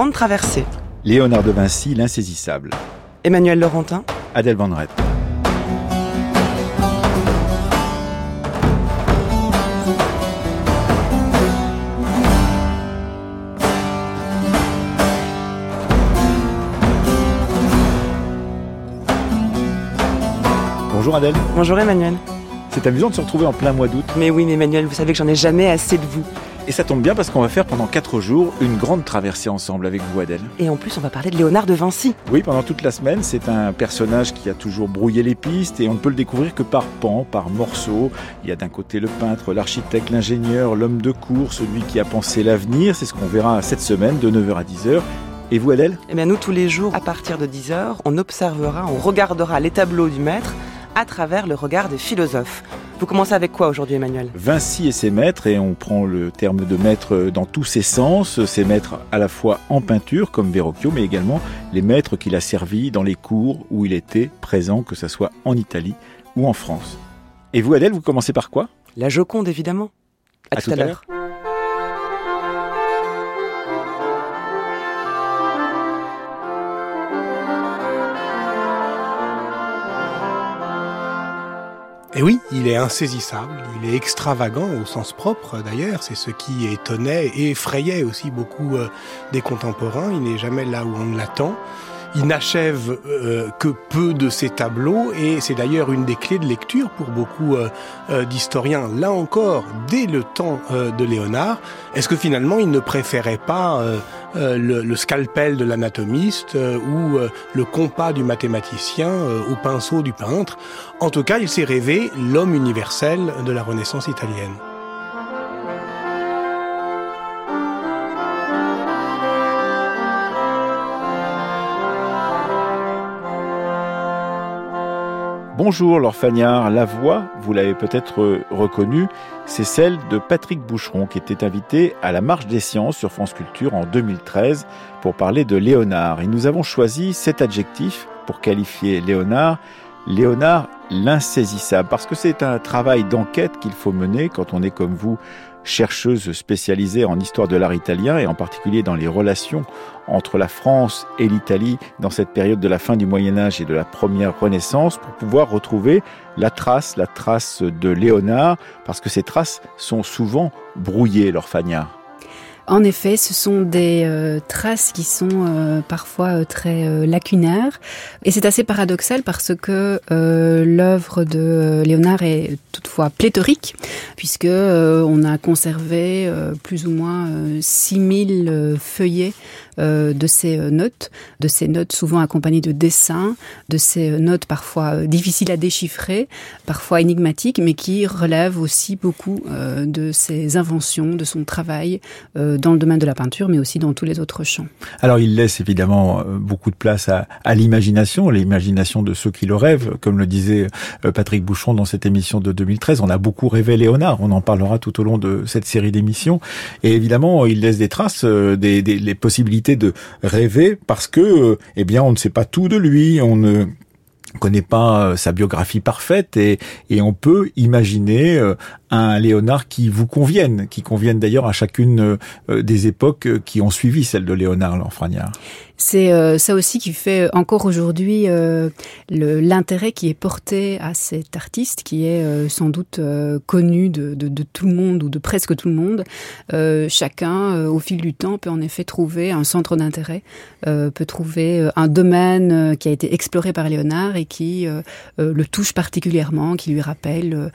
grande traversée. Léonard de Vinci, l'insaisissable. Emmanuel Laurentin. Adèle Van Rett. Bonjour Adèle. Bonjour Emmanuel. C'est amusant de se retrouver en plein mois d'août. Mais oui, mais Emmanuel, vous savez que j'en ai jamais assez de vous. Et ça tombe bien parce qu'on va faire pendant 4 jours une grande traversée ensemble avec vous Adèle. Et en plus, on va parler de Léonard de Vinci. Oui, pendant toute la semaine, c'est un personnage qui a toujours brouillé les pistes et on ne peut le découvrir que par pans, par morceaux. Il y a d'un côté le peintre, l'architecte, l'ingénieur, l'homme de cour, celui qui a pensé l'avenir. C'est ce qu'on verra cette semaine de 9h à 10h. Et vous Adèle? Eh bien nous, tous les jours, à partir de 10h, on observera, on regardera les tableaux du maître à travers le regard des philosophes. Vous commencez avec quoi aujourd'hui, Emmanuel? Vinci et ses maîtres, et on prend le terme de maître dans tous ses sens, ses maîtres à la fois en peinture, comme Verrocchio, mais également les maîtres qu'il a servis dans les cours où il était présent, que ce soit en Italie ou en France. Et vous, Adèle, vous commencez par quoi? La Joconde, évidemment. À, tout, à l'heure. Et oui, il est insaisissable, il est extravagant au sens propre d'ailleurs, c'est ce qui étonnait et effrayait aussi beaucoup euh, des contemporains, il n'est jamais là où on l'attend. Il n'achève euh, que peu de ses tableaux et c'est d'ailleurs une des clés de lecture pour beaucoup euh, euh, d'historiens. Là encore, dès le temps de Léonard, est-ce que finalement il ne préférait pas le, le, scalpel de l'anatomiste ou le compas du mathématicien au pinceau du peintre? En tout cas, il s'est rêvé l'homme universel de la Renaissance italienne. Bonjour Laure la voix, vous l'avez peut-être reconnue, c'est celle de Patrick Boucheron qui était invité à la Marche des Sciences sur France Culture en 2013 pour parler de Léonard. Et nous avons choisi cet adjectif pour qualifier Léonard, Léonard l'insaisissable, parce que c'est un travail d'enquête qu'il faut mener quand on est comme vous chercheuse spécialisée en histoire de l'art italien et en particulier dans les relations entre la France et l'Italie dans cette période de la fin du Moyen Âge et de la première Renaissance pour pouvoir retrouver la trace, la trace de Léonard, parce que ces traces sont souvent brouillées, l'orphagnard. En effet, ce sont des euh, traces qui sont euh, parfois euh, très lacunaires. Et c'est assez paradoxal parce que l'œuvre de Léonard est toutefois pléthorique puisque on a conservé plus ou moins 6000 feuillets de ces notes, de ces notes souvent accompagnées de dessins, de ces notes parfois difficiles à déchiffrer, parfois énigmatiques, mais qui relèvent aussi beaucoup de ses inventions, de son travail dans le domaine de la peinture, mais aussi dans tous les autres champs. Alors il laisse évidemment beaucoup de place à, à l'imagination, l'imagination de ceux qui le rêvent, comme le disait Patrick Bouchon dans cette émission de 2013. On a beaucoup rêvé Léonard, on en parlera tout au long de cette série d'émissions. Et évidemment, il laisse des traces, des, des possibilités de rêver, parce que, eh bien, on ne sait pas tout de lui, on ne connaît pas sa biographie parfaite et, et on peut imaginer un Léonard qui vous convienne, qui convienne d'ailleurs à chacune des époques qui ont suivi celle de Léonard Lanfragnard. C'est euh, ça aussi qui fait encore aujourd'hui euh, l'intérêt qui est porté à cet artiste qui est euh, sans doute euh, connu de, tout le monde ou de presque tout le monde. Euh, chacun, au fil du temps, peut en effet trouver un centre d'intérêt, peut trouver un domaine qui a été exploré par Léonard et qui le touche particulièrement, qui lui rappelle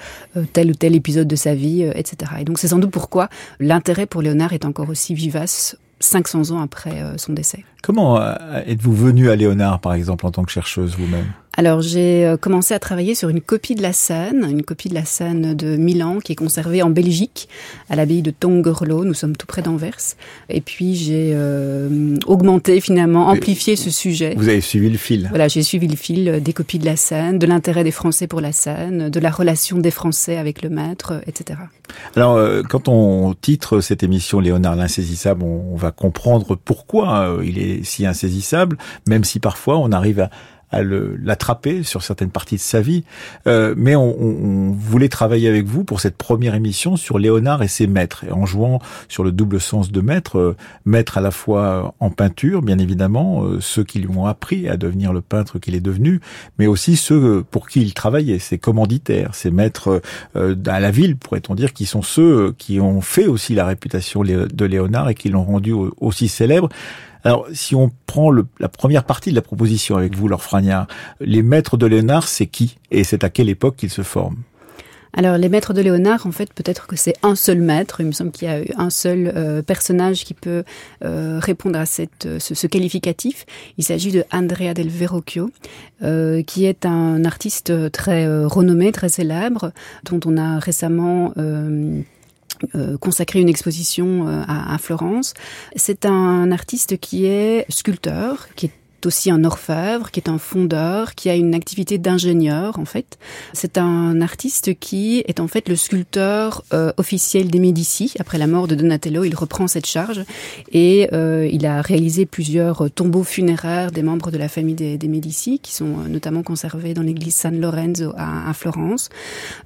tel ou tel épisode de sa vie, etc. Et donc c'est sans doute pourquoi l'intérêt pour Léonard est encore aussi vivace 500 ans après son décès. Comment êtes-vous venu à Léonard, par exemple, en tant que chercheuse vous-même? Alors j'ai commencé à travailler sur une copie de la scène, une copie de la scène de Milan qui est conservée en Belgique, à l'abbaye de Tongerlo, nous sommes tout près d'Anvers. Et puis j'ai euh, augmenté finalement, amplifié ce sujet. Vous avez suivi le fil Voilà, j'ai suivi le fil des copies de la scène, de l'intérêt des Français pour la scène, de la relation des Français avec le maître, etc. Alors euh, quand on titre cette émission Léonard l'insaisissable, on, on va comprendre pourquoi euh, il est si insaisissable, même si parfois on arrive à à l'attraper sur certaines parties de sa vie. Euh, mais on, on, voulait travailler avec vous pour cette première émission sur Léonard et ses maîtres, en jouant sur le double sens de maître, euh, maître à la fois en peinture, bien évidemment, euh, ceux qui lui ont appris à devenir le peintre qu'il est devenu, mais aussi ceux pour qui il travaillait, ses commanditaires, ses maîtres euh, à la ville, pourrait-on dire, qui sont ceux qui ont fait aussi la réputation de Léonard et qui l'ont rendu aussi célèbre. Alors, si on prend le, la première partie de la proposition avec vous, Laure les maîtres de Léonard, c'est qui? Et c'est à quelle époque qu'ils se forment? Alors les maîtres de Léonard, en fait, peut-être que c'est un seul maître. Il me semble qu'il y a un seul euh, personnage qui peut euh, répondre à cette, ce, ce qualificatif. Il s'agit de Andrea del Verrocchio, euh, qui est un artiste très renommé, très célèbre, dont on a récemment euh, consacré une exposition euh, à, à Florence. C'est un artiste qui est sculpteur, qui est aussi un orfèvre, qui est un fondeur, qui a une activité d'ingénieur en fait. C'est un artiste qui est en fait le sculpteur euh, officiel des Médicis. Après la mort de Donatello, il reprend cette charge et euh, il a réalisé plusieurs tombeaux funéraires des membres de la famille des, Médicis, qui sont euh, notamment conservés dans l'église San Lorenzo à, à Florence.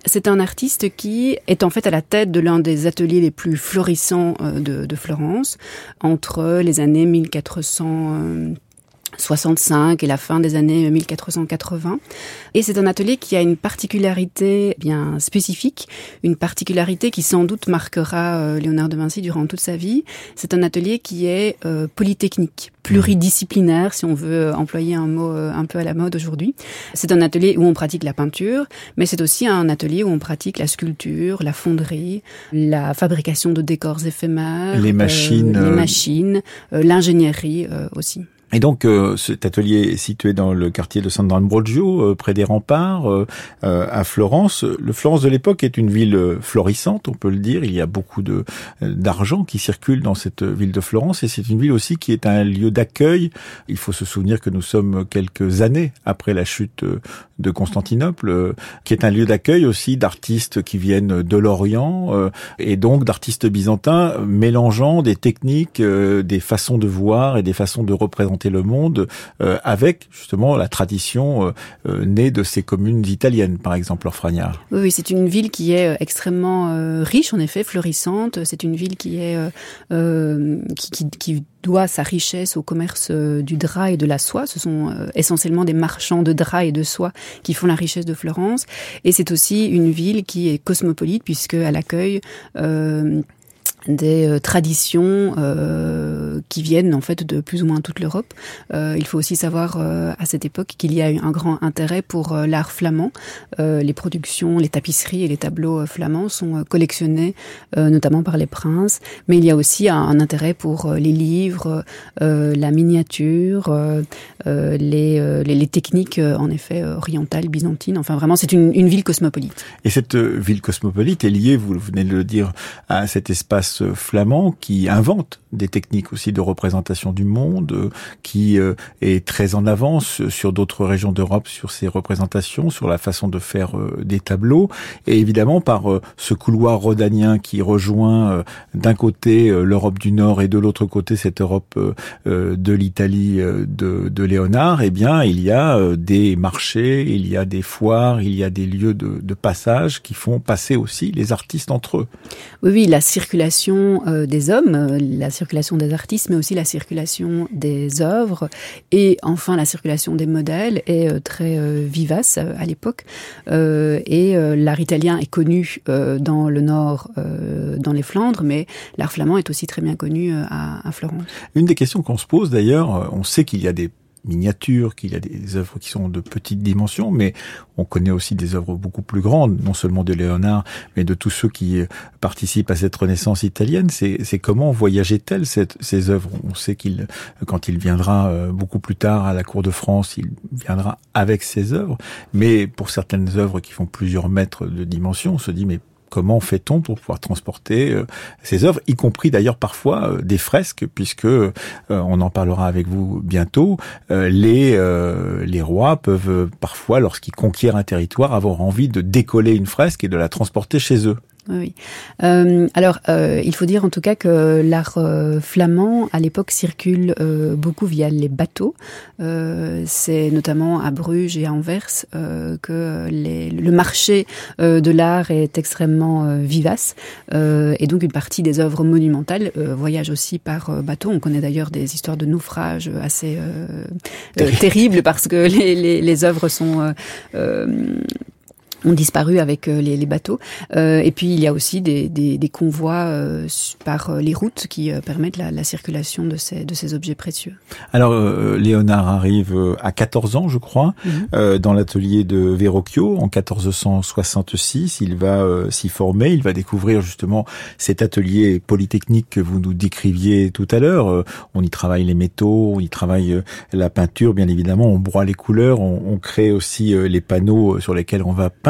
C'est un artiste qui est en fait à la tête de l'un des ateliers les plus florissants euh, de, de Florence entre les années 1400 65 et la fin des années 1480. Et c'est un atelier qui a une particularité bien spécifique, une particularité qui sans doute marquera euh, Léonard de Vinci durant toute sa vie. C'est un atelier qui est euh, polytechnique, pluridisciplinaire, si on veut employer un mot euh, un peu à la mode aujourd'hui. C'est un atelier où on pratique la peinture, mais c'est aussi un atelier où on pratique la sculpture, la fonderie, la fabrication de décors éphémères, les machines, les machines, l'ingénierie aussi. Et donc euh, cet atelier est situé dans le quartier de San Ambrogio, euh, près des remparts, euh, à Florence. Le Florence de l'époque est une ville florissante, on peut le dire. Il y a beaucoup de d'argent qui circule dans cette ville de Florence, et c'est une ville aussi qui est un lieu d'accueil. Il faut se souvenir que nous sommes quelques années après la chute de Constantinople, qui est un lieu d'accueil aussi d'artistes qui viennent de l'Orient et donc d'artistes byzantins mélangeant des techniques, des façons de voir et des façons de représenter le monde euh, avec justement la tradition euh, euh, née de ces communes italiennes, par exemple, Orfragnard. Oui, oui c'est une ville qui est extrêmement riche, en effet, florissante. C'est une ville qui est qui, qui, qui doit sa richesse au commerce du drap et de la soie. Ce sont essentiellement des marchands de drap et de soie qui font la richesse de Florence. Et c'est aussi une ville qui est cosmopolite puisqu'elle accueille euh, des euh, traditions euh, qui viennent en fait de plus ou moins toute l'Europe. Euh, il faut aussi savoir euh, à cette époque qu'il y a eu un grand intérêt pour euh, l'art flamand. les productions, les tapisseries et les tableaux flamands sont collectionnés notamment par les princes, mais il y a aussi un, intérêt pour les livres, la miniature, les, les, les, techniques en effet orientales, byzantines. Enfin vraiment, c'est une, une ville cosmopolite. Et cette ville cosmopolite est liée, vous venez de le dire, à cet espace flamand qui invente des techniques aussi de représentation du monde, qui euh, est très en avance sur d'autres régions d'Europe sur ces représentations, sur la façon de faire euh, des tableaux, et évidemment par euh, ce couloir rhodanien qui rejoint d'un côté l'Europe du Nord et de l'autre côté cette Europe de l'Italie de, de Léonard, eh bien il y a des marchés, il y a des foires, il y a des lieux de, de passage qui font passer aussi les artistes entre eux. Oui, oui, la circulation euh, des hommes, euh, la circulation des artistes, mais aussi la circulation des œuvres et enfin la circulation des modèles est euh, très vivace à l'époque. et l'art italien est connu dans le nord, dans les Flandres, mais l'art flamand est aussi très bien connu à Florence. Une des questions qu'on se pose d'ailleurs, on sait qu'il y a des miniatures, qu'il y a des œuvres qui sont de petite dimension, mais on connaît aussi des œuvres beaucoup plus grandes, non seulement de Léonard, mais de tous ceux qui participent à cette renaissance italienne. C'est comment voyageait-elle ces œuvres? On sait qu'il, quand il viendra euh, beaucoup plus tard à la cour de France, il viendra avec ses œuvres, mais pour certaines œuvres qui font plusieurs mètres de dimension, on se dit mais Comment fait-on pour pouvoir transporter euh, ces œuvres, y compris d'ailleurs parfois euh, des fresques, puisque euh, on en parlera avec vous bientôt. les les rois peuvent parfois, lorsqu'ils conquièrent un territoire, avoir envie de décoller une fresque et de la transporter chez eux. Oui. Euh, alors, euh, il faut dire en tout cas que l'art euh, flamand, à l'époque, circule euh, beaucoup via les bateaux. Euh, c'est notamment à Bruges et à Anvers que les, le marché de l'art est extrêmement vivace. et donc, une partie des œuvres monumentales voyage aussi par bateau. On connaît d'ailleurs des histoires de naufrages assez terribles parce que les, les, les œuvres sont ont disparu avec euh, les, les bateaux. Euh, et puis il y a aussi des, des, des convois euh, par les routes qui permettent la, la, circulation de ces, de ces objets précieux. Alors Léonard arrive à 14 ans, je crois, mhm. dans l'atelier de Verrocchio en 1466. Il va s'y former, il va découvrir justement cet atelier polytechnique que vous nous décriviez tout à l'heure. on y travaille les métaux, on y travaille la peinture, bien évidemment, on broie les couleurs, on, on crée aussi les panneaux sur lesquels on va peindre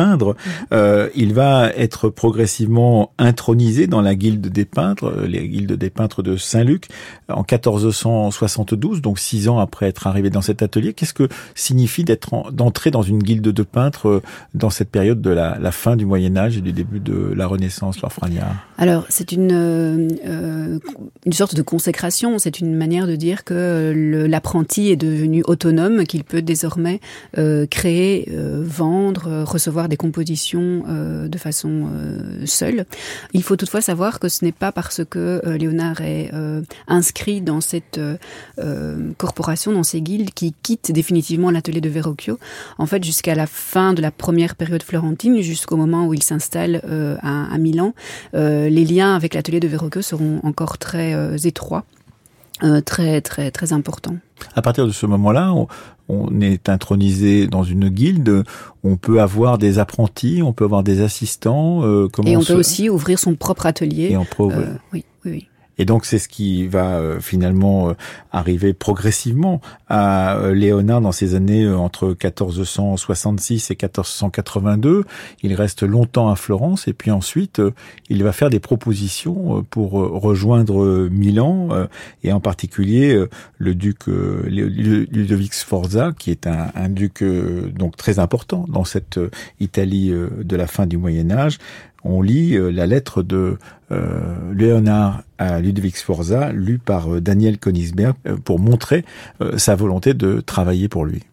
Euh, il va être progressivement intronisé dans la guilde des peintres, euh, les guildes des peintres de Saint-Luc, en 1472, donc six ans après être arrivé dans cet atelier. Qu'est-ce que signifie d'être d'entrer dans une guilde de peintres euh, dans cette période de la, fin du Moyen Âge et du début de la Renaissance, Laure Alors, c'est une, une sorte de consécration. C'est une manière de dire que l'apprenti est devenu autonome, qu'il peut désormais créer, vendre, recevoir des compositions euh, de façon euh, seule. Il faut toutefois savoir que ce n'est pas parce que euh, Léonard est inscrit dans cette corporation, dans ces guildes, qui quitte définitivement l'atelier de Verrocchio. En fait, jusqu'à la fin de la première période florentine, jusqu'au moment où il s'installe à, Milan, les liens avec l'atelier de Verrocchio seront encore très étroits. Très très très important. À partir de ce moment-là, on, est intronisé dans une guilde. On peut avoir des apprentis, on peut avoir des assistants. Euh, et on, peut aussi ouvrir son propre atelier. Et on peut euh, oui, oui, oui. Et donc c'est ce qui va euh, finalement euh, arriver progressivement à euh, Léonard dans ces années entre 1466 et 1482. Il reste longtemps à Florence et puis ensuite il va faire des propositions pour rejoindre Milan et en particulier le duc Ludovic Sforza qui est un, un duc donc très important dans cette Italie de la fin du Moyen Âge on lit euh, la lettre de euh, Léonard à Ludwig Sforza, lue par euh, Daniel Königsberg, pour montrer sa volonté de travailler pour lui.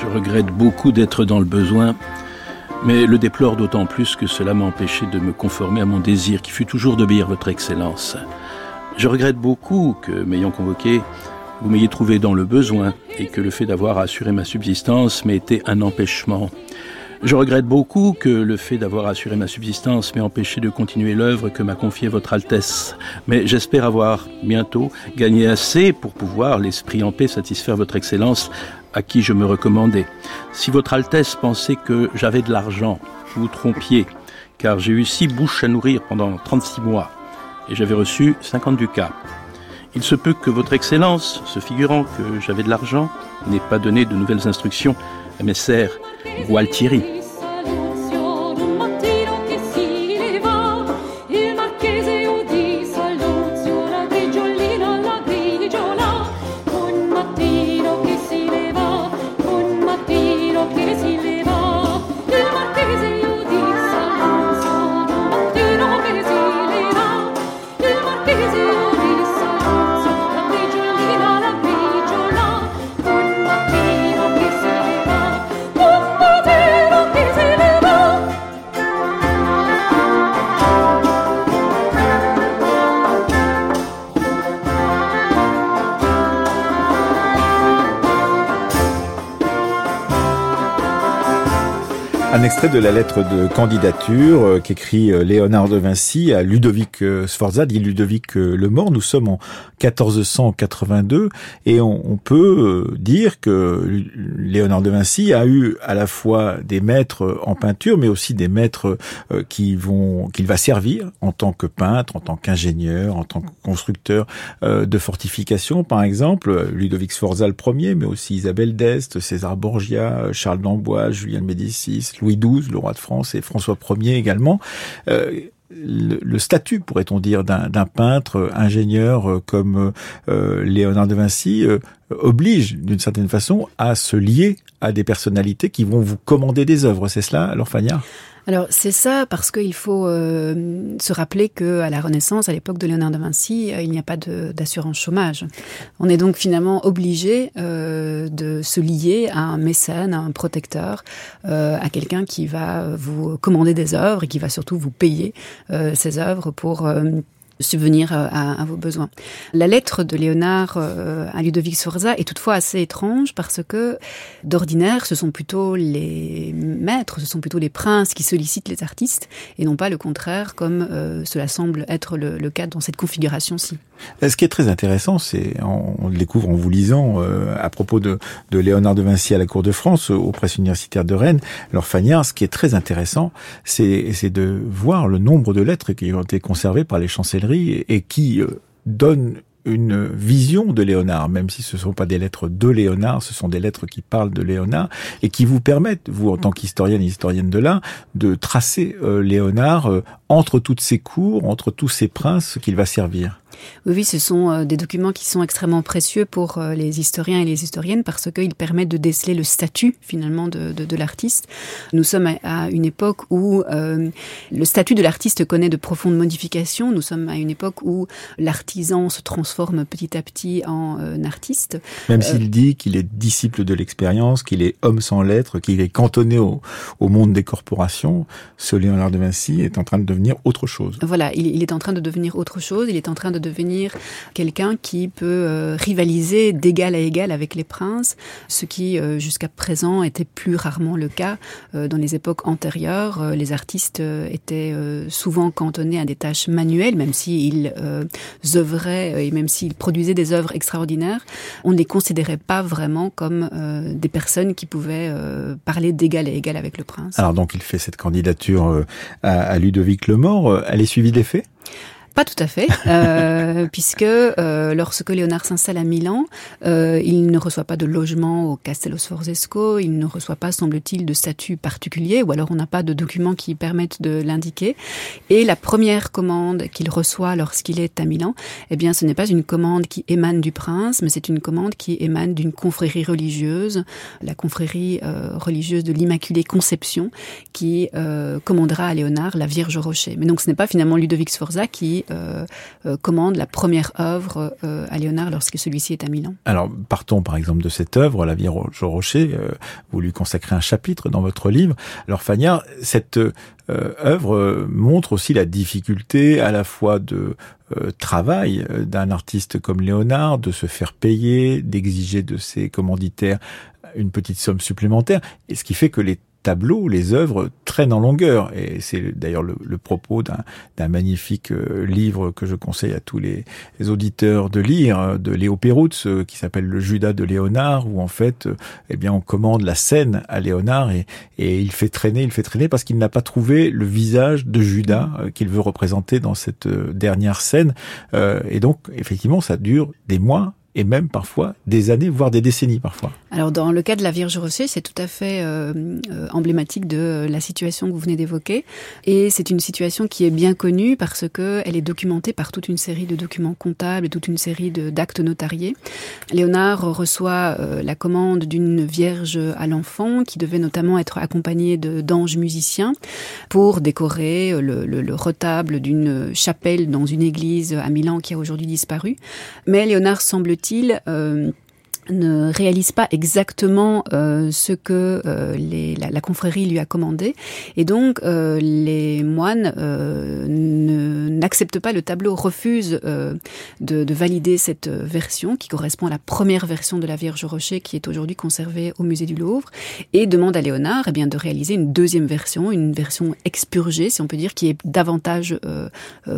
Je regrette beaucoup d'être dans le besoin, mais le déplore d'autant plus que cela m'a empêché de me conformer à mon désir, qui fut toujours d'obéir votre Excellence. Je regrette beaucoup que, m'ayant convoqué, vous m'ayez trouvé dans le besoin et que le fait d'avoir assuré ma subsistance m'ait été un empêchement. Je regrette beaucoup que le fait d'avoir assuré ma subsistance m'ait empêché de continuer l'œuvre que m'a confiée votre Altesse. Mais j'espère avoir bientôt gagné assez pour pouvoir, l'esprit en paix, satisfaire votre Excellence à qui je me recommandais. Si votre Altesse pensait que j'avais de l'argent, vous trompiez, car j'ai eu six bouches à nourrir pendant 36 mois et j'avais reçu 50 ducats. Il se peut que votre Excellence, se figurant que j'avais de l'argent, n'ait pas donné de nouvelles instructions à mes Gualtieri. Extrait de la lettre de candidature euh, qu'écrit euh, Léonard de Vinci à Ludovic euh, Sforza, dit Ludovic le Mort. Nous sommes en 1482 et on, peut dire que Léonard de Vinci a eu à la fois des maîtres en peinture, mais aussi des maîtres qui vont qu'il va servir en tant que peintre, en tant qu'ingénieur, en tant que constructeur de fortifications, par exemple Ludovic Sforza le premier, mais aussi Isabelle d'Este, César Borgia, Charles d'Amboise, Julien Médicis, Louis Le roi de France, et François Ier également. Euh, le, statut, pourrait-on dire, d'un peintre ingénieur euh, comme euh, Léonard de Vinci oblige, d'une certaine façon, à se lier à des personnalités qui vont vous commander des œuvres, c'est cela, alors Fania alors c'est ça parce qu'il faut euh, se rappeler que à la Renaissance, à l'époque de Léonard de Vinci, euh, il n'y a pas d'assurance chômage. On est donc finalement obligé euh, de se lier à un mécène, à un protecteur, à quelqu'un qui va vous commander des œuvres et qui va surtout vous payer ces œuvres pour subvenir euh, à, vos besoins. La lettre de Léonard euh, à Ludovic Sforza est toutefois assez étrange parce que d'ordinaire, ce sont plutôt les maîtres, ce sont plutôt les princes qui sollicitent les artistes et non pas le contraire comme euh, cela semble être le, cas dans cette configuration-ci. Ce qui est très intéressant, c'est on, le découvre en vous lisant à propos de, de, Léonard de Vinci à la cour de France aux presses universitaires de Rennes. Alors Fania, ce qui est très intéressant, c'est de voir le nombre de lettres qui ont été conservées par les chancelleries et qui euh, donne une vision de Léonard, même si ce ne sont pas des lettres de Léonard, ce sont des lettres qui parlent de Léonard et qui vous permettent, vous en tant qu'historienne et historienne de l'art, de tracer euh, Léonard euh, entre toutes ses cours, entre tous ces princes qu'il va servir. Oui, ce sont euh, des documents qui sont extrêmement précieux pour euh, les historiens et les historiennes parce qu'ils permettent de déceler le statut finalement de, de, de l'artiste. Nous sommes à, une époque où euh, le statut de l'artiste connaît de profondes modifications. Nous sommes à une époque où l'artisan se transforme petit à petit en artiste. Même s'il dit qu'il est disciple de l'expérience, qu'il est homme sans lettres, qu'il est cantonné au, au, monde des corporations, ce Léonard de Vinci est en train de devenir autre chose. Voilà, il, il est en train de devenir autre chose. Il est en train de devenir quelqu'un qui peut euh, rivaliser d'égal à égal avec les princes, ce qui euh, jusqu'à présent était plus rarement le cas. Euh, dans les époques antérieures, les artistes étaient souvent cantonnés à des tâches manuelles, même s'ils œuvraient et même s'ils produisaient des œuvres extraordinaires, on ne les considérait pas vraiment comme des personnes qui pouvaient parler d'égal à égal avec le prince. Alors donc il fait cette candidature à, à Ludovic le Mort. Elle est suivie des faits? Pas tout à fait, euh, puisque euh, lorsque Léonard s'installe à Milan, euh, il ne reçoit pas de logement au Castello Sforzesco, il ne reçoit pas, semble-t-il, de statut particulier, ou alors on n'a pas de documents qui permettent de l'indiquer. Et la première commande qu'il reçoit lorsqu'il est à Milan, eh bien, ce n'est pas une commande qui émane du prince, mais c'est une commande qui émane d'une confrérie religieuse, la confrérie euh, religieuse de l'Immaculée Conception, qui euh, commandera à Léonard la Vierge Rocher. Mais donc, ce n'est pas finalement Ludovic Sforza qui commande la première œuvre euh, à Léonard lorsque celui-ci est à Milan. Alors, partons par exemple de cette œuvre, La Vierge au Rocher. vous lui consacrez un chapitre dans votre livre. Alors, Fania, cette œuvre montre aussi la difficulté à la fois de travail d'un artiste comme Léonard, de se faire payer, d'exiger de ses commanditaires une petite somme supplémentaire, et ce qui fait que les tableaux, les œuvres traînent en longueur. Et c'est d'ailleurs le, propos d'un magnifique euh, livre que je conseille à tous les, auditeurs de lire, euh, de Léo Perutz, euh, qui s'appelle Le Judas de Léonard, où en fait, eh bien, on commande la scène à Léonard et, et il fait traîner, il fait traîner parce qu'il n'a pas trouvé le visage de Judas qu'il veut représenter dans cette dernière scène. et donc, effectivement, ça dure des mois, et même parfois des années, voire des décennies parfois. Alors dans le cas de la Vierge Rocher, c'est tout à fait euh, euh, emblématique de euh, la situation que vous venez d'évoquer, et c'est une situation qui est bien connue parce que elle est documentée par toute une série de documents comptables toute une série d'actes notariés. Léonard reçoit la commande d'une Vierge à l'enfant qui devait notamment être accompagnée d'anges musiciens pour décorer le, le, le retable d'une chapelle dans une église à Milan qui a aujourd'hui disparu. Mais Léonard semble-t-il euh, ne réalise pas exactement euh, ce que euh, les, la, la, confrérie lui a commandé. Et donc euh, les moines euh, n'acceptent pas le tableau, refusent euh, de, de, valider cette version qui correspond à la première version de la Vierge Rocher qui est aujourd'hui conservée au musée du Louvre et demandent à Léonard eh bien, de réaliser une deuxième version, une version expurgée si on peut dire, qui est davantage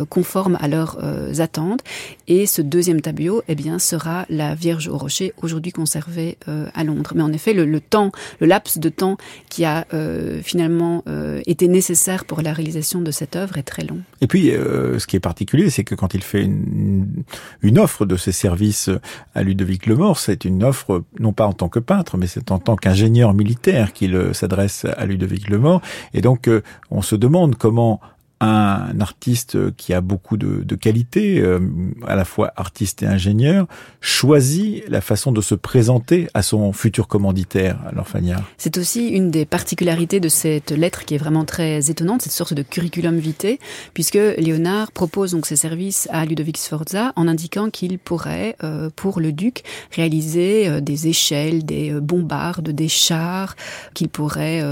conforme à leurs attentes. Et ce deuxième tableau eh bien, sera la Vierge au Rocher aujourd'hui conservé euh, à Londres. Mais en effet, le, temps, le laps de temps qui a euh, finalement euh, été nécessaire pour la réalisation de cette œuvre est très long. Et puis, ce qui est particulier, c'est que quand il fait une, une offre de ses services à Ludovic Lemort, c'est une offre non pas en tant que peintre, mais c'est en tant qu'ingénieur militaire qu'il s'adresse à Ludovic Lemort. Et donc, on se demande comment un artiste qui a beaucoup de, de qualités, euh, à la fois artiste et ingénieur, choisit la façon de se présenter à son futur commanditaire, alors Fania C'est aussi une des particularités de cette lettre qui est vraiment très étonnante, cette sorte de curriculum vitae, puisque Léonard propose donc ses services à Ludovic Sforza en indiquant qu'il pourrait, euh, pour le duc, réaliser euh, des échelles, des bombardes, des chars, qu'il pourrait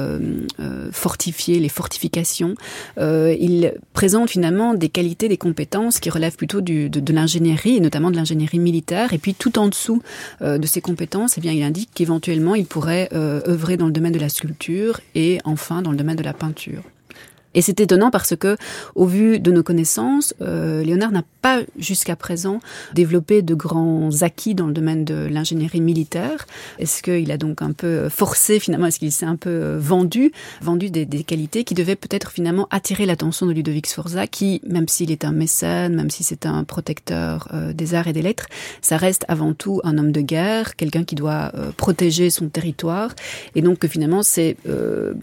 fortifier les fortifications. Il présente finalement des qualités, des compétences qui relèvent plutôt de, de l'ingénierie, et notamment de l'ingénierie militaire. Et puis tout en dessous euh, de ces compétences, eh bien, il indique qu'éventuellement, il pourrait euh, œuvrer dans le domaine de la sculpture et enfin dans le domaine de la peinture. Et c'est étonnant parce que, au vu de nos connaissances, euh, Léonard n'a pas jusqu'à présent développé de grands acquis dans le domaine de l'ingénierie militaire. Est-ce qu'il a donc un peu forcé finalement, est-ce qu'il s'est un peu euh, vendu, vendu des, des qualités qui devaient peut-être finalement attirer l'attention de Ludovic Sforza, qui, même s'il est un mécène, même si c'est un protecteur euh, des arts et des lettres, ça reste avant tout un homme de guerre, quelqu'un qui doit euh, protéger son territoire, et donc que finalement c'est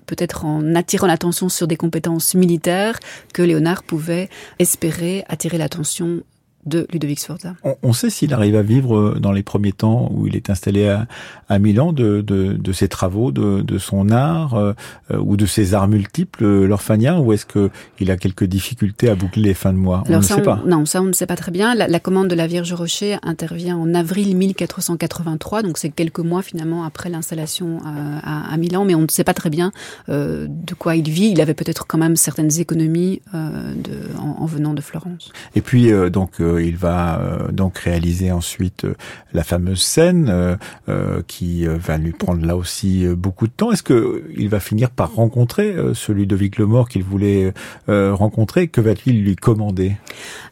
peut-être en attirant l'attention sur des compétences militaire que Léonard pouvait espérer attirer l'attention de Ludovic Sforza. On, on sait s'il arrive à vivre euh, dans les premiers temps où il est installé à, à Milan de, de, de, ses travaux, de, de son art euh, euh ou de ses arts multiples, l'orphanien, ou est-ce que il a quelques difficultés à boucler les fins de mois? On Alors ne ça, sait pas. Non, ça on ne sait pas très bien. La, la, commande de la Vierge Rocher intervient en avril 1483, donc c'est quelques mois finalement après l'installation à, à, Milan, mais on ne sait pas très bien euh, de quoi il vit. Il avait peut-être quand même certaines économies de, en, en, venant de Florence. Et puis donc il va euh, donc réaliser ensuite euh, la fameuse scène euh, qui va lui prendre là aussi beaucoup de temps. Est-ce que il va finir par rencontrer ce Ludovic Lemort qu'il voulait rencontrer? Que va-t-il lui commander?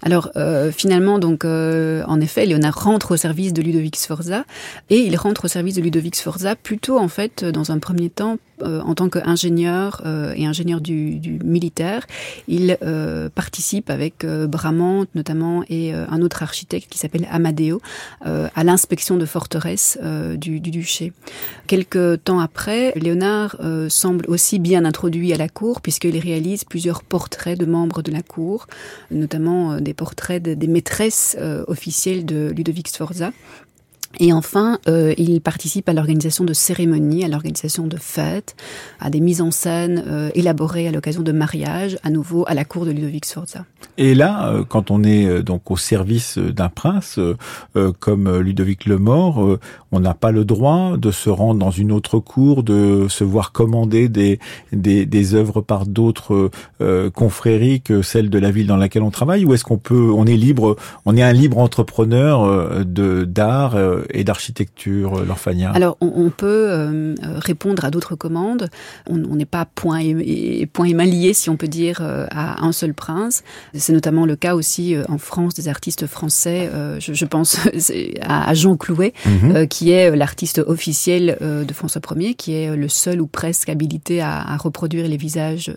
Alors finalement, donc en effet, Léonard rentre au service de Ludovic Sforza et il rentre au service de Ludovic Sforza plutôt en fait dans un premier temps euh, en tant qu'ingénieur euh, et ingénieur du, du militaire, il euh, participe avec Bramante notamment et un autre architecte qui s'appelle Amadeo à l'inspection de forteresse du, du, duché. Quelques temps après, Léonard semble aussi bien introduit à la cour puisqu'il réalise plusieurs portraits de membres de la cour, notamment des portraits de, des maîtresses officielles de Ludovic Sforza et enfin, euh, il participe à l'organisation de cérémonies, à l'organisation de fêtes, à des mises en scène euh, élaborées à l'occasion de mariages, à nouveau à la cour de Ludovic Sforza. Et là, euh, quand on est euh, donc au service d'un prince euh, comme Ludovic le Mort, on n'a pas le droit de se rendre dans une autre cour, de se voir commander des des, des œuvres par d'autres confréries que celles de la ville dans laquelle on travaille, ou est-ce qu'on peut, on est libre, on est un libre entrepreneur de d'art et d'architecture, l'orphanien Alors, on, on peut euh, répondre à d'autres commandes. On n'est pas point et, et, point et main lié, si on peut dire, euh, à un seul prince. C'est notamment le cas aussi euh, en France des artistes français. Euh, je, je, pense à, à, Jean Clouet, mm -hmm. qui est l'artiste officiel de François Ier, qui est le seul ou presque habilité à, à reproduire les visages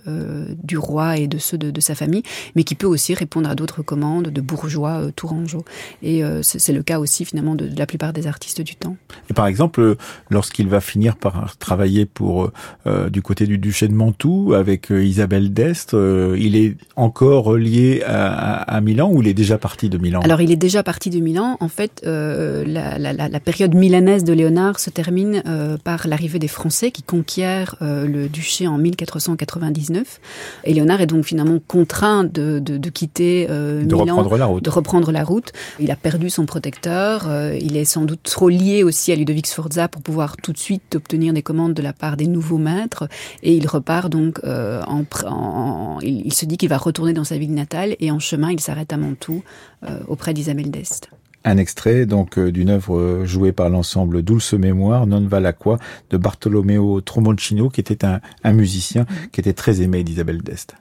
du roi et de ceux de, de, sa famille, mais qui peut aussi répondre à d'autres commandes de bourgeois tourangeaux. Et c'est le cas aussi finalement de, de la plupart des artistes du temps. Et par exemple, lorsqu'il va finir par travailler pour euh, du côté du duché de Mantoue avec euh, Isabelle d'Est, euh, il est encore lié à, à, à, Milan ou il est déjà parti de Milan? Alors il est déjà parti de Milan. En fait, euh, la, la, la, période milanaise de Léonard se termine euh, par l'arrivée des Français qui conquièrent euh, le duché en 1499. Et Léonard est donc finalement contraint de, de, de quitter de Milan, reprendre la route. de reprendre la route. Il a perdu son protecteur. il est sans doute trop lié aussi à Ludovic Sforza pour pouvoir tout de suite obtenir des commandes de la part des nouveaux maîtres. Et il repart donc euh, en, en, il, il, se dit qu'il va retourner dans sa ville natale et en chemin il s'arrête à Mantoue euh, auprès d'Isabelle d'Est. Un extrait donc euh, d'une œuvre jouée par l'ensemble Dulce Mémoire, Non Valacqua, de Bartolomeo Tromoncino, qui était un, un musicien qui était très aimé d'Isabelle d'Est.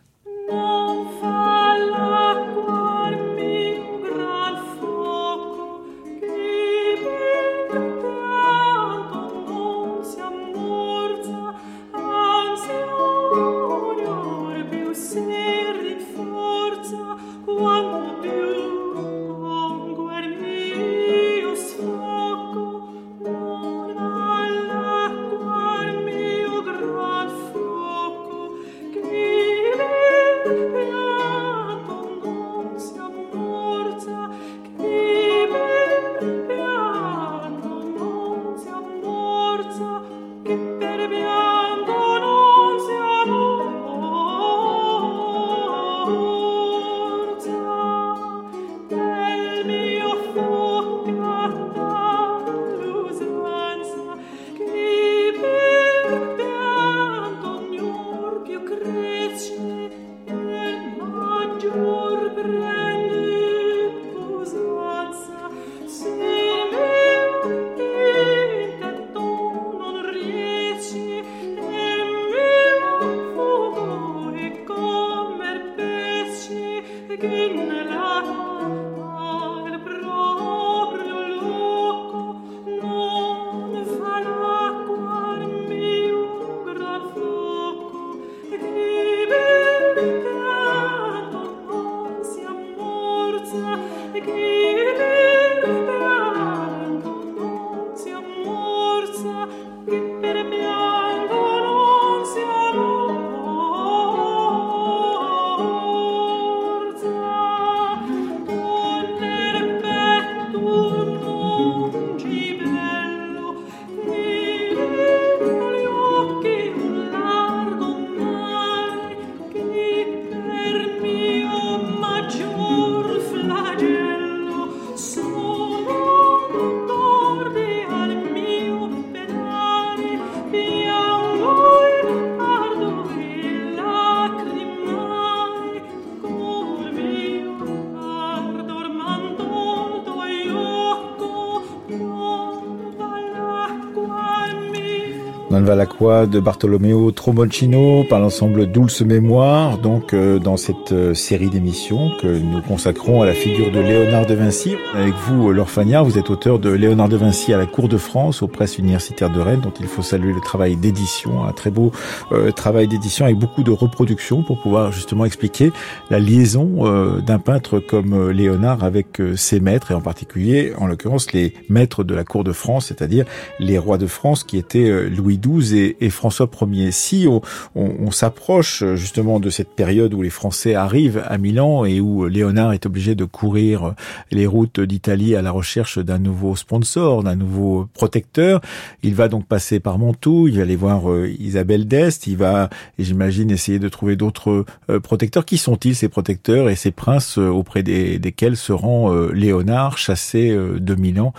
De Bartolomeo Tromoncino par l'ensemble Dulce Mémoire, donc euh, dans cette euh, série d'émissions que nous consacrons à la figure de Léonard de Vinci. Avec vous, Laure Fagnard, vous êtes auteur de Léonard de Vinci à la Cour de France, aux presses universitaires de Rennes, dont il faut saluer le travail d'édition, un très beau euh, travail d'édition avec beaucoup de reproductions pour pouvoir justement expliquer la liaison d'un peintre comme Léonard avec ses maîtres, et en particulier, en l'occurrence, les maîtres de la Cour de France, c'est-à-dire les rois de France qui étaient Louis XII et, François Ier. Si on, s'approche justement de cette période où les Français arrivent à Milan et où Léonard est obligé de courir les routes d'Italie à la recherche d'un nouveau sponsor, d'un nouveau protecteur, il va donc passer par Mantoue, il va aller voir euh, Isabelle d'Est, il va, j'imagine, essayer de trouver d'autres euh, protecteurs. Qui sont-ils ces protecteurs et ces princes euh, auprès desquels se rend Léonard, chassé de Milan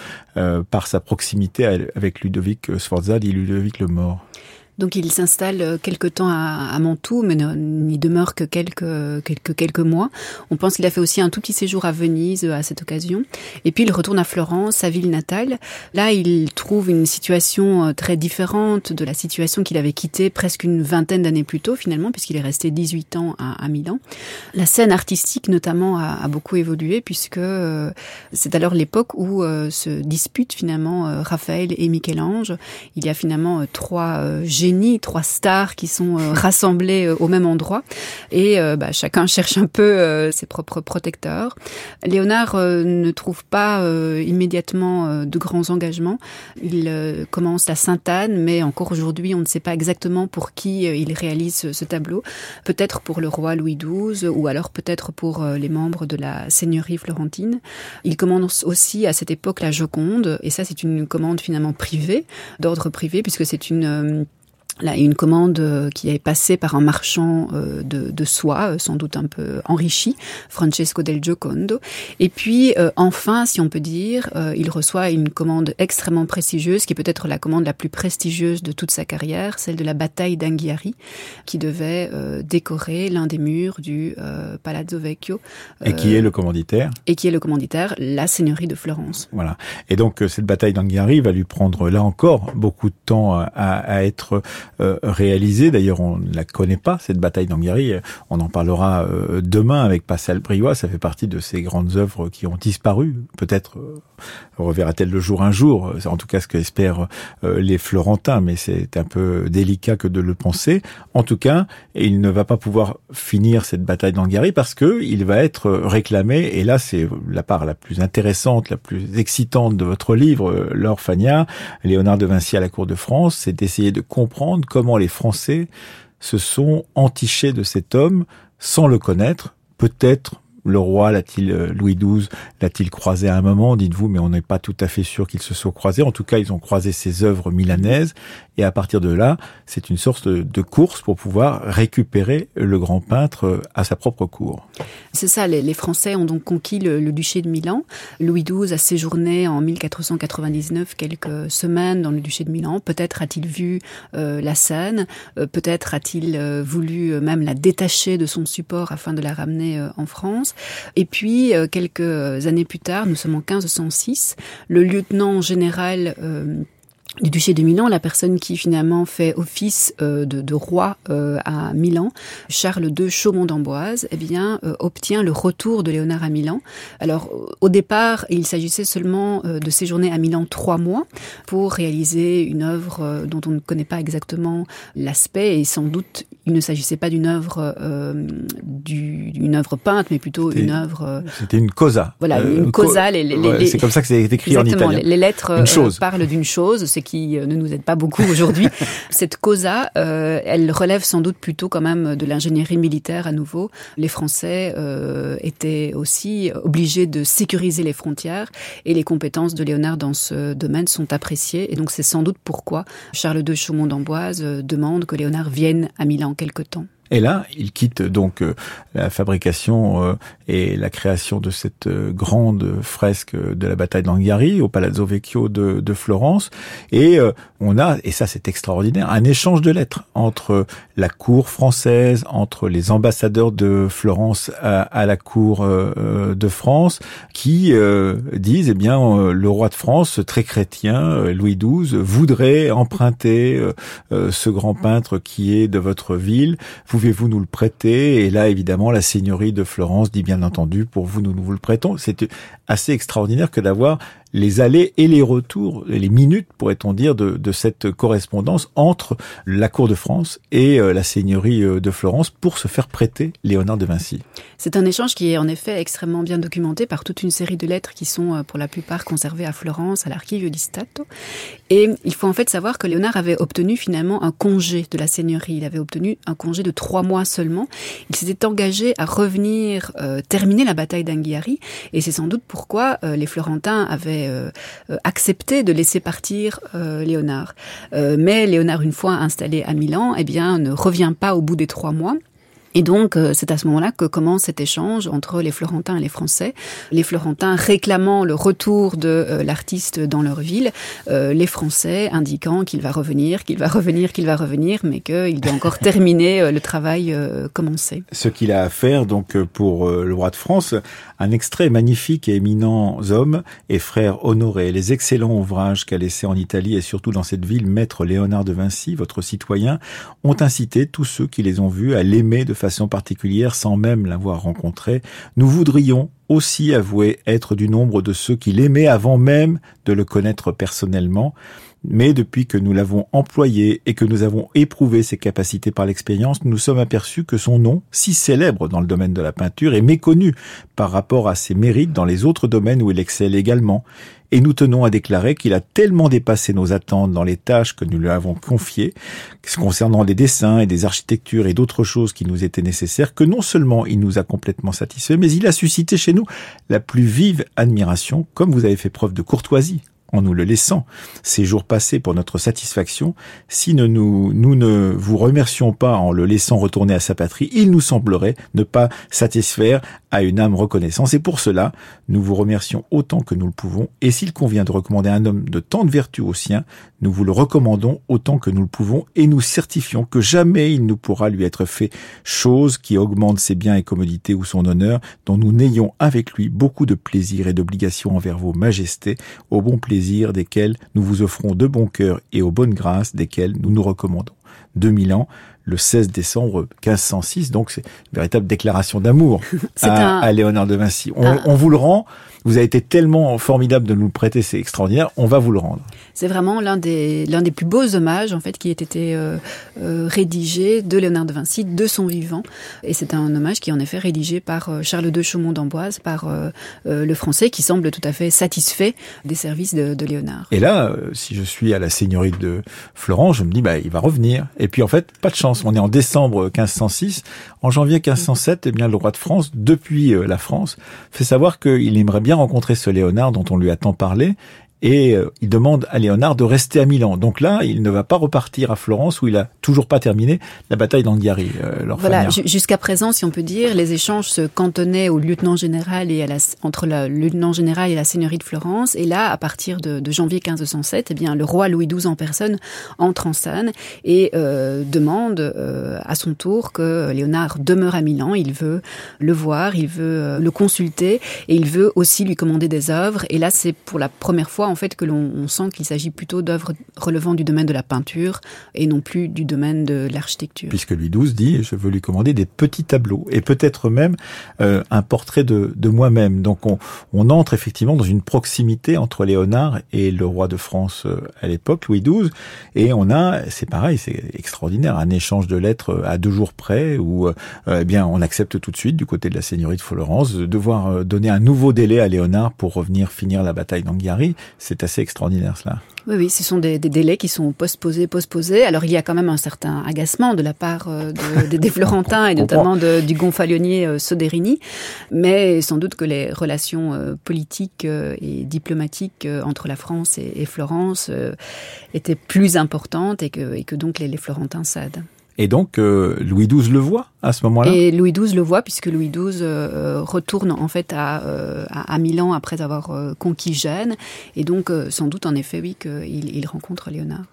par sa proximité avec Ludovic Sforza, dit Ludovic le mort? Donc il s'installe euh, quelque temps à, à Mantoue, mais n'y demeure que quelques, quelques, quelques mois. On pense qu'il a fait aussi un tout petit séjour à Venise euh, à cette occasion. Et puis il retourne à Florence, sa ville natale. Là, il trouve une situation euh, très différente de la situation qu'il avait quittée presque une vingtaine d'années plus tôt, finalement, puisqu'il est resté 18 ans à, à Milan. La scène artistique, notamment, a, a beaucoup évolué, puisque c'est alors l'époque où se disputent finalement Raphaël et Michel-Ange. Il y a finalement trois génies trois stars qui sont euh, rassemblées euh, au même endroit. Et euh, bah, chacun cherche un peu ses propres protecteurs. Léonard ne trouve pas immédiatement de grands engagements. Il commence la Sainte-Anne, mais encore aujourd'hui, on ne sait pas exactement pour qui il réalise ce tableau. Peut-être pour le roi Louis XII, ou alors peut-être pour les membres de la seigneurie florentine. Il commande aussi à cette époque la Joconde, et ça c'est une commande finalement privée, d'ordre privé, puisque c'est une Là, une commande euh, qui est passée par un marchand euh, de, de soie, euh, sans doute un peu enrichi, Francesco del Giocondo. Et puis, enfin, si on peut dire, il reçoit une commande extrêmement prestigieuse, qui est peut-être la commande la plus prestigieuse de toute sa carrière, celle de la bataille d'Anghiari, qui devait décorer l'un des murs du Palazzo Vecchio. et qui est le commanditaire Et qui est le commanditaire, la seigneurie de Florence. Voilà. Et donc, cette bataille d'Anghiari va lui prendre, là encore, beaucoup de temps à, à être réalisée. D'ailleurs, on ne la connaît pas, cette bataille d'Anghiari. On en parlera euh, demain avec Pascal Briouat. Ça fait partie de ces grandes œuvres qui ont disparu. Peut-être euh, reverra-t-elle le jour un jour. C'est en tout cas ce qu'espèrent les Florentins, mais c'est un peu délicat que de le penser. En tout cas, il ne va pas pouvoir finir cette bataille d'Anghiari parce que il va être réclamé. Et là, c'est la part la plus intéressante, la plus excitante de votre livre, Laure Fagnat, Léonard de Vinci à la cour de France, c'est d'essayer de comprendre comment les Français se sont entichés de cet homme sans le connaître, peut-être le roi l'a-t-il, euh, Louis XII l'a-t-il croisé à un moment, dites-vous, mais on n'est pas tout à fait sûr qu'ils se soient croisés. En tout cas, ils ont croisé ses œuvres milanaises et à partir de là, c'est une sorte de, course pour pouvoir récupérer le grand peintre euh, à sa propre cour. C'est ça, les, Français ont donc conquis le, duché de Milan. Louis XII a séjourné en 1499 quelques semaines dans le duché de Milan. Peut-être a-t-il vu euh, la euh, peut-être a-t-il voulu même la détacher de son support afin de la ramener en France. Et puis, quelques années plus tard, nous sommes en 1506, le lieutenant général du duché de Milan, la personne qui finalement fait office euh, de, roi euh, à Milan, Charles II Chaumont d'Amboise, eh bien euh, obtient le retour de Léonard à Milan. Alors au départ, il s'agissait seulement de séjourner à Milan trois mois pour réaliser une œuvre dont on ne connaît pas exactement l'aspect et sans doute il ne s'agissait pas d'une œuvre d'une œuvre peinte, mais plutôt une œuvre. C'était une cosa. Voilà, une cosa. c'est comme ça que c'est écrit en italien. Les lettres parlent d'une chose, c'est qui euh, ne nous aide pas beaucoup aujourd'hui. Cette causa, euh, elle relève sans doute plutôt quand même de l'ingénierie militaire à nouveau. Les Français euh, étaient aussi obligés de sécuriser les frontières et les compétences de Léonard dans ce domaine sont appréciées. Et donc c'est sans doute pourquoi Charles II Chaumont d'Amboise demande que Léonard vienne à Milan quelque temps. Et là, il quitte donc euh, la fabrication euh, et la création de cette euh, grande fresque de la bataille d'Anghiari au Palazzo Vecchio de, de Florence. Et on a, et ça c'est extraordinaire, un échange de lettres entre la cour française, entre les ambassadeurs de Florence à, à la cour de France, qui disent, eh bien, le roi de France, très chrétien, Louis XII, voudrait emprunter ce grand peintre qui est de votre ville. Pouvez-vous nous le prêter? Et là, évidemment, la seigneurie de Florence dit bien entendu, pour vous, nous, nous vous le prêtons. C'est assez extraordinaire que d'avoir les allées et les retours, les minutes, pourrait-on dire, de, de, cette correspondance entre la cour de France et euh, la seigneurie euh, de Florence pour se faire prêter Léonard de Vinci. C'est un échange qui est en effet extrêmement bien documenté par toute une série de lettres qui sont euh, pour la plupart conservées à Florence, à l'Archivio di Stato. Et il faut en fait savoir que Léonard avait obtenu finalement un congé de la seigneurie. Il avait obtenu un congé de trois mois seulement. Il s'était engagé à revenir euh, terminer la bataille d'Anghiari. Et c'est sans doute pourquoi euh, les Florentins avaient euh, euh, accepté de laisser partir euh, Léonard. mais Léonard, une fois installé à Milan, eh bien, ne revient pas au bout des trois mois. Et donc, c'est à ce moment-là que commence cet échange entre les Florentins et les Français. Les Florentins réclamant le retour de euh, l'artiste dans leur ville, euh, les Français indiquant qu'il va revenir, qu'il va revenir, qu'il va revenir, mais qu'il doit encore terminer le travail commencé. Ce qu'il a à faire, donc, pour le roi de France, un extrait magnifique et éminent hommes et frères honorés. Les excellents ouvrages qu'a laissé en Italie et surtout dans cette ville maître Léonard de Vinci, votre citoyen, ont incité tous ceux qui les ont vus à l'aimer de façon particulière sans même l'avoir rencontré. Nous voudrions aussi avouer être du nombre de ceux qui l'aimaient avant même de le connaître personnellement. Mais depuis que nous l'avons employé et que nous avons éprouvé ses capacités par l'expérience, nous sommes aperçus que son nom, si célèbre dans le domaine de la peinture, est méconnu par rapport à ses mérites dans les autres domaines où il excelle également. Et nous tenons à déclarer qu'il a tellement dépassé nos attentes dans les tâches que nous lui avons confiées, concernant des dessins et des architectures et d'autres choses qui nous étaient nécessaires, que non seulement il nous a complètement satisfaits, mais il a suscité chez nous la plus vive admiration, comme vous avez fait preuve de courtoisie en nous le laissant, ces jours passés pour notre satisfaction, si nous, ne vous remercions pas en le laissant retourner à sa patrie, il nous semblerait ne pas satisfaire à une âme reconnaissance. Et pour cela, nous vous remercions autant que nous le pouvons. Et s'il convient de recommander un homme de tant de vertus au sien, nous vous le recommandons autant que nous le pouvons et nous certifions que jamais il ne pourra lui être fait chose qui augmente ses biens et commodités ou son honneur, dont nous n'ayons avec lui beaucoup de plaisir et d'obligation envers vos majestés, au bon plaisir desquels nous vous offrons de bon cœur et aux bonnes grâces desquelles nous nous recommandons. 2000 ans, le 16 décembre 1506. Donc c'est une véritable déclaration d'amour à, à, Léonard de Vinci. On, on, vous le rend. Vous avez été tellement formidable de nous le prêter, c'est extraordinaire. On va vous le rendre. C'est vraiment l'un des l'un des plus beaux hommages en fait qui ait été euh, euh, rédigé de Léonard de Vinci de son vivant. Et c'est un hommage qui est en effet rédigé par euh, Charles de Chaumont d'Amboise, par euh, le Français, qui semble tout à fait satisfait des services de, Léonard. Et là, si je suis à la seigneurie de Florence, je me dis bah il va revenir. Et puis en fait, pas de chance. On est en décembre 1506. En janvier 1507, eh bien le roi de France, depuis la France, fait savoir qu'il aimerait bien rencontrer ce Léonard dont on lui a tant parlé et euh, il demande à Léonard de rester à Milan. Donc là, il ne va pas repartir à Florence où il a toujours pas terminé la bataille d'Anghiari. Euh, voilà, jusqu'à présent, si on peut dire, les échanges se cantonnaient au lieutenant général et à la, entre le lieutenant général et la seigneurie de Florence. Et là, à partir de, de janvier 1507, eh bien, le roi Louis XII en personne entre en scène et euh, demande euh, à son tour que Léonard demeure à Milan. Il veut le voir, il veut euh, le consulter et il veut aussi lui commander des œuvres. Et là, c'est pour la première fois en fait que l'on sent qu'il s'agit plutôt d'œuvres relevant du domaine de la peinture et non plus du domaine de l'architecture. Puisque Louis XII dit je veux lui commander des petits tableaux et peut-être même euh, un portrait de, de moi-même. Donc on, on, entre effectivement dans une proximité entre Léonard et le roi de France euh, à l'époque, Louis XII, et on a, c'est pareil, c'est extraordinaire, un échange de lettres à deux jours près où euh, eh bien on accepte tout de suite du côté de la seigneurie de Florence de devoir euh, donner un nouveau délai à Léonard pour revenir finir la bataille d'Anghiari c'est assez extraordinaire cela. Oui, oui, ce sont des, des, délais qui sont postposés, postposés. Alors il y a quand même un certain agacement de la part euh, de, des Florentins et notamment de, du gonfalonnier euh, Soderini, mais sans doute que les relations euh, politiques et diplomatiques entre la France et, et Florence étaient plus importantes et que, et que donc les, les Florentins cèdent. Et donc Louis XII le voit à ce moment-là? Et Louis XII le voit puisque Louis XII retourne en fait à, à, Milan après avoir conquis Gênes. Et donc sans doute en effet oui qu'il il rencontre Léonard.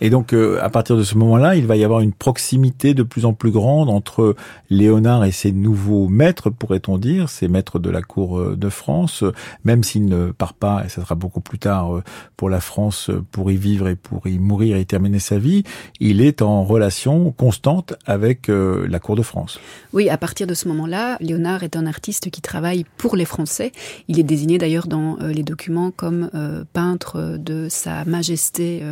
Et donc, euh, à partir de ce moment-là, il va y avoir une proximité de plus en plus grande entre Léonard et ses nouveaux maîtres, pourrait-on dire, ses maîtres de la cour euh, de France, même s'il ne part pas, et ça sera beaucoup plus tard euh, pour la France, pour y vivre et pour y mourir et terminer sa vie, il est en relation constante avec la cour de France. Oui, à partir de ce moment-là, Léonard est un artiste qui travaille pour les Français. Il est désigné d'ailleurs dans les documents comme peintre de Sa Majesté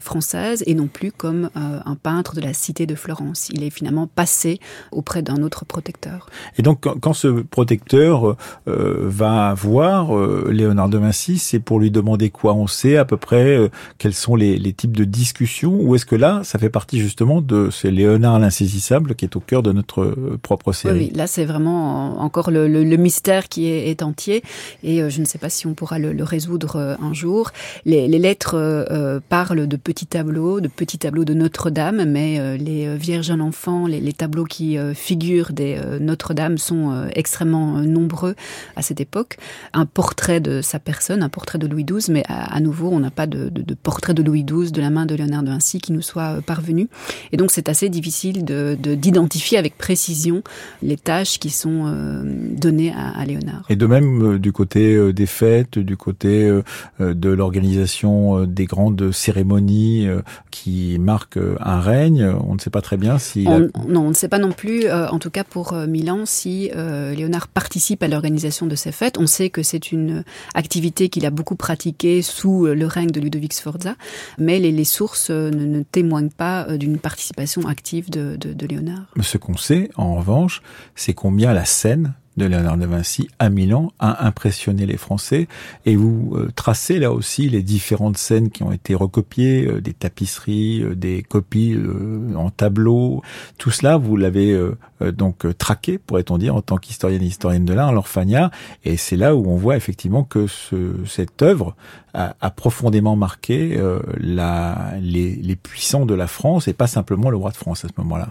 française et non plus comme euh, un peintre de la cité de Florence. Il est finalement passé auprès d'un autre protecteur. Et donc quand ce protecteur euh, va voir euh, Léonard de Vinci, c'est pour lui demander quoi On sait à peu près quels sont les, les, types de discussions ou est-ce que là, ça fait partie justement de ce Léonard l'insaisissable qui est au cœur de notre propre série? Oui, là c'est vraiment encore le, le, le, mystère qui est, est entier et je ne sais pas si on pourra le, le résoudre un jour. Les, les lettres parlent de petits tableaux de petits tableaux de Notre-Dame, mais euh, les euh, Vierges en enfant, les, tableaux qui euh, figurent des Notre-Dame sont extrêmement nombreux à cette époque. Un portrait de sa personne, un portrait de Louis XII, mais à, nouveau, on n'a pas de, portrait de Louis XII de la main de Léonard de Vinci qui nous soit parvenu. Et donc, c'est assez difficile d'identifier avec précision les tâches qui sont données à, Léonard. Et de même, du côté des fêtes, du côté de l'organisation des grandes cérémonies qui marque un règne. On ne sait pas très bien si... Non, on ne sait pas non plus, euh, en tout cas pour euh, Milan, si euh, Léonard participe à l'organisation de ces fêtes. On sait que c'est une activité qu'il a beaucoup pratiquée sous le règne de Ludovic Sforza, mais les, sources ne, témoignent pas d'une participation active de, de, de Léonard. Ce qu'on sait, en revanche, c'est combien la scène de Léonard de Vinci à Milan a impressionné les Français. Et vous euh, tracez là aussi les différentes scènes qui ont été recopiées, euh, des tapisseries, euh, des copies en tableau. Tout cela, vous l'avez donc traqué, pourrait-on dire, en tant qu'historienne et historienne de l'art, l'Orphania. Et c'est là où on voit effectivement que ce, cette œuvre a, a profondément marqué la, les, les puissants de la France et pas simplement le roi de France à ce moment-là.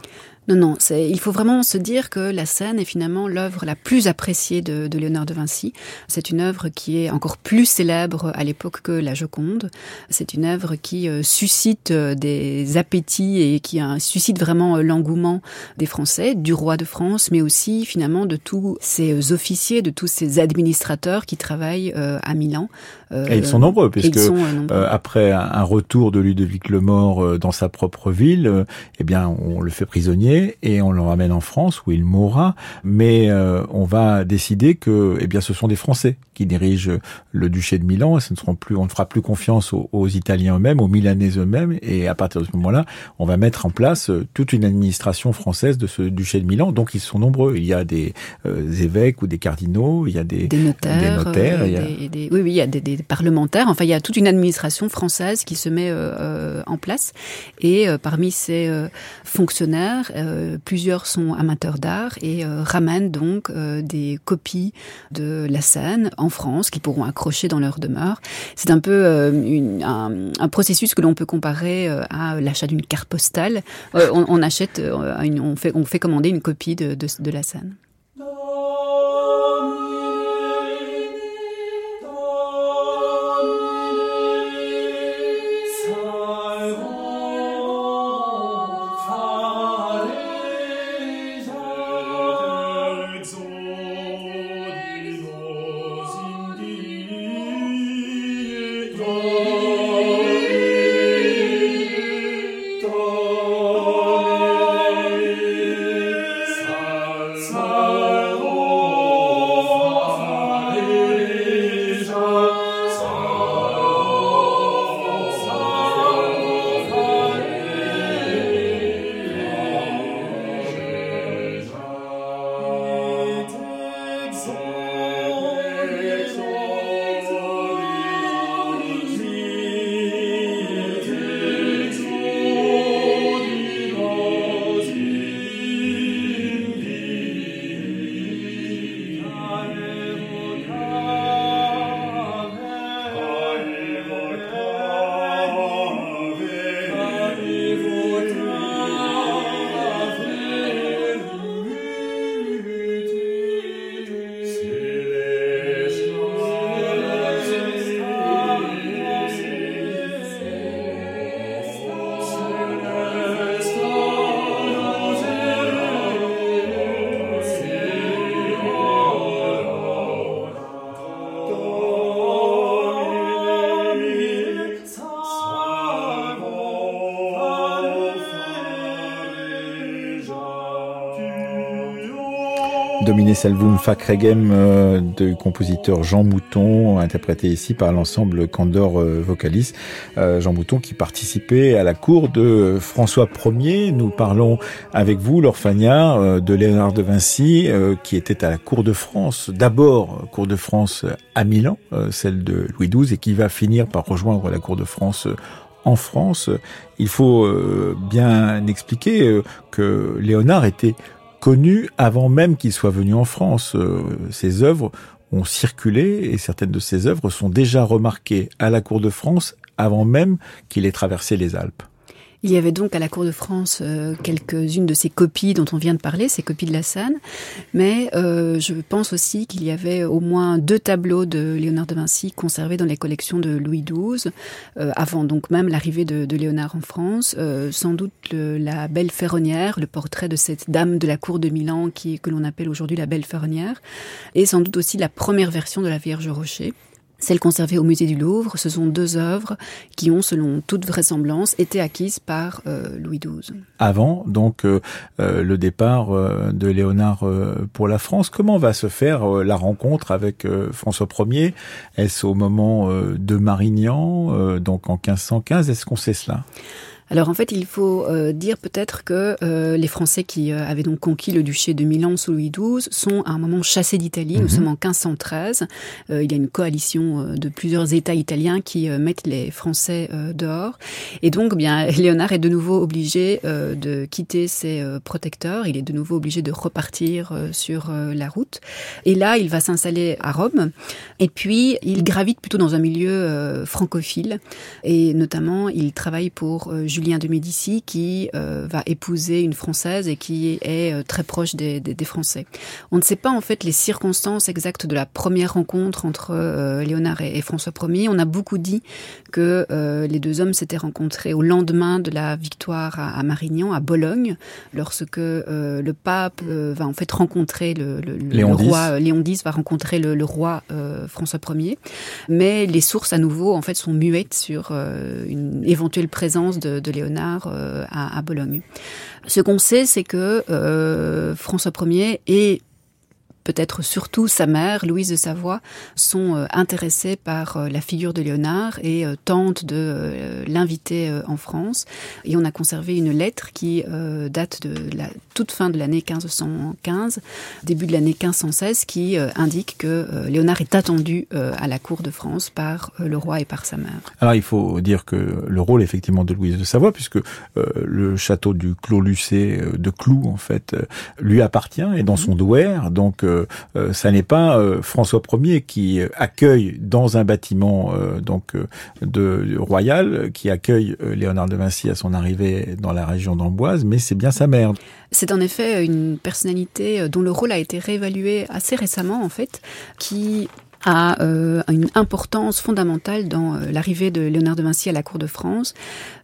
Non, non, il faut vraiment se dire que la scène est finalement l'œuvre la plus appréciée de, de Léonard de Vinci. C'est une œuvre qui est encore plus célèbre à l'époque que la Joconde. C'est une œuvre qui euh, suscite euh, des appétits et qui euh, suscite vraiment l'engouement des Français, du roi de France, mais aussi finalement de tous ces officiers, de tous ces administrateurs qui travaillent à Milan. Et ils sont nombreux, puisque après un retour de Ludovic le Mort dans sa propre ville, eh bien, on le fait prisonnier et on le ramène en France où il mourra. Mais euh, on va décider que, eh bien, ce sont des Français qui dirigent le duché de Milan. Et ce ne seront plus, on ne fera plus confiance aux, Italiens eux-mêmes, aux Milanais eux-mêmes. Et à partir de ce moment-là, on va mettre en place euh, toute une administration française de ce duché de Milan. Donc ils sont nombreux. Il y a des euh, évêques ou des cardinaux, il y a des, des notaires, il y a... Des, oui, oui, il y a des, des, parlementaires. Enfin, il y a toute une administration française qui se met en place. Et parmi ces fonctionnaires, euh, plusieurs sont amateurs d'art et euh, ramènent donc euh, des copies de la scène en France qu'ils pourront accrocher dans leur demeure. C'est un peu un, processus que l'on peut comparer à l'achat d'une carte postale. On, achète, on, fait, on fait commander une copie de, de la scène. Domine Salvum Fac Regem euh, du compositeur Jean Mouton, interprété ici par l'ensemble Candor euh, Vocalis. Euh, Jean Mouton qui participait à la cour de François Ier. Nous parlons avec vous, Laure Fagnard, de Léonard de Vinci, qui était à la cour de France, d'abord cour de France à Milan, celle de Louis XII, et qui va finir par rejoindre la cour de France en France. Il faut bien expliquer que Léonard était connu avant même qu'il soit venu en France. Euh, ses œuvres ont circulé et certaines de ses œuvres sont déjà remarquées à la cour de France avant même qu'il ait traversé les Alpes. Il y avait donc à la Cour de France euh, quelques-unes de ces copies dont on vient de parler, ces copies de la Seine, mais euh, je pense aussi qu'il y avait au moins deux tableaux de Léonard de Vinci conservés dans les collections de Louis XII, euh, avant donc même l'arrivée de, Léonard en France. sans doute la Belle Ferronnière, le portrait de cette dame de la cour de Milan qui que l'on appelle aujourd'hui la Belle Ferronnière, et sans doute aussi la première version de la Vierge Rocher. Celles conservées au musée du Louvre, ce sont deux œuvres qui ont, selon toute vraisemblance, été acquises par euh, Louis XII. Avant, donc, euh, euh, le départ de Léonard pour la France, comment va se faire la rencontre avec François Ier? Est-ce au moment de Marignan, donc en 1515 Est-ce qu'on sait cela? Alors en fait, il faut euh, dire peut-être que euh, les Français qui euh, avaient donc conquis le duché de Milan sous Louis XII sont à un moment chassés d'Italie. Nous mhm. sommes en 1513. il y a une coalition de plusieurs États italiens qui mettent les Français dehors. Et donc, eh bien, Léonard est de nouveau obligé de quitter ses protecteurs. Il est de nouveau obligé de repartir sur la route. Et là, il va s'installer à Rome. Et puis, il gravite plutôt dans un milieu francophile. Et notamment, il travaille pour Julien de Médicis qui euh, va épouser une Française et qui est euh, très proche des, Français. On ne sait pas en fait les circonstances exactes de la première rencontre entre euh, Léonard et, François Ier. On a beaucoup dit que les deux hommes s'étaient rencontrés au lendemain de la victoire à, Marignan, à Bologne, lorsque le pape va en fait rencontrer le, roi Léon X va rencontrer le, roi François Ier. Mais les sources à nouveau en fait sont muettes sur une éventuelle présence de, de Léonard euh, à, Bologne. Ce qu'on sait, c'est que euh, François Ier est peut-être surtout sa mère, Louise de Savoie, sont euh, intéressés par euh, la figure de Léonard et euh, tentent de l'inviter en France. Et on a conservé une lettre qui date de la toute fin de l'année 1515, début de l'année 1516, qui indique que Léonard est attendu à la cour de France par le roi et par sa mère. Alors il faut dire que le rôle effectivement de Louise de Savoie, puisque le château du Clos Lucé de Clou en fait lui appartient et dans son douaire, donc euh, ça n'est pas euh, François Ier qui accueille dans un bâtiment euh, donc de royal qui accueille Léonard de Vinci à son arrivée dans la région d'Amboise, mais c'est bien sa mère. C'est en effet une personnalité dont le rôle a été réévalué assez récemment en fait, qui a euh, une importance fondamentale dans euh, l'arrivée de Léonard de Vinci à la cour de France.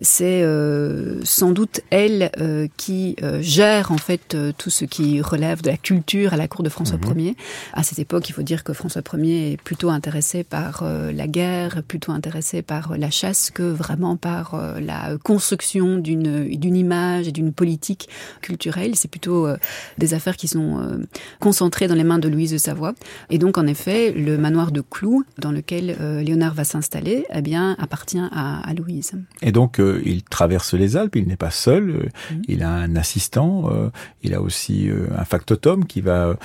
C'est euh, sans doute elle euh, qui gère en fait tout ce qui relève de la culture à la cour de François mhm. Ier. À cette époque, il faut dire que François Ier est plutôt intéressé par la guerre, plutôt intéressé par la chasse que vraiment par la construction d'une d'une image et d'une politique culturelle. C'est plutôt des affaires qui sont concentrées dans les mains de Louise de Savoie. Et donc, en effet, le manoir de Clou, dans lequel euh, Léonard va s'installer, eh bien, appartient à, Louise. Et donc, euh, il traverse les Alpes, il n'est pas seul, euh, mm. il a un assistant, il a aussi un factotum qui va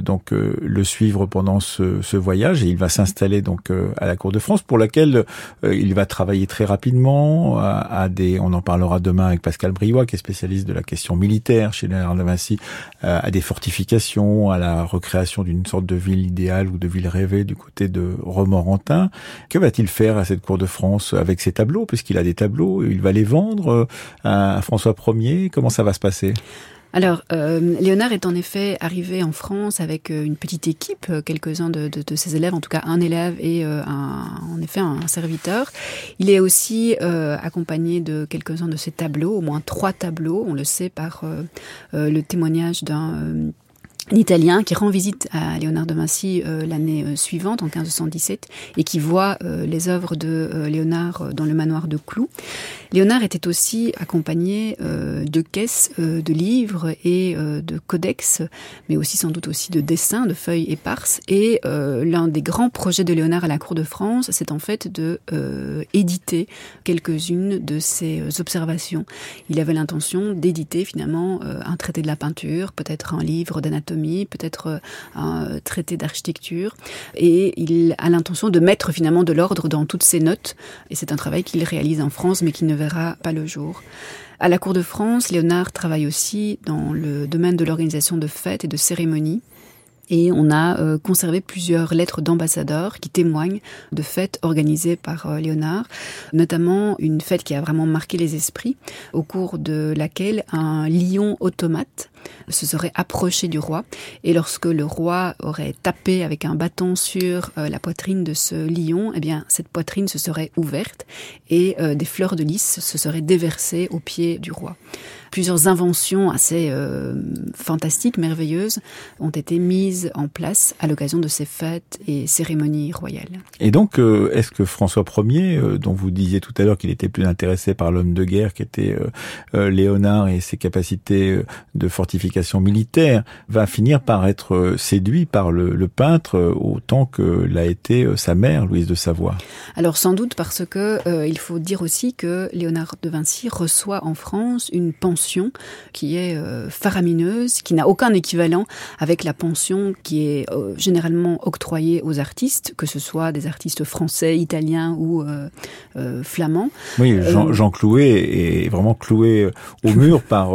donc le suivre pendant ce, voyage et il va s'installer donc à la cour de France pour laquelle il va travailler très rapidement à, des, on en parlera demain avec Pascal Briouat qui est spécialiste de la question militaire chez Léonard de Vinci, à des fortifications, à la recréation d'une sorte de ville idéale ou de ville rêvée du côté de Romorantin. Que va-t-il faire à cette cour de France avec ses tableaux, puisqu'il a des tableaux, il va les vendre euh, à François Ier Comment ça va se passer? Alors, euh, Léonard est en effet arrivé en France avec euh, une petite équipe, quelques-uns de, ses élèves, en tout cas un élève et en effet un serviteur. Il est aussi accompagné de quelques-uns de ses tableaux, au moins trois tableaux, on le sait par le témoignage d'un Italien qui rend visite à Léonard de Vinci euh, l'année euh, suivante, en 1517, et qui voit euh, les œuvres de Léonard dans le manoir de Clou. Léonard était aussi accompagné de caisses de livres et de codex, mais aussi sans doute aussi de dessins, de feuilles éparses. Et l'un des grands projets de Léonard à la cour de France, c'est en fait de éditer quelques-unes de ses observations. Il avait l'intention d'éditer finalement un traité de la peinture, peut-être un livre d'anatomie peut-être euh, un traité d'architecture. Et il a l'intention de mettre finalement de l'ordre dans toutes ses notes. Et c'est un travail qu'il réalise en France, mais qui ne verra pas le jour. À la Cour de France, Léonard travaille aussi dans le domaine de l'organisation de fêtes et de cérémonies. Et on a euh, conservé plusieurs lettres d'ambassadeurs qui témoignent de fêtes organisées par euh, Léonard, notamment une fête qui a vraiment marqué les esprits, au cours de laquelle un lion automate se serait approché du roi. Et lorsque le roi aurait tapé avec un bâton sur euh, la poitrine de ce lion, eh bien, cette poitrine se serait ouverte et des fleurs de lys se seraient déversées aux pieds du roi plusieurs inventions assez euh, fantastiques, merveilleuses, ont été mises en place à l'occasion de ces fêtes et cérémonies royales. Et donc, euh, est-ce que François Ier, euh, dont vous disiez tout à l'heure qu'il était plus intéressé par l'homme de guerre qui était Léonard et ses capacités de fortification militaire, va finir par être séduit par le, le peintre autant que l'a été sa mère, Louise de Savoie Alors sans doute parce que il faut dire aussi que Léonard de Vinci reçoit en France une pension qui est euh, faramineuse, qui n'a aucun équivalent avec la pension qui est euh, généralement octroyée aux artistes, que ce soit des artistes français, italiens ou euh, flamands. Oui, Jean, Jean, Clouet est vraiment cloué au mur par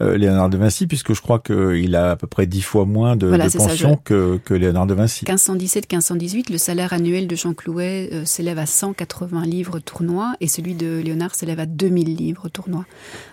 Léonard de Vinci, puisque je crois qu'il a à peu près dix fois moins de, pension que, que Léonard de Vinci. 1517-1518, le salaire annuel de Jean Clouet s'élève à 180 livres tournois et celui de Léonard s'élève à 2000 livres tournois.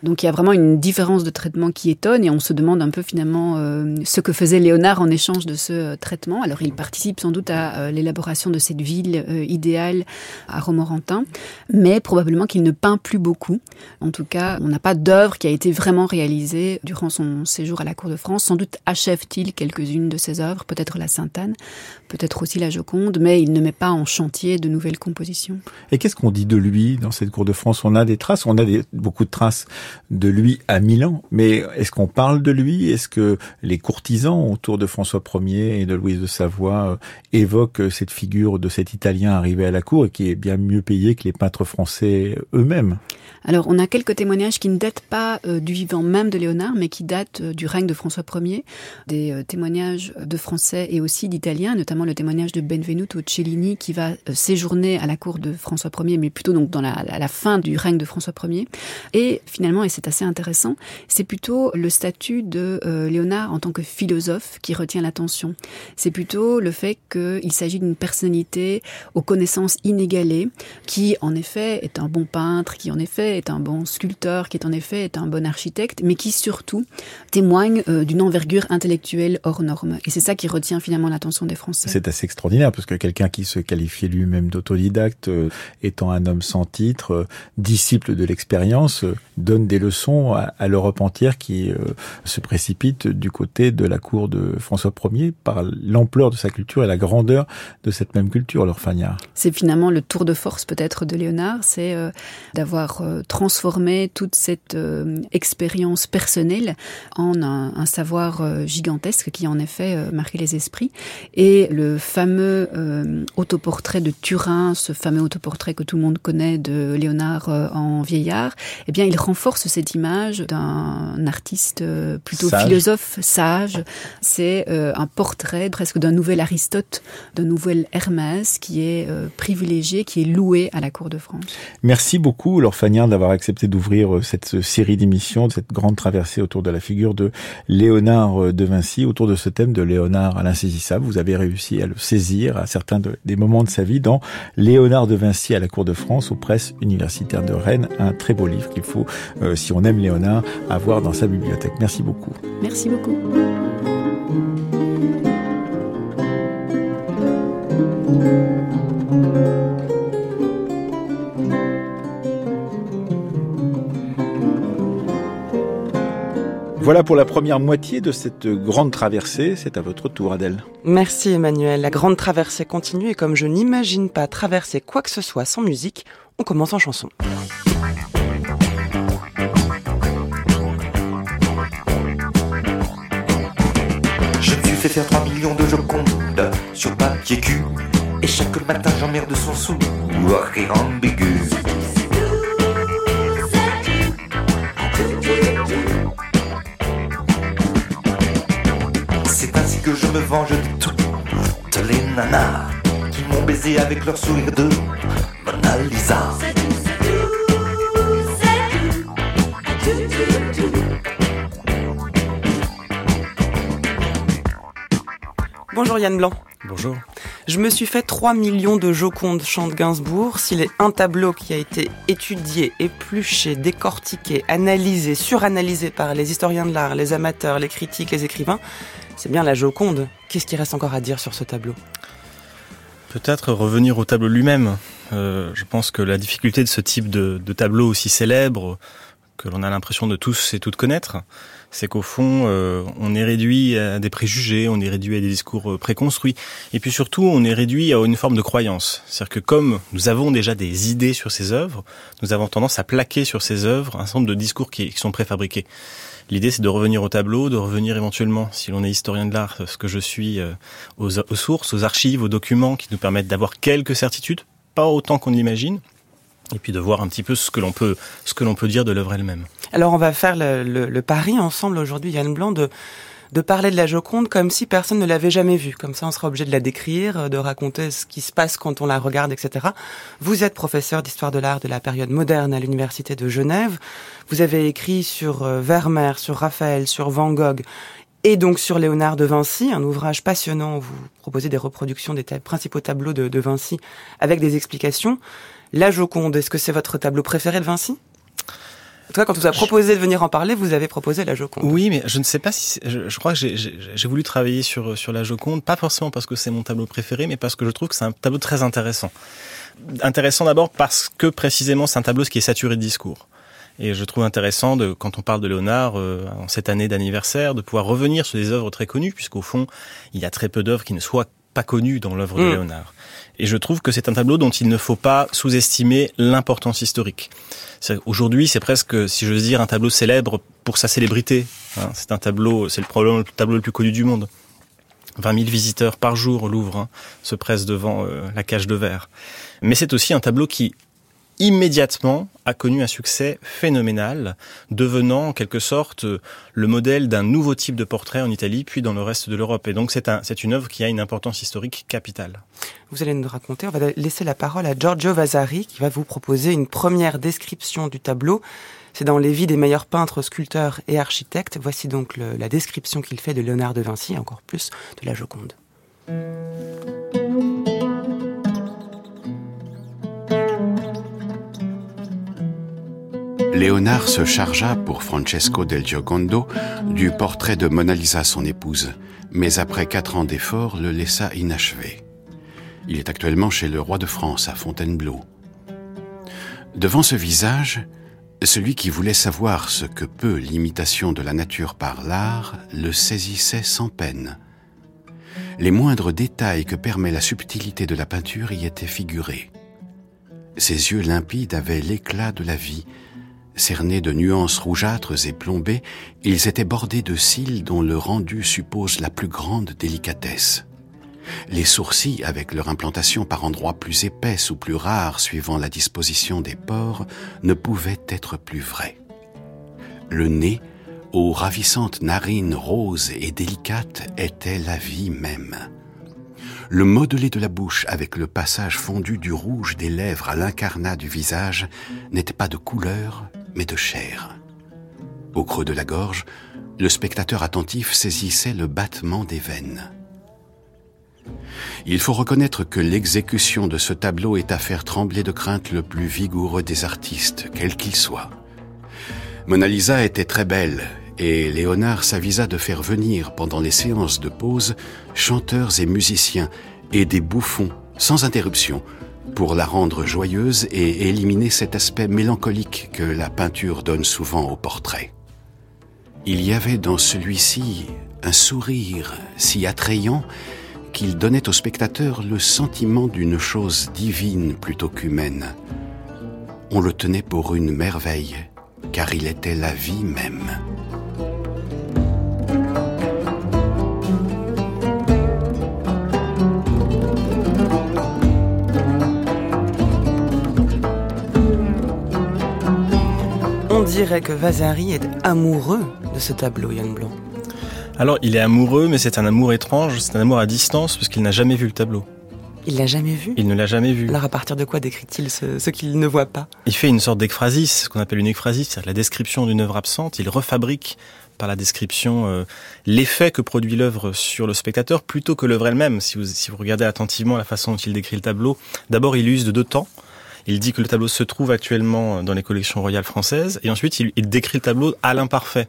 Donc il y a vraiment une différence de traitement qui étonne et on se demande un peu finalement euh, ce que faisait Léonard en échange de ce euh, traitement. Alors il participe sans doute à euh, l'élaboration de cette ville idéale à Romorantin, mais probablement qu'il ne peint plus beaucoup. En tout cas, on n'a pas d'œuvre qui a été vraiment réalisée durant son séjour à la cour de France. Sans doute achève-t-il quelques-unes de ses œuvres, peut-être la Sainte-Anne, peut-être aussi la Joconde, mais il ne met pas en chantier de nouvelles compositions. Et qu'est-ce qu'on dit de lui dans cette cour de France? On a des traces, on a des, beaucoup de traces de lui à Milan. Mais est-ce qu'on parle de lui? Est-ce que les courtisans autour de François Ier et de Louise de Savoie euh, évoquent cette figure de cet Italien arrivé à la cour et qui est bien mieux payé que les peintres français eux-mêmes? Alors, on a quelques témoignages qui ne datent pas euh, du vivant même de Léonard, mais qui datent euh, du règne de François Ier, des euh, témoignages de Français et aussi d'Italiens, notamment le témoignage de Benvenuto Cellini, qui va séjourner à la cour de François Ier, mais plutôt donc dans la, fin du règne de François Ier. Et finalement, et c'est assez intéressant, c'est plutôt le statut de Léonard en tant que philosophe qui retient l'attention. C'est plutôt le fait qu'il s'agit d'une personnalité aux connaissances inégalées, qui en effet est un bon peintre, qui en effet est un bon sculpteur, qui en effet est un bon architecte, mais qui surtout témoigne euh, d'une envergure intellectuelle hors norme. Et c'est ça qui retient finalement l'attention des Français. C'est assez extraordinaire parce que quelqu'un qui se qualifiait lui-même d'autodidacte, euh, étant un homme sans titre, euh, disciple de l'expérience, donne des leçons à, l'Europe entière qui se précipite du côté de la cour de François Ier par l'ampleur de sa culture et la grandeur de cette même culture, leur Fagnard. C'est finalement le tour de force peut-être de Léonard, c'est d'avoir transformer toute cette expérience personnelle en un, savoir euh, gigantesque qui en effet euh, marquait les esprits. Et le fameux autoportrait de Turin, ce fameux autoportrait que tout le monde connaît de Léonard en vieillard, eh bien il renforce cette image d'un artiste plutôt philosophe, sage. C'est un portrait presque d'un nouvel Aristote, d'un nouvel Hermès qui est privilégié, qui est loué à la cour de France. Merci beaucoup, Laure d'avoir accepté d'ouvrir euh, cette série d'émissions, cette grande traversée autour de la figure de Léonard de Vinci, autour de ce thème de Léonard à l'insaisissable. Vous avez réussi à le saisir à certains des moments de sa vie dans Léonard de Vinci à la Cour de France aux presses universitaires de Rennes. Un très beau livre qu'il faut, euh, si on aime Léonard, avoir dans sa bibliothèque. Merci beaucoup. Merci beaucoup. Voilà pour la première moitié de cette grande traversée. C'est à votre tour, Adèle. Merci Emmanuel. La grande traversée continue et comme je n'imagine pas traverser quoi que ce soit sans musique, on commence en chanson. Je me suis fait faire 3 millions de jocondes sur papier cul. Et chaque matin j'emmerde son sou ou rire ambigu. Nanas qui m'ont baisé avec leur sourire de Mona Lisa. Bonjour Yann Blanc. Bonjour. Je me suis fait 3 millions de Joconde, chante Gainsbourg. S'il est un tableau qui a été étudié, épluché, décortiqué, analysé, suranalysé par les historiens de l'art, les amateurs, les critiques, les écrivains, c'est bien la Joconde. Qu'est-ce qui reste encore à dire sur ce tableau? Peut-être revenir au tableau lui-même. Euh, je pense que la difficulté de ce type de, de tableau aussi célèbre, que l'on a l'impression de tous et toutes connaître, c'est qu'au fond, euh, on est réduit à des préjugés, on est réduit à des discours euh, préconstruits, et puis surtout, on est réduit à une forme de croyance. C'est-à-dire que comme nous avons déjà des idées sur ces œuvres, nous avons tendance à plaquer sur ces œuvres un certain de discours qui sont préfabriqués. L'idée, c'est de revenir au tableau, de revenir éventuellement, si l'on est historien de l'art, ce que je suis, euh, aux, sources, aux archives, aux documents qui nous permettent d'avoir quelques certitudes, pas autant qu'on l'imagine, et puis de voir un petit peu ce que l'on peut, ce que l'on peut dire de l'œuvre elle-même. Alors on va faire le, le, le pari ensemble aujourd'hui, Yann Blanc, de, de parler de la Joconde comme si personne ne l'avait jamais vue. Comme ça, on sera obligé de la décrire, de raconter ce qui se passe quand on la regarde, etc. Vous êtes professeur d'histoire de l'art de la période moderne à l'université de Genève. Vous avez écrit sur euh, Vermeer, sur Raphaël, sur Van Gogh et donc sur Léonard de Vinci, un ouvrage passionnant où vous proposez des reproductions des principaux tableaux de, de Vinci avec des explications. La Joconde, est-ce que c'est votre tableau préféré de Vinci? En tout cas, quand on vous a proposé de venir en parler, vous avez proposé la Joconde. Oui, mais je ne sais pas si je, je crois que j'ai voulu travailler sur sur la Joconde, pas forcément parce que c'est mon tableau préféré, mais parce que je trouve que c'est un tableau très intéressant. Intéressant d'abord parce que précisément c'est un tableau qui est saturé de discours. Et je trouve intéressant, de, quand on parle de Léonard, euh, en cette année d'anniversaire, de pouvoir revenir sur des œuvres très connues, puisqu'au fond, il y a très peu d'œuvres qui ne soient pas connues dans l'œuvre mmh. de Léonard. Et je trouve que c'est un tableau dont il ne faut pas sous-estimer l'importance historique. Aujourd'hui, c'est presque, si je veux dire, un tableau célèbre pour sa célébrité. Hein. C'est un tableau, c'est le le tableau le plus connu du monde. 20 000 visiteurs par jour au Louvre hein, se pressent devant euh, la cage de verre. Mais c'est aussi un tableau qui immédiatement a connu un succès phénoménal, devenant en quelque sorte le modèle d'un nouveau type de portrait en Italie, puis dans le reste de l'Europe. Et donc c'est un, une œuvre qui a une importance historique capitale. Vous allez nous raconter, on va laisser la parole à Giorgio Vasari, qui va vous proposer une première description du tableau. C'est dans les vies des meilleurs peintres, sculpteurs et architectes. Voici donc la description qu'il fait de Léonard de Vinci, encore plus de la Joconde. Léonard se chargea pour Francesco del Giocondo du portrait de Mona Lisa, son épouse, mais après quatre ans d'efforts, le laissa inachevé. Il est actuellement chez le roi de France à Fontainebleau. Devant ce visage, celui qui voulait savoir ce que peut l'imitation de la nature par l'art le saisissait sans peine. Les moindres détails que permet la subtilité de la peinture y étaient figurés. Ses yeux limpides avaient l'éclat de la vie, Cernés de nuances rougeâtres et plombées, ils étaient bordés de cils dont le rendu suppose la plus grande délicatesse. Les sourcils, avec leur implantation par endroits plus épaisses ou plus rares suivant la disposition des pores, ne pouvaient être plus vrais. Le nez, aux ravissantes narines roses et délicates, était la vie même. Le modelé de la bouche avec le passage fondu du rouge des lèvres à l'incarnat du visage n'était pas de couleur, mais de chair. Au creux de la gorge, le spectateur attentif saisissait le battement des veines. Il faut reconnaître que l'exécution de ce tableau est à faire trembler de crainte le plus vigoureux des artistes, quel qu'il soit. Mona Lisa était très belle, et Léonard s'avisa de faire venir pendant les séances de pause chanteurs et musiciens et des bouffons sans interruption pour la rendre joyeuse et éliminer cet aspect mélancolique que la peinture donne souvent au portrait. Il y avait dans celui-ci un sourire si attrayant qu'il donnait au spectateur le sentiment d'une chose divine plutôt qu'humaine. On le tenait pour une merveille, car il était la vie même. Dirait que Vasari est amoureux de ce tableau, Yann Blanc. Alors, il est amoureux, mais c'est un amour étrange, c'est un amour à distance, parce qu'il n'a jamais vu le tableau. Il l'a jamais vu? Il ne l'a jamais vu. Alors à partir de quoi décrit-il ce, ce qu'il ne voit pas? Il fait une sorte d'ekphrasis, ce qu'on appelle une ekphrasis, c'est-à-dire la description d'une œuvre absente. Il refabrique par la description euh, l'effet que produit l'œuvre sur le spectateur plutôt que l'œuvre elle-même. Si vous, si vous regardez attentivement la façon dont il décrit le tableau, d'abord il use de deux temps. Il dit que le tableau se trouve actuellement dans les collections royales françaises et ensuite il, il décrit le tableau à l'imparfait.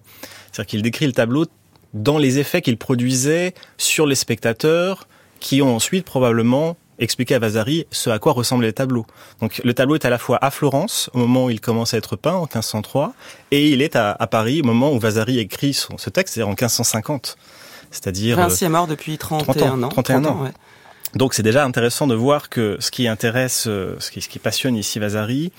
C'est-à-dire qu'il décrit le tableau dans les effets qu'il produisait sur les spectateurs qui ont ensuite probablement expliqué à Vasari ce à quoi ressemblaient les tableaux. Donc le tableau est à la fois à Florence au moment où il commence à être peint en 1503 et il est à, à Paris au moment où Vasari écrit son, ce texte, c'est-à-dire en 1550. C'est-à-dire Vinci est mort depuis 31 30 ans, ans. 31 ans. ouais. Donc c'est déjà intéressant de voir que ce qui intéresse, euh, ce qui, ce qui passionne ici Vasari,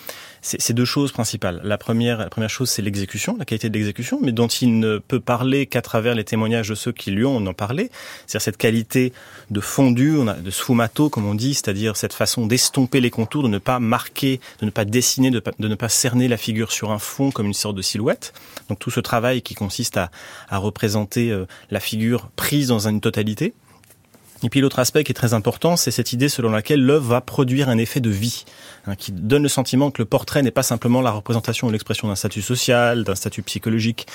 c'est deux choses principales. La première, la première chose, c'est l'exécution, la qualité de l'exécution, mais dont il ne peut parler qu'à travers les témoignages de ceux qui lui ont en parlé. C'est-à-dire cette qualité de fondu, de sfumato, comme on dit, c'est-à-dire cette façon d'estomper les contours, de ne pas marquer, de ne pas dessiner, de, de ne pas cerner la figure sur un fond comme une sorte de silhouette. Donc tout ce travail qui consiste à, à représenter euh, la figure prise dans une totalité. Et puis l'autre aspect qui est très important, c'est cette idée selon laquelle l'œuvre va produire un effet de vie, hein, qui donne le sentiment que le portrait n'est pas simplement la représentation ou l'expression d'un statut social, d'un statut psychologique,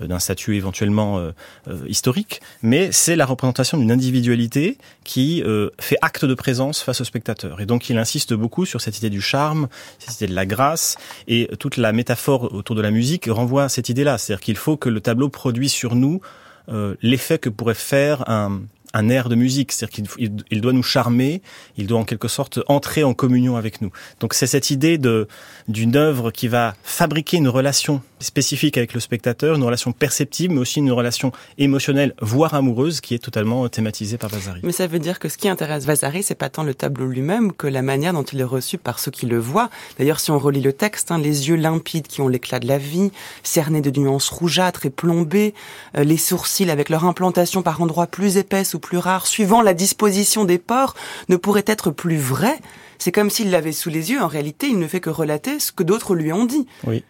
euh, d'un statut éventuellement euh, euh, historique, mais c'est la représentation d'une individualité qui euh, fait acte de présence face au spectateur. Et donc il insiste beaucoup sur cette idée du charme, cette idée de la grâce, et toute la métaphore autour de la musique renvoie à cette idée-là, c'est-à-dire qu'il faut que le tableau produise sur nous l'effet que pourrait faire un, un air de musique, c'est-à-dire qu'il il- il doit nous charmer, il doit en quelque sorte entrer en communion avec nous. Donc c'est cette idée de d'une œuvre qui va fabriquer une relation spécifique avec le spectateur, une relation perceptible, mais aussi une relation émotionnelle, voire amoureuse, qui est totalement thématisée par Vasari. Mais ça veut dire que ce qui intéresse Vasari, c'est pas tant le tableau lui-même que la manière dont il est reçu par ceux qui le voient. D'ailleurs, si on relit le texte, hein, les yeux limpides qui ont l'éclat de la vie, cernés de nuances rougeâtres et plombées, euh, les sourcils avec leur implantation par endroits plus épaisse ou plus rares, suivant la disposition des pores, ne pourraient être plus vrais. C'est comme s'il l'avait sous les yeux. En réalité, il ne fait que relater ce que d'autres lui ont dit. Oui.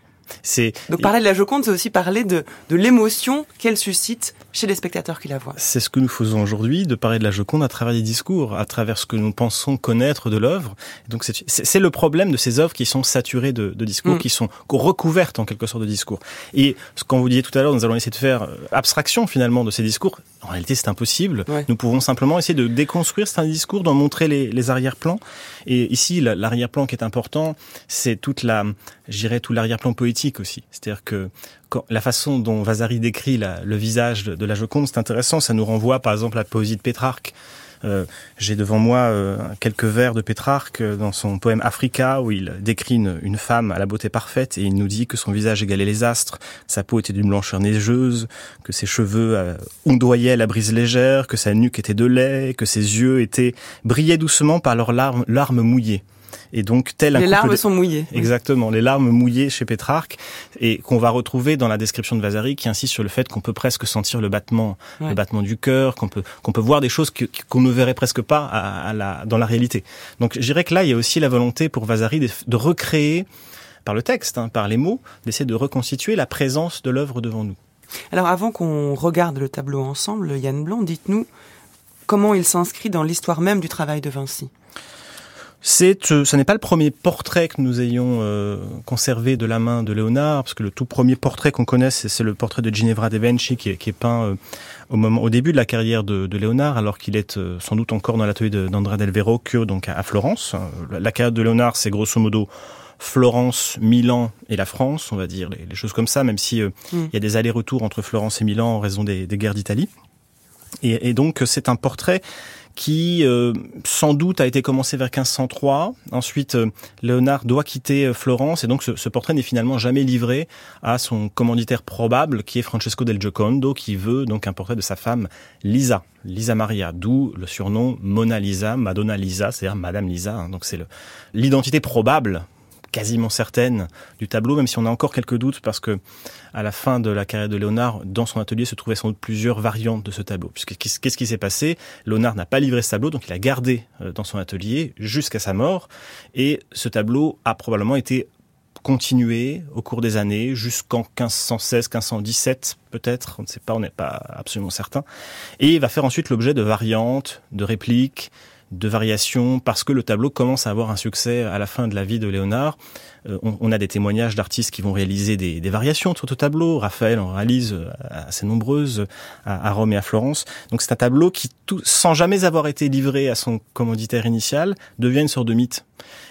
C'est Donc parler de la Joconde, c'est aussi parler de, de l'émotion qu'elle suscite chez les spectateurs qui la voient. C'est ce que nous faisons aujourd'hui, de parler de la Joconde à travers des discours, à travers ce que nous pensons connaître de l'œuvre. Donc c'est- le problème de ces œuvres qui sont saturées de, de discours, Mm. qui sont recouvertes en quelque sorte de discours. Et ce qu'on vous disait tout à l'heure, nous allons essayer de faire euh, abstraction finalement de ces discours. En réalité, c'est impossible. Ouais. Nous pouvons simplement essayer de déconstruire certains discours, d'en montrer les, les arrière-plans. Et ici, la- l'arrière-plan qui est important, c'est toute la, je dirais, tout l'arrière-plan poétique aussi. C'est-à-dire que quand- la façon dont Vasari décrit la- le visage de, de la Joconde, c'est intéressant. Ça nous renvoie, par exemple, à la poésie de Pétrarque. Euh, J'ai devant moi euh, quelques vers de Pétrarque euh, dans son poème Africa où il décrit une, femme à la beauté parfaite et il nous dit que son visage égalait les astres, sa peau était d'une blancheur neigeuse, que ses cheveux ondoyaient la brise légère, que sa nuque était de lait, que ses yeux étaient brillaient doucement par leurs larmes, larmes mouillées. Et donc tel Les larmes de- sont mouillées. Exactement, les larmes mouillées chez Pétrarque et qu'on va retrouver dans la description de Vasari qui insiste sur le fait qu'on peut presque sentir le battement, Ouais. le battement du cœur, qu'on peut qu'on peut voir des choses qu'on ne verrait presque pas à, à la, dans la réalité. Donc je dirais que là il y a aussi la volonté pour Vasari de, de recréer par le texte, hein, par les mots, d'essayer de reconstituer la présence de l'œuvre devant nous. Alors avant qu'on regarde le tableau ensemble, Yann Blanc, dites-nous comment il s'inscrit dans l'histoire même du travail de Vinci. C'est, euh, ce n'est pas le premier portrait que nous ayons euh, conservé de la main de Léonard, parce que le tout premier portrait qu'on connaisse, c'est, le portrait de Ginevra de Benci, qui est, qui est peint euh, au moment, au début de la carrière de, de Léonard, alors qu'il est euh, sans doute encore dans l'atelier d'Andrea del Verrocchio, donc à, à Florence. La, la carrière de Léonard, c'est grosso modo Florence, Milan et la France, on va dire les, les choses comme ça, même si euh, Mm. il y a des allers-retours entre Florence et Milan en raison des, des guerres d'Italie. Et, et donc c'est un portrait qui euh, sans doute a été commencé vers 1503. Ensuite, euh, Léonard doit quitter euh, Florence et donc ce, ce portrait n'est finalement jamais livré à son commanditaire probable qui est Francesco del Giocondo qui veut donc un portrait de sa femme Lisa, Lisa Maria, d'où le surnom Mona Lisa, Madonna Lisa, c'est-à-dire Madame Lisa. Hein. donc c'est l'identité probable quasiment certaine du tableau, même si on a encore quelques doutes parce que à la fin de la carrière de Léonard, dans son atelier se trouvaient sans doute plusieurs variantes de ce tableau. Puisque qu'est-ce qui s'est passé? Léonard n'a pas livré ce tableau, donc il a gardé euh, dans son atelier jusqu'à sa mort, et ce tableau a probablement été continué au cours des années jusqu'en 1516, 1517 peut-être, on ne sait pas, on n'est pas absolument certain, et il va faire ensuite l'objet de variantes, de répliques, de variations parce que le tableau commence à avoir un succès à la fin de la vie de Léonard. Euh, on, a des témoignages d'artistes qui vont réaliser des, variations sur ce tableau. Raphaël en réalise euh, assez nombreuses à, Rome et à Florence. Donc c'est un tableau qui, sans jamais avoir été livré à son commanditaire initial, devient une sorte de mythe.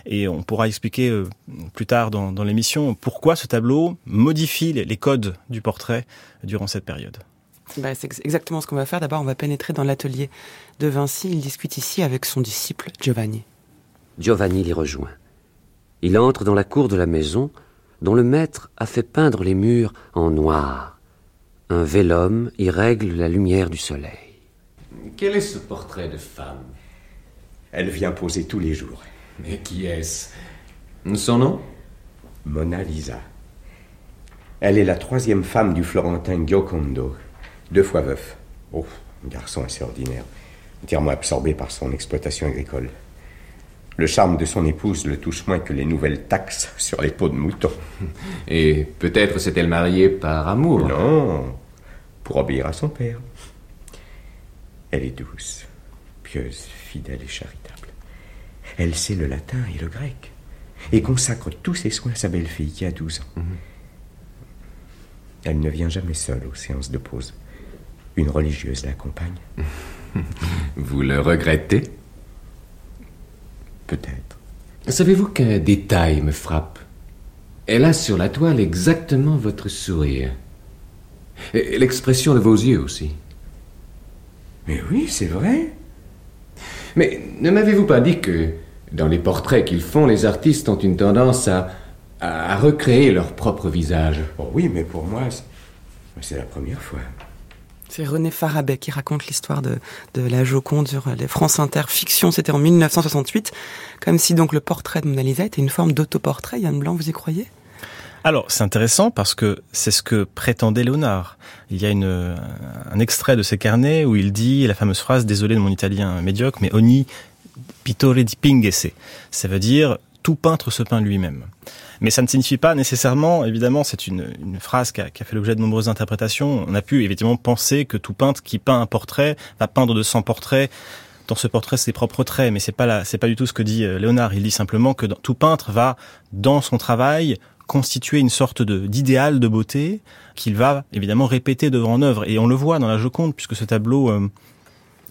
Et on pourra expliquer euh, plus tard dans, l'émission pourquoi ce tableau modifie les codes du portrait durant cette période. Bah, c'est exactement ce qu'on va faire. D'abord, on va pénétrer dans l'atelier de Vinci. Il discute ici avec son disciple Giovanni. Giovanni l'y rejoint. Il entre dans la cour de la maison, dont le maître a fait peindre les murs en noir. Un vélum y règle la lumière du soleil. Quel est ce portrait de femme? Elle vient poser tous les jours. Mais qui est-ce? Son nom? Mona Lisa. Elle est la troisième femme du Florentin Giocondo, deux fois veuf. Oh, un garçon assez ordinaire, entièrement absorbé par son exploitation agricole. Le charme de son épouse le touche moins que les nouvelles taxes sur les peaux de mouton. Et peut-être s'est-elle mariée par amour Non, pour obéir à son père. Elle est douce, pieuse, fidèle et charitable. Elle sait le latin et le grec, et consacre tous ses soins à sa belle-fille qui a 12 ans. Mhm. Elle ne vient jamais seule aux séances de pause. Une religieuse l'accompagne. Vous le regrettez? Peut-être. Savez-vous qu'un détail me frappe? Elle a sur la toile exactement votre sourire. Et l'expression de vos yeux aussi. Mais oui, c'est vrai. Mais ne m'avez-vous pas dit que dans les portraits qu'ils font, les artistes ont une tendance à, à recréer leur propre visage? Oh Oui, mais pour moi, c'est la première fois. C'est René Farabet qui raconte l'histoire de, la Joconde sur les France Inter Fiction. C'était en 1968. Comme si donc le portrait de Mona Lisa était une forme d'autoportrait. Yann Blanc, vous y croyez? Alors, c'est intéressant parce que c'est ce que prétendait Léonard. Il y a un extrait de ses carnets où il dit la fameuse phrase Désolé de mon italien médiocre, mais ogni pittore di pingese. Ça veut dire tout peintre se peint lui-même. Mais ça ne signifie pas nécessairement, évidemment, c'est une, une, phrase qui a, qui a, fait l'objet de nombreuses interprétations. On a pu évidemment penser que tout peintre qui peint un portrait va peindre de 100 portraits dans ce portrait ses propres traits, mais c'est pas c'est pas du tout ce que dit euh, Léonard. Il dit simplement que tout peintre va dans son travail constituer une sorte de d'idéal de beauté qu'il va évidemment répéter devant en œuvre. Et on le voit dans la Joconde, puisque ce tableau euh,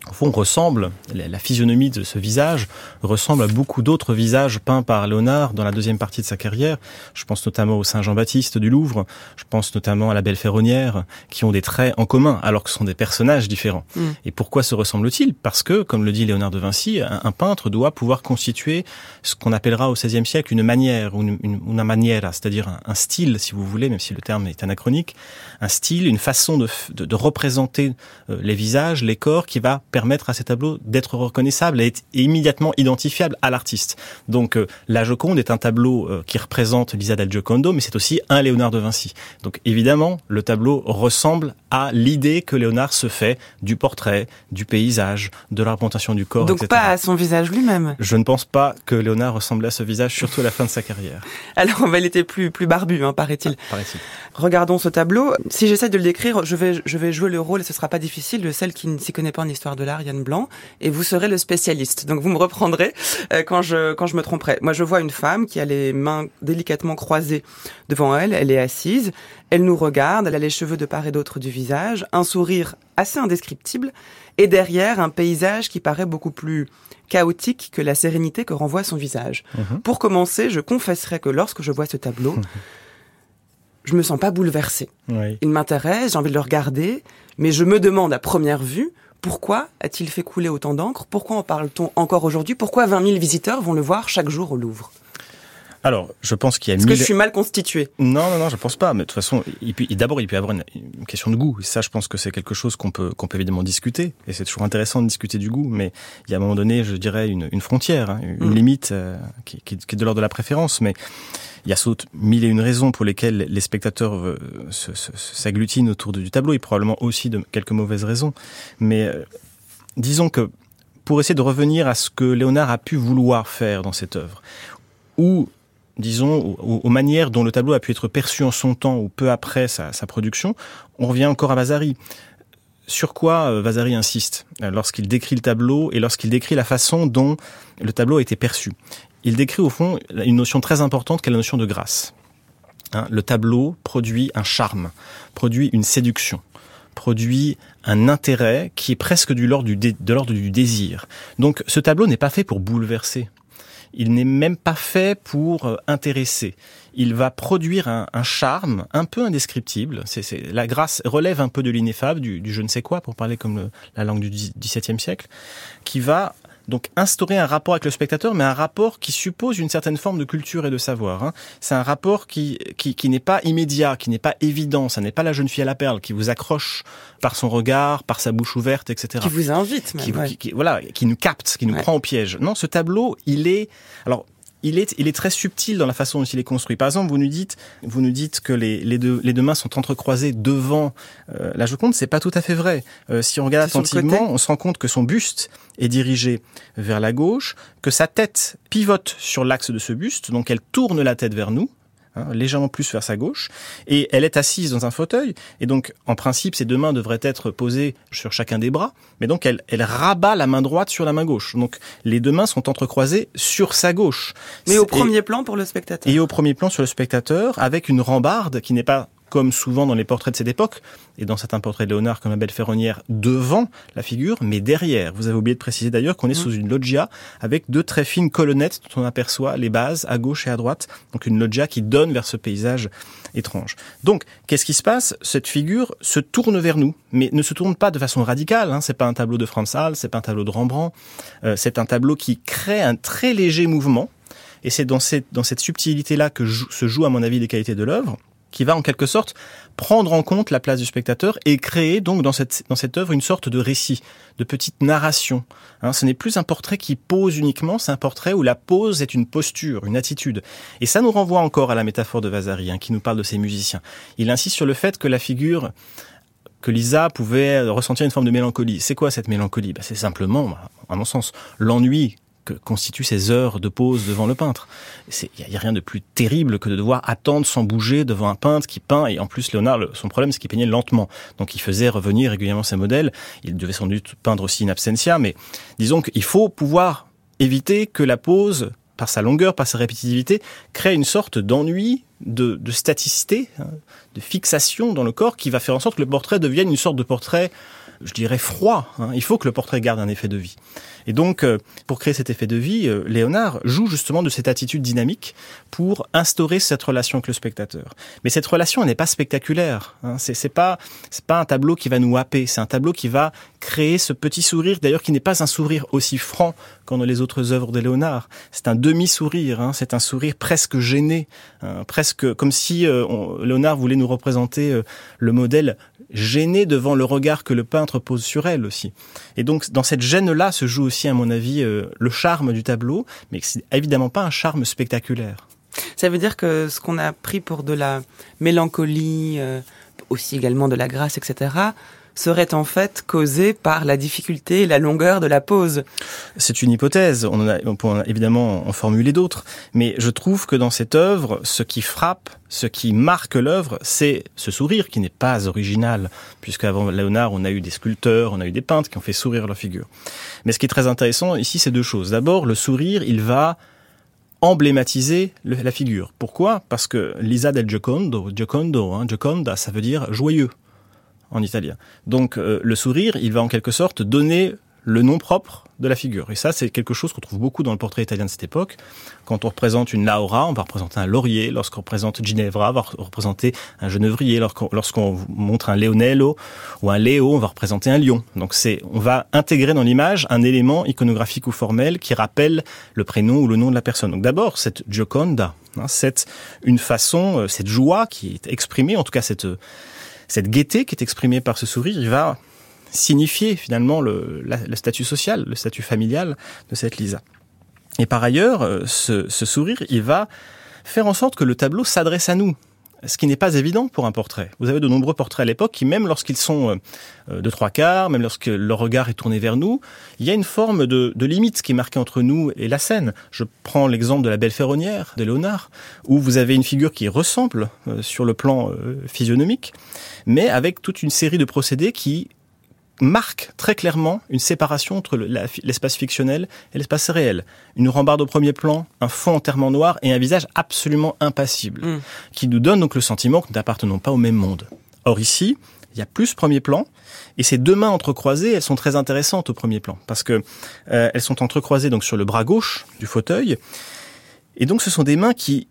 au fond, ressemble, la physionomie de ce visage ressemble à beaucoup d'autres visages peints par Léonard dans la deuxième partie de sa carrière. Je pense notamment au Saint Jean-Baptiste du Louvre, je pense notamment à la Belle Ferronnière, qui ont des traits en commun, alors que ce sont des personnages différents. Mm. Et pourquoi se ressemblent-ils Parce que, comme le dit Léonard de Vinci, un, peintre doit pouvoir constituer ce qu'on appellera au XVIe siècle une manière, ou une, une, maniera, c'est-à-dire un, style, si vous voulez, même si le terme est anachronique, un style, une façon de, de, représenter euh, les visages, les corps, qui va permettre à ces tableaux d'être reconnaissables et être immédiatement identifiables à l'artiste. Donc euh, la Joconde est un tableau euh, qui représente Lisa del Giocondo, mais c'est aussi un Léonard de Vinci. Donc évidemment, le tableau ressemble à l'idée que Léonard se fait du portrait, du paysage, de la représentation du corps, Donc pas à son visage lui-même. Je ne pense pas que Léonard ressemblait à ce visage, surtout à la fin de sa carrière. Alors, il était plus plus barbu, hein, paraît-il. paraît-il. Regardons ce tableau. Si j'essaie de le décrire, je vais je vais jouer le rôle, et ce sera pas difficile, de celle qui ne s'y connaît pas en histoire de l'art, Yann Blanc, et vous serez le spécialiste. Donc vous me reprendrez euh, quand je quand je me tromperai. Moi, je vois une femme qui a les mains délicatement croisées devant elle. Elle est assise. Elle nous regarde. Elle a les cheveux de part et d'autre du visage, un sourire assez indescriptible, et derrière un paysage qui paraît beaucoup plus chaotique que la sérénité que renvoie son visage. Mhm. Pour commencer, je confesserai que lorsque je vois ce tableau, je me sens pas bouleversée. Il m'intéresse, j'ai envie de le regarder, mais je me demande à première vue Pourquoi a-t-il fait couler autant d'encre? Pourquoi en parle-t-on encore aujourd'hui? Pourquoi 20 000 visiteurs vont le voir chaque jour au Louvre? Alors, je pense qu'il y a Est-ce que je suis mal constitué Non, non, non, je pense pas. Mais de toute façon, d'abord, il peut y avoir une, une, question de goût. Et ça, je pense que c'est quelque chose qu'on peut, qu'on peut évidemment discuter. Et c'est toujours intéressant de discuter du goût. Mais il y a un moment donné, je dirais, une, une frontière, hein, une mm. limite euh, qui, qui, qui, est de l'ordre de la préférence. Mais il y a saute mille et une raisons pour lesquelles les spectateurs euh, s'agglutinent autour du tableau, et probablement aussi de quelques mauvaises raisons. Mais euh, disons que pour essayer de revenir à ce que Léonard a pu vouloir faire dans cette œuvre, ou disons, aux, manières dont le tableau a pu être perçu en son temps ou peu après sa, production, on revient encore à Vasari. Sur quoi euh, Vasari insiste euh, lorsqu'il décrit le tableau et lorsqu'il décrit la façon dont le tableau a été perçu? Il décrit au fond une notion très importante qu'est la notion de grâce. Hein, le tableau produit un charme, produit une séduction produit un intérêt qui est presque du l'ordre de l'ordre du désir. Donc ce tableau n'est pas fait pour bouleverser il n'est même pas fait pour euh, intéresser. Il va produire un, charme un peu indescriptible. C'est, la grâce relève un peu de l'ineffable, du, je ne sais quoi, pour parler comme la langue du XVIIe siècle, qui va donc instaurer un rapport avec le spectateur, mais un rapport qui suppose une certaine forme de culture et de savoir. Hein. C'est un rapport qui, qui, qui n'est pas immédiat, qui n'est pas évident. Ça n'est pas la jeune fille à la perle qui vous accroche par son regard, par sa bouche ouverte, etc. Qui vous invite, même, qui, voilà, qui nous capte, qui nous prend au piège. Non, ce tableau, il est alors il est, il est très subtil dans la façon dont il est construit. Par exemple, vous nous dites, vous nous dites que les, les, deux, les deux mains sont entrecroisées devant euh, la Joconde. C'est pas tout à fait vrai. Euh, si on regarde attentivement, on se rend compte que son buste est dirigé vers la gauche, que sa tête pivote sur l'axe de ce buste, donc elle tourne la tête vers nous. Hein, légèrement plus vers sa gauche, et elle est assise dans un fauteuil, et donc en principe ses deux mains devraient être posées sur chacun des bras, mais donc elle, elle rabat la main droite sur la main gauche. Donc les deux mains sont entrecroisées sur sa gauche. Mais au premier plan pour le spectateur. Et au premier plan sur le spectateur, avec une rambarde qui n'est pas comme souvent dans les portraits de cette époque, et dans certains portraits de Léonard comme la belle ferronnière, devant la figure, mais derrière. Vous avez oublié de préciser d'ailleurs qu'on est mm. sous une loggia avec deux très fines colonnettes dont on aperçoit les bases à gauche et à droite. Donc une loggia qui donne vers ce paysage étrange. Donc, qu'est-ce qui se passe? Cette figure se tourne vers nous, mais ne se tourne pas de façon radicale. Hein. C'est pas un tableau de Franz Hals, c'est pas un tableau de Rembrandt. Euh, c'est un tableau qui crée un très léger mouvement. Et c'est dans cette, dans cette subtilité-là que se jouent, à mon avis, les qualités de l'œuvre qui va en quelque sorte prendre en compte la place du spectateur et créer donc dans cette dans cette œuvre une sorte de récit, de petite narration. Hein, ce n'est plus un portrait qui pose uniquement, c'est un portrait où la pose est une posture, une attitude. Et ça nous renvoie encore à la métaphore de Vasari, hein, qui nous parle de ses musiciens. Il insiste sur le fait que la figure que Lisa pouvait ressentir une forme de mélancolie. C'est quoi cette mélancolie? Bah, C'est simplement, à mon sens, l'ennui que constituent ces heures de pause devant le peintre. Il n'y a, rien de plus terrible que de devoir attendre sans bouger devant un peintre qui peint. Et en plus, Léonard, son problème, c'est qu'il peignait lentement. Donc, il faisait revenir régulièrement ses modèles. Il devait sans doute peindre aussi in absentia. Mais disons qu'il faut pouvoir éviter que la pause, par sa longueur, par sa répétitivité, crée une sorte d'ennui, de, de staticité, hein, de fixation dans le corps qui va faire en sorte que le portrait devienne une sorte de portrait je dirais, froid. Hein. Il faut que le portrait garde un effet de vie. Et donc, euh, pour créer cet effet de vie, euh, Léonard joue justement de cette attitude dynamique pour instaurer cette relation avec le spectateur. Mais cette relation, n'est pas spectaculaire. Hein. C'est pas, un tableau qui va nous happer. C'est un tableau qui va créer ce petit sourire, d'ailleurs, qui n'est pas un sourire aussi franc qu'en les autres œuvres de Léonard. C'est un demi-sourire. Hein. C'est un sourire presque gêné, hein. presque comme si euh, Léonard voulait nous représenter le modèle gêné devant le regard que le peintre pose sur elle aussi. Et donc, dans cette gêne-là se joue aussi, à mon avis, euh, le charme du tableau, mais c'est évidemment pas un charme spectaculaire. Ça veut dire que ce qu'on a pris pour de la mélancolie, euh, aussi également de la grâce, etc., serait en fait causé par la difficulté et la longueur de la pause. C'est une hypothèse, on, a, on peut évidemment en formuler d'autres, mais je trouve que dans cette œuvre, ce qui frappe, ce qui marque l'œuvre, c'est ce sourire qui n'est pas original, puisque avant Léonard, on a eu des sculpteurs, on a eu des peintres qui ont fait sourire leur figure. Mais ce qui est très intéressant ici, c'est deux choses. D'abord, le sourire, il va emblématiser la figure. Pourquoi? Parce que Lisa del Giocondo, Giocondo, hein, Gioconda, ça veut dire joyeux en italien. Donc euh, le sourire, il va en quelque sorte donner le nom propre de la figure. Et ça, c'est quelque chose qu'on trouve beaucoup dans le portrait italien de cette époque. Quand on représente une Laura, on va représenter un laurier. Lorsqu'on représente Ginevra, on va représenter un genévrier. Lorsqu'on montre un Leonello ou un Léo, on va représenter un lion. Donc c'est, on va intégrer dans l'image un élément iconographique ou formel qui rappelle le prénom ou le nom de la personne. Donc d'abord, cette Gioconda, hein, c'est une façon, euh, cette joie qui est exprimée, en tout cas cette cette gaieté qui est exprimée par ce sourire, il va signifier finalement le, statut social, le statut familial de cette Lisa. Et par ailleurs, euh, ce, sourire, il va faire en sorte que le tableau s'adresse à nous ce qui n'est pas évident pour un portrait. Vous avez de nombreux portraits à l'époque qui, même lorsqu'ils sont euh, euh, de trois quarts, même lorsque leur regard est tourné vers nous, il y a une forme de, limite qui est marquée entre nous et la scène. Je prends l'exemple de la Belle Ferronnière de Léonard, où vous avez une figure qui ressemble sur le plan physionomique, mais avec toute une série de procédés qui marque très clairement une séparation entre l'espace fictionnel et l'espace réel. Une rambarde au premier plan, un fond entièrement noir et un visage absolument impassible, mm. qui nous donne donc le sentiment que nous n'appartenons pas au même monde. Or ici, il y a plus premier plan, et ces deux mains entrecroisées, elles sont très intéressantes au premier plan, parce que euh, elles sont entrecroisées donc sur le bras gauche du fauteuil, et donc ce sont des mains qui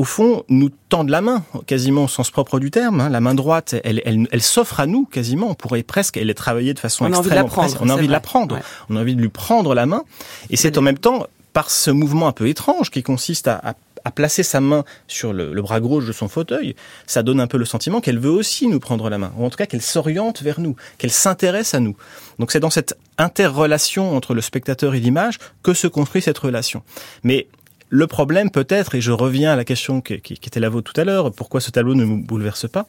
au fond, nous tendent la main, quasiment au sens propre du terme. Hein. La main droite, elle, elle, s'offre à nous quasiment. On pourrait presque, elle est travaillée de façon on extrêmement. On a envie de la prendre. On a envie de lui prendre la main. Et c'est en même temps, par ce mouvement un peu étrange qui consiste à, placer sa main sur le, bras gauche de son fauteuil, ça donne un peu le sentiment qu'elle veut aussi nous prendre la main, ou en tout cas qu'elle s'oriente vers nous, qu'elle s'intéresse à nous. Donc c'est dans cette interrelation entre le spectateur et l'image que se construit cette relation. Mais le problème peut-être, et je reviens à la question qui, était la vôtre tout à l'heure, pourquoi ce tableau ne nous bouleverse pas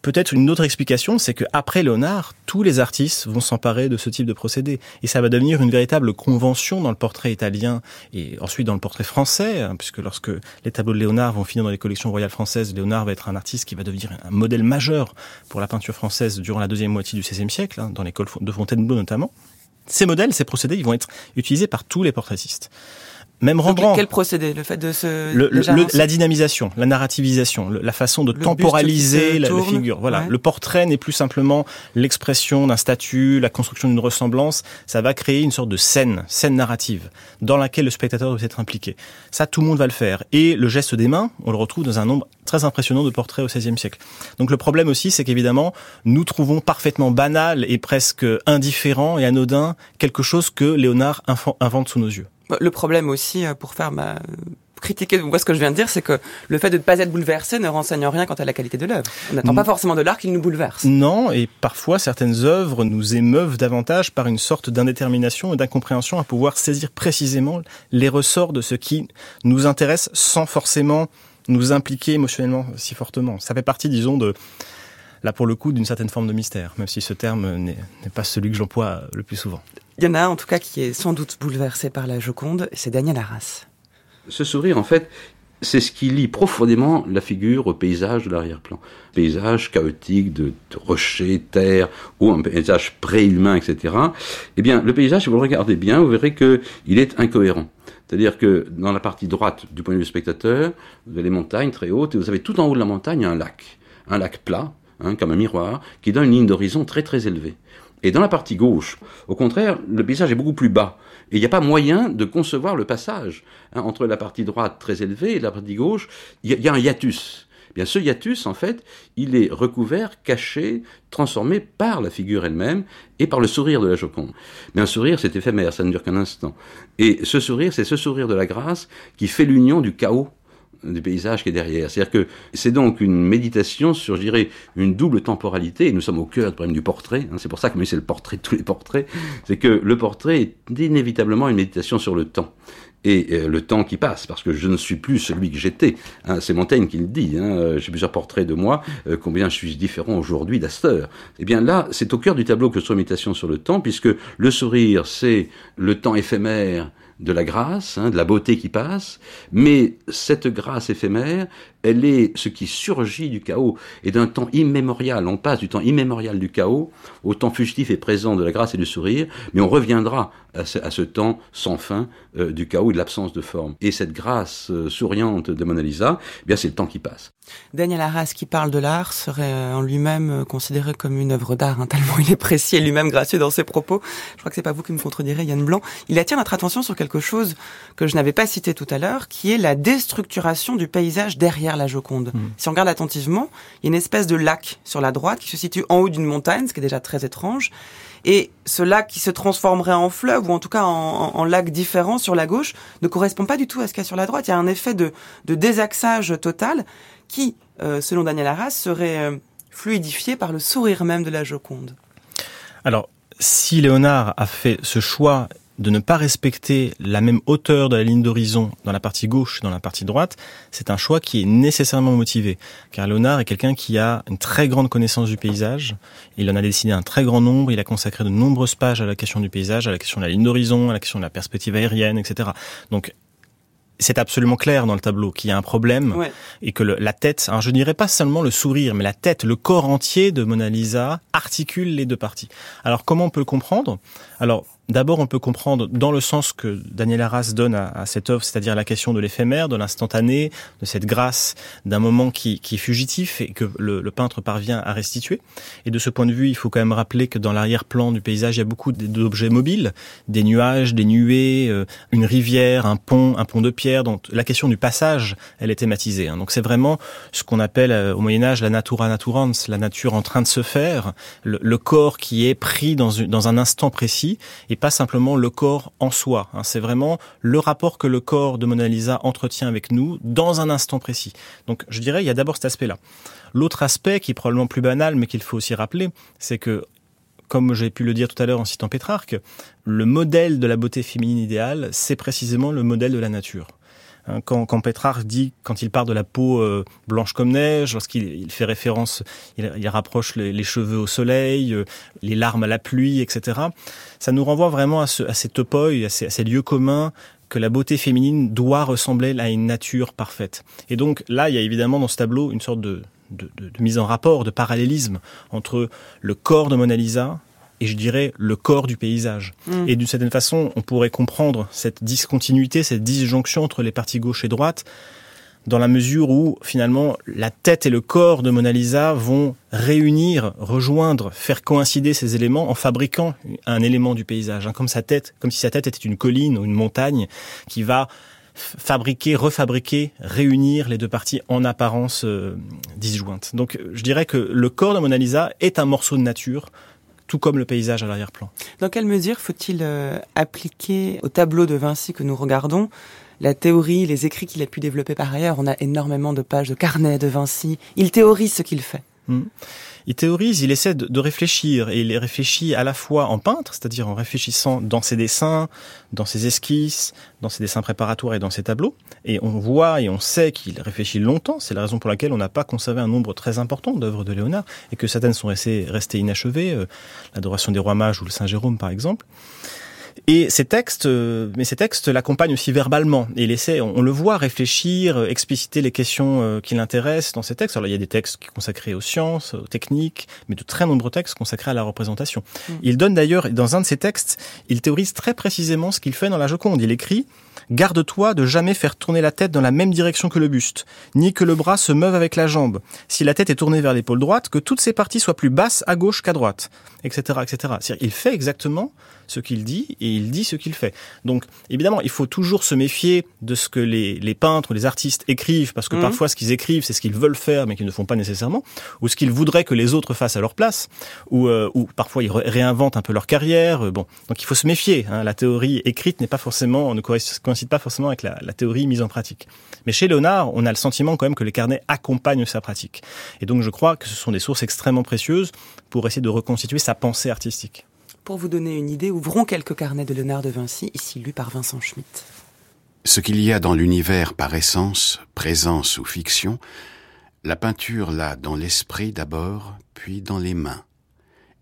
Peut-être une autre explication, c'est qu'après Léonard, tous les artistes vont s'emparer de ce type de procédé. Et ça va devenir une véritable convention dans le portrait italien et ensuite dans le portrait français, hein, puisque lorsque les tableaux de Léonard vont finir dans les collections royales françaises, Léonard va être un artiste qui va devenir un modèle majeur pour la peinture française durant la deuxième moitié du XVIe siècle, hein, dans l'école de Fontainebleau notamment. Ces modèles, ces procédés, ils vont être utilisés par tous les portraitistes. Même Rembrandt. quel procédé Le fait de se le, la dynamisation, la narrativisation, la façon de temporaliser la, figure. Voilà, le portrait n'est plus simplement l'expression d'un statut, la construction d'une ressemblance. Ça va créer une sorte de scène, scène narrative, dans laquelle le spectateur doit être impliqué. Ça, tout le monde va le faire. Et le geste des mains, on le retrouve dans un nombre très impressionnant de portraits au XVIe siècle. Donc le problème aussi, c'est qu'évidemment, nous trouvons parfaitement banal et presque indifférent et anodin quelque chose que Léonard invente sous nos yeux. Le problème aussi, euh, pour faire ma critiquer moi ce que je viens de dire, c'est que le fait de ne pas être bouleversé ne renseigne rien quant à la qualité de l'œuvre. On n'attend pas forcément de l'art qu'il nous bouleverse. Non, et parfois certaines œuvres nous émeuvent davantage par une sorte d'indétermination et d'incompréhension à pouvoir saisir précisément les ressorts de ce qui nous intéresse sans forcément nous impliquer émotionnellement si fortement. Ça fait partie, disons, de là pour le coup d'une certaine forme de mystère, même si ce terme n'est pas celui que j'emploie le plus souvent. Il y en a en tout cas qui est sans doute bouleversé par la Joconde, c'est Daniel Arras. Ce sourire, en fait, c'est ce qui lie profondément la figure au paysage de l'arrière-plan. Paysage chaotique de, rochers, terre, ou un paysage préhumain, etc. Eh bien, le paysage, si vous le regardez bien, vous verrez qu'il est incohérent. C'est-à-dire que dans la partie droite, du point de vue du spectateur, vous avez les montagnes très hautes, et vous avez tout en haut de la montagne un lac. Un lac plat, hein, comme un miroir, qui donne une ligne d'horizon très très élevée. Et dans la partie gauche, au contraire, le paysage est beaucoup plus bas. Et il n'y a pas moyen de concevoir le passage hein, entre la partie droite très élevée et la partie gauche. Il y, a un hiatus. Eh bien, ce hiatus, en fait, il est recouvert, caché, transformé par la figure elle-même et par le sourire de la Joconde. Mais un sourire, c'est éphémère, ça ne dure qu'un instant. Et ce sourire, c'est ce sourire de la grâce qui fait l'union du chaos du paysage qui est derrière. C'est-à-dire que c'est donc une méditation sur, je dirais, une double temporalité, nous sommes au cœur du problème du portrait, hein. c'est pour ça que c'est le portrait de tous les portraits, c'est que le portrait est inévitablement une méditation sur le temps et euh, le temps qui passe, parce que je ne suis plus celui que j'étais. Hein, c'est Montaigne qui le dit. Hein, J'ai plusieurs portraits de moi. Euh, combien je suis différent aujourd'hui d'Astor Eh bien là, c'est au cœur du tableau que méditation sur le temps, puisque le sourire, c'est le temps éphémère de la grâce, hein, de la beauté qui passe, mais cette grâce éphémère, elle est ce qui surgit du chaos et d'un temps immémorial. On passe du temps immémorial du chaos au temps fugitif et présent de la grâce et du sourire, mais on reviendra à ce, temps sans fin euh, du chaos et de l'absence de forme. Et cette grâce euh, souriante de Mona Lisa, eh bien c'est le temps qui passe. Daniel Arras, qui parle de l'art, serait euh, en lui-même considéré comme une œuvre d'art, hein, tellement il est précis et lui-même gracieux dans ses propos. Je crois que c'est pas vous qui me contredirez, Yann Blanc. Il attire notre attention sur quelque chose que je n'avais pas cité tout à l'heure, qui est la déstructuration du paysage derrière la Joconde. Hmm. Si on regarde attentivement, il y a une espèce de lac sur la droite qui se situe en haut d'une montagne, ce qui est déjà très étrange. Et ce lac qui se transformerait en fleuve, ou en tout cas en, lac différent sur la gauche, ne correspond pas du tout à ce qu'il y a sur la droite. Il y a un effet de, désaxage total qui, euh, selon Daniel Arras, serait euh, fluidifié par le sourire même de la Joconde. Alors, si Léonard a fait ce choix de ne pas respecter la même hauteur de la ligne d'horizon dans la partie gauche et dans la partie droite, c'est un choix qui est nécessairement motivé. Car Léonard est quelqu'un qui a une très grande connaissance du paysage. Il en a dessiné un très grand nombre. Il a consacré de nombreuses pages à la question du paysage, à la question de la ligne d'horizon, à la question de la perspective aérienne, etc. Donc, c'est absolument clair dans le tableau qu'il y a un problème et que la tête, hein, je dirais pas seulement le sourire, mais la tête, le corps entier de Mona Lisa articule les deux parties. Alors comment on peut le comprendre? Alors D'abord, on peut comprendre dans le sens que Daniel Arras donne à, cette œuvre, c'est-à-dire la question de l'éphémère, de l'instantané, de cette grâce d'un moment qui, est fugitif et que le, peintre parvient à restituer. Et de ce point de vue, il faut quand même rappeler que dans l'arrière-plan du paysage, il y a beaucoup d'objets mobiles, des nuages, des nuées, euh, une rivière, un pont, un pont de pierre. Donc la question du passage, elle est thématisée. Hein. Donc c'est vraiment ce qu'on appelle euh, au Moyen Âge la natura naturans, la nature en train de se faire, le, corps qui est pris dans, dans un instant précis et pas simplement le corps en soi. Hein. C'est vraiment le rapport que le corps de Mona Lisa entretient avec nous dans un instant précis. Donc je dirais, il y a d'abord cet aspect-là. L'autre aspect, qui est probablement plus banal, mais qu'il faut aussi rappeler, c'est que comme j'ai pu le dire tout à l'heure en citant Pétrarque, le modèle de la beauté féminine idéale, c'est précisément le modèle de la nature. Hein, quand, quand Pétrarque dit, quand il parle de la peau euh, blanche comme neige, lorsqu'il fait référence, il, rapproche les, cheveux au soleil, euh, les larmes à la pluie, etc. Ça nous renvoie vraiment à, ce, à ces topoi, à ces, à ces lieux communs que la beauté féminine doit ressembler à une nature parfaite. Et donc là, il y a évidemment dans ce tableau une sorte de, de, de, de mise en rapport, de parallélisme entre le corps de Mona Lisa et je dirais le corps du paysage. Mm. Et d'une certaine façon, on pourrait comprendre cette discontinuité, cette disjonction entre les parties gauche et droite, dans la mesure où finalement la tête et le corps de Mona Lisa vont réunir, rejoindre, faire coïncider ces éléments en fabriquant un élément du paysage, hein, comme sa tête, comme si sa tête était une colline ou une montagne qui va fabriquer, refabriquer, réunir les deux parties en apparence euh, disjointes. Donc je dirais que le corps de Mona Lisa est un morceau de nature tout comme le paysage à l'arrière-plan. Dans quelle mesure faut-il euh, appliquer au tableau de Vinci que nous regardons la théorie, les écrits qu'il a pu développer par ailleurs On a énormément de pages de carnet de Vinci. Il théorise ce qu'il fait. Hmm il théorise, il essaie de, réfléchir, et il réfléchit à la fois en peintre, c'est-à-dire en réfléchissant dans ses dessins, dans ses esquisses, dans ses dessins préparatoires et dans ses tableaux. Et on voit et on sait qu'il réfléchit longtemps. C'est la raison pour laquelle on n'a pas conservé un nombre très important d'œuvres de Léonard, et que certaines sont restées, restées inachevées, euh, l'Adoration des Rois Mages ou le Saint Jérôme par exemple. Et ces textes, euh, mais ces textes l'accompagnent aussi verbalement. Et il essaie, on, le voit réfléchir, euh, expliciter les questions euh, qui l'intéressent dans ces textes. Alors il y a des textes consacrés aux sciences, aux techniques, mais de très nombreux textes consacrés à la représentation. Mm. Il donne d'ailleurs, dans un de ses textes, il théorise très précisément ce qu'il fait dans la Joconde. Il écrit Garde-toi de jamais faire tourner la tête dans la même direction que le buste, ni que le bras se meuve avec la jambe. Si la tête est tournée vers l'épaule droite, que toutes ses parties soient plus basses à gauche qu'à droite, etc., etc. Il fait exactement ce qu'il dit et il dit ce qu'il fait. Donc, évidemment, il faut toujours se méfier de ce que les, les peintres, les artistes écrivent, parce que mhm. parfois ce qu'ils écrivent, c'est ce qu'ils veulent faire, mais qu'ils ne font pas nécessairement, ou ce qu'ils voudraient que les autres fassent à leur place, ou, euh, ou parfois ils réinventent un peu leur carrière. Euh, bon, donc il faut se méfier. Hein. La théorie écrite n'est pas forcément, ne coïncide pas forcément avec la, la théorie mise en pratique. Mais chez Léonard, on a le sentiment quand même que les carnets accompagnent sa pratique. Et donc je crois que ce sont des sources extrêmement précieuses pour essayer de reconstituer sa pensée artistique. Pour vous donner une idée, ouvrons quelques carnets de Léonard de Vinci, ici lus par Vincent Schmitt. Ce qu'il y a dans l'univers par essence, présence ou fiction, la peinture l'a dans l'esprit d'abord, puis dans les mains.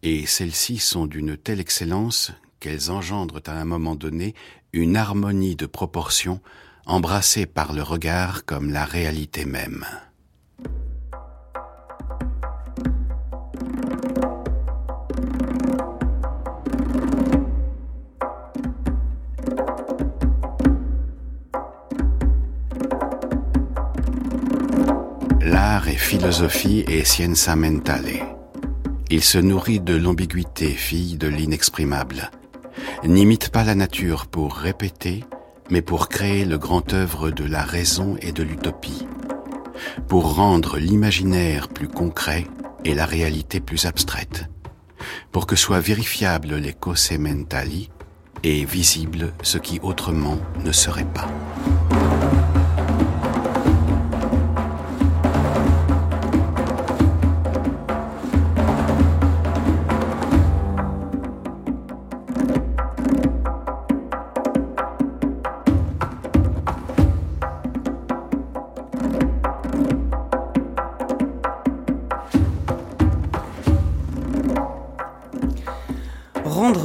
Et celles-ci sont d'une telle excellence qu'elles engendrent à un moment donné une harmonie de proportions embrassée par le regard comme la réalité même. Philosophie est scienza mentale. Il se nourrit de l'ambiguïté, fille de l'inexprimable. N'imite pas la nature pour répéter, mais pour créer le grand œuvre de la raison et de l'utopie. Pour rendre l'imaginaire plus concret et la réalité plus abstraite. Pour que soit vérifiable les cose mentali et visible ce qui autrement ne serait pas.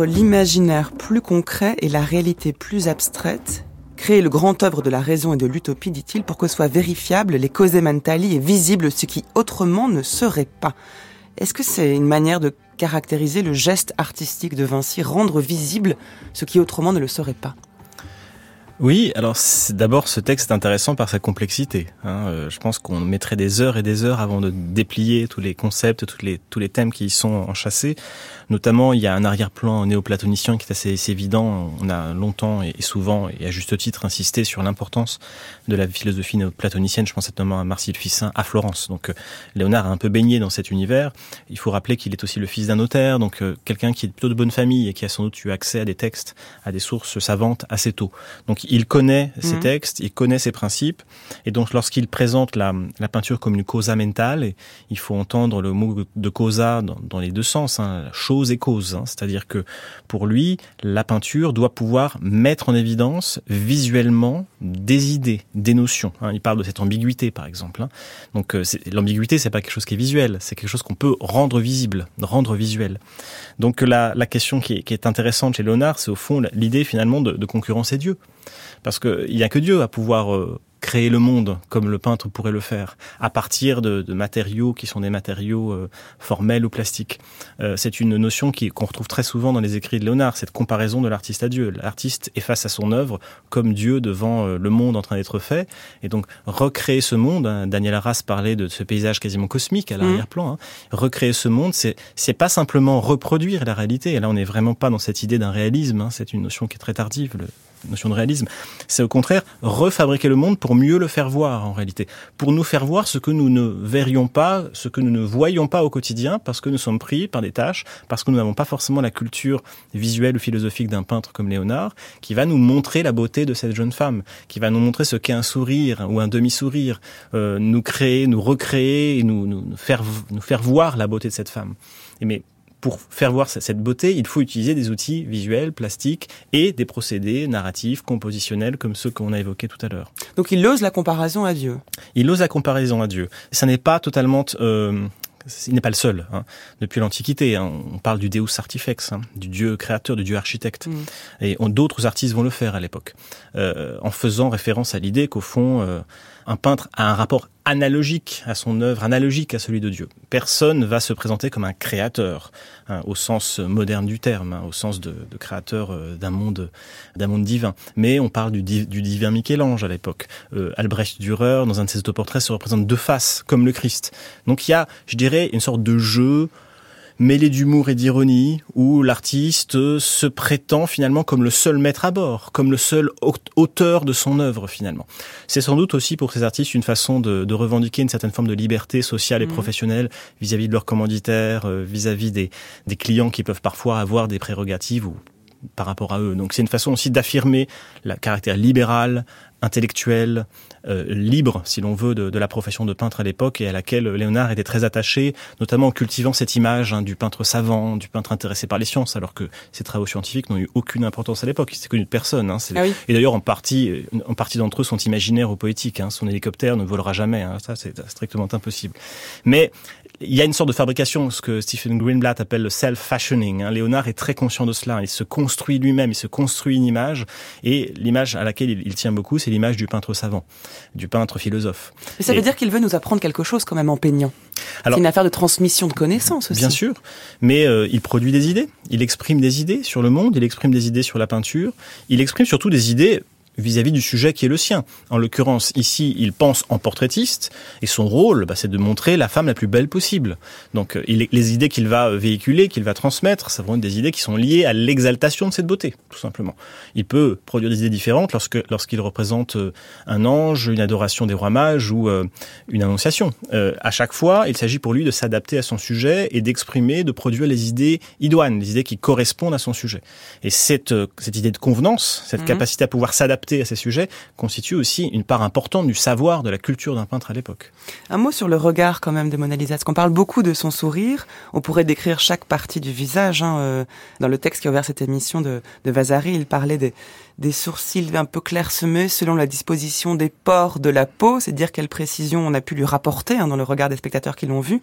L'imaginaire plus concret et la réalité plus abstraite, créer le grand œuvre de la raison et de l'utopie, dit-il, pour que soient vérifiables les causes mentali et visibles ce qui autrement ne serait pas. Est-ce que c'est une manière de caractériser le geste artistique de Vinci, rendre visible ce qui autrement ne le serait pas? Oui, alors d'abord ce texte est intéressant par sa complexité. Hein. Euh, je pense qu'on mettrait des heures et des heures avant de déplier tous les concepts, tous les, tous les thèmes qui y sont enchâssés. Notamment, il y a un arrière-plan néoplatonicien qui est assez, évident. On a longtemps et souvent, et à juste titre, insisté sur l'importance de la philosophie néoplatonicienne. Je pense notamment à Marcille Fissin à Florence. Donc, euh, Léonard a un peu baigné dans cet univers. Il faut rappeler qu'il est aussi le fils d'un notaire, donc euh, quelqu'un qui est plutôt de bonne famille et qui a sans doute eu accès à des textes, à des sources savantes assez tôt. Donc, il connaît mhm. textes, il connaît ses principes, et donc lorsqu'il présente la, la, peinture comme une causa mentale, il faut entendre le mot de causa dans, dans les deux sens, hein, chose et cause, hein. c'est-à-dire que pour lui, la peinture doit pouvoir mettre en évidence visuellement des idées, des notions. Hein. Il parle de cette ambiguïté, par exemple. Donc, euh, l'ambiguïté, c'est pas quelque chose qui est visuel, c'est quelque chose qu'on peut rendre visible, rendre visuel. Donc, la, la question qui est, qui est intéressante chez Léonard, c'est au fond l'idée finalement de, de concurrencer Dieu parce qu'il n'y a que Dieu à pouvoir euh, créer le monde comme le peintre pourrait le faire, à partir de, de matériaux qui sont des matériaux euh, formels ou plastiques. Euh, c'est une notion qu'on retrouve très souvent dans les écrits de Léonard, cette comparaison de l'artiste à Dieu. L'artiste est face à son œuvre comme Dieu devant le monde en train d'être fait, et donc recréer ce monde. Hein, Daniel Arras parlait de ce paysage quasiment cosmique à mmh. l'arrière-plan. Hein, recréer ce monde, c'est c'est pas simplement reproduire la réalité. Et là, on n'est vraiment pas dans cette idée d'un réalisme. Hein, c'est une notion qui est très tardive. Le, notion de réalisme, c'est au contraire refabriquer le monde pour mieux le faire voir en réalité, pour nous faire voir ce que nous ne verrions pas, ce que nous ne voyons pas au quotidien, parce que nous sommes pris par des tâches, parce que nous n'avons pas forcément la culture visuelle ou philosophique d'un peintre comme Léonard, qui va nous montrer la beauté de cette jeune femme, qui va nous montrer ce qu'est un sourire ou un demi-sourire, euh, nous créer, nous recréer et nous, nous, faire, nous faire voir la beauté de cette femme. Et mais pour faire voir cette beauté, il faut utiliser des outils visuels, plastiques et des procédés narratifs, compositionnels comme ceux qu'on a évoqués tout à l'heure. Donc il ose la comparaison à Dieu. Il ose la comparaison à Dieu. Ça n'est pas totalement euh, il n'est pas le seul. Hein. Depuis l'Antiquité, hein, on parle du Deus artifex, hein, du Dieu créateur, du Dieu architecte. Mm. Et d'autres artistes vont le faire à l'époque, euh, en faisant référence à l'idée qu'au fond, euh, un peintre a un rapport analogique à son œuvre, analogique à celui de Dieu. Personne va se présenter comme un créateur, hein, au sens moderne du terme, hein, au sens de, de créateur euh, d'un monde, d'un monde divin. Mais on parle du, du divin Michel-Ange à l'époque. Euh, Albrecht Dürer, dans un de ses autoportraits, se représente deux faces, comme le Christ. Donc il y a, je dirais, une sorte de jeu mêlé d'humour et d'ironie, où l'artiste se prétend finalement comme le seul maître à bord, comme le seul auteur de son œuvre finalement. C'est sans doute aussi pour ces artistes une façon de, revendiquer une certaine forme de liberté sociale et mmh. professionnelle vis-à-vis de leurs commanditaires, euh, vis-à-vis des, des clients qui peuvent parfois avoir des prérogatives ou par rapport à eux. Donc c'est une façon aussi d'affirmer le caractère libéral, intellectuel, euh, libre, si l'on veut, de, de, la profession de peintre à l'époque et à laquelle Léonard était très attaché, notamment en cultivant cette image hein, du peintre savant, du peintre intéressé par les sciences, alors que ses travaux scientifiques n'ont eu aucune importance à l'époque. Il s'est connu de personne. Hein, ah Et d'ailleurs, en partie, euh, en partie d'entre eux sont imaginaires ou poétiques. Hein. Son hélicoptère ne volera jamais. Hein. Ça, c'est strictement impossible. Mais il y a une sorte de fabrication, ce que Stephen Greenblatt appelle le self-fashioning. Hein. Léonard est très conscient de cela. Il se construit lui-même, il se construit une image, et l'image à laquelle il, tient beaucoup, c'est l'image du peintre savant, du peintre philosophe. Mais ça veut dire qu'il veut nous apprendre quelque chose quand même en peignant. C'est une affaire de transmission de connaissances aussi. Bien sûr, mais euh, il produit des idées, il exprime des idées sur le monde, il exprime des idées sur la peinture, il exprime surtout des idées vis-à-vis du sujet qui est le sien. En l'occurrence, ici, il pense en portraitiste, et son rôle, bah, c'est de montrer la femme la plus belle possible. Donc, euh, il, les idées qu'il va euh, véhiculer, qu'il va transmettre, ça vont être des idées qui sont liées à l'exaltation de cette beauté, tout simplement. Il peut produire des idées différentes lorsque lorsqu'il représente euh, un ange, une adoration des rois mages ou une annonciation. Euh, à chaque fois, il s'agit pour lui de s'adapter à son sujet et d'exprimer, de produire les idées idoines, les idées qui correspondent à son sujet. Et cette, cette idée de convenance, cette Mhm. capacité à pouvoir s'adapter à ces sujets, constitue aussi une part importante du savoir de la culture d'un peintre à l'époque. Un mot sur le regard quand même de Mona Lisa, parce qu'on parle beaucoup de son sourire. On pourrait décrire chaque partie du visage. Hein, euh, dans le texte qui a ouvert cette émission de, de Vasari, il parlait des, des sourcils un peu clairsemés selon la disposition des pores de la peau, c'est dire quelle précision on a pu lui rapporter hein, dans le regard des spectateurs qui l'ont vu.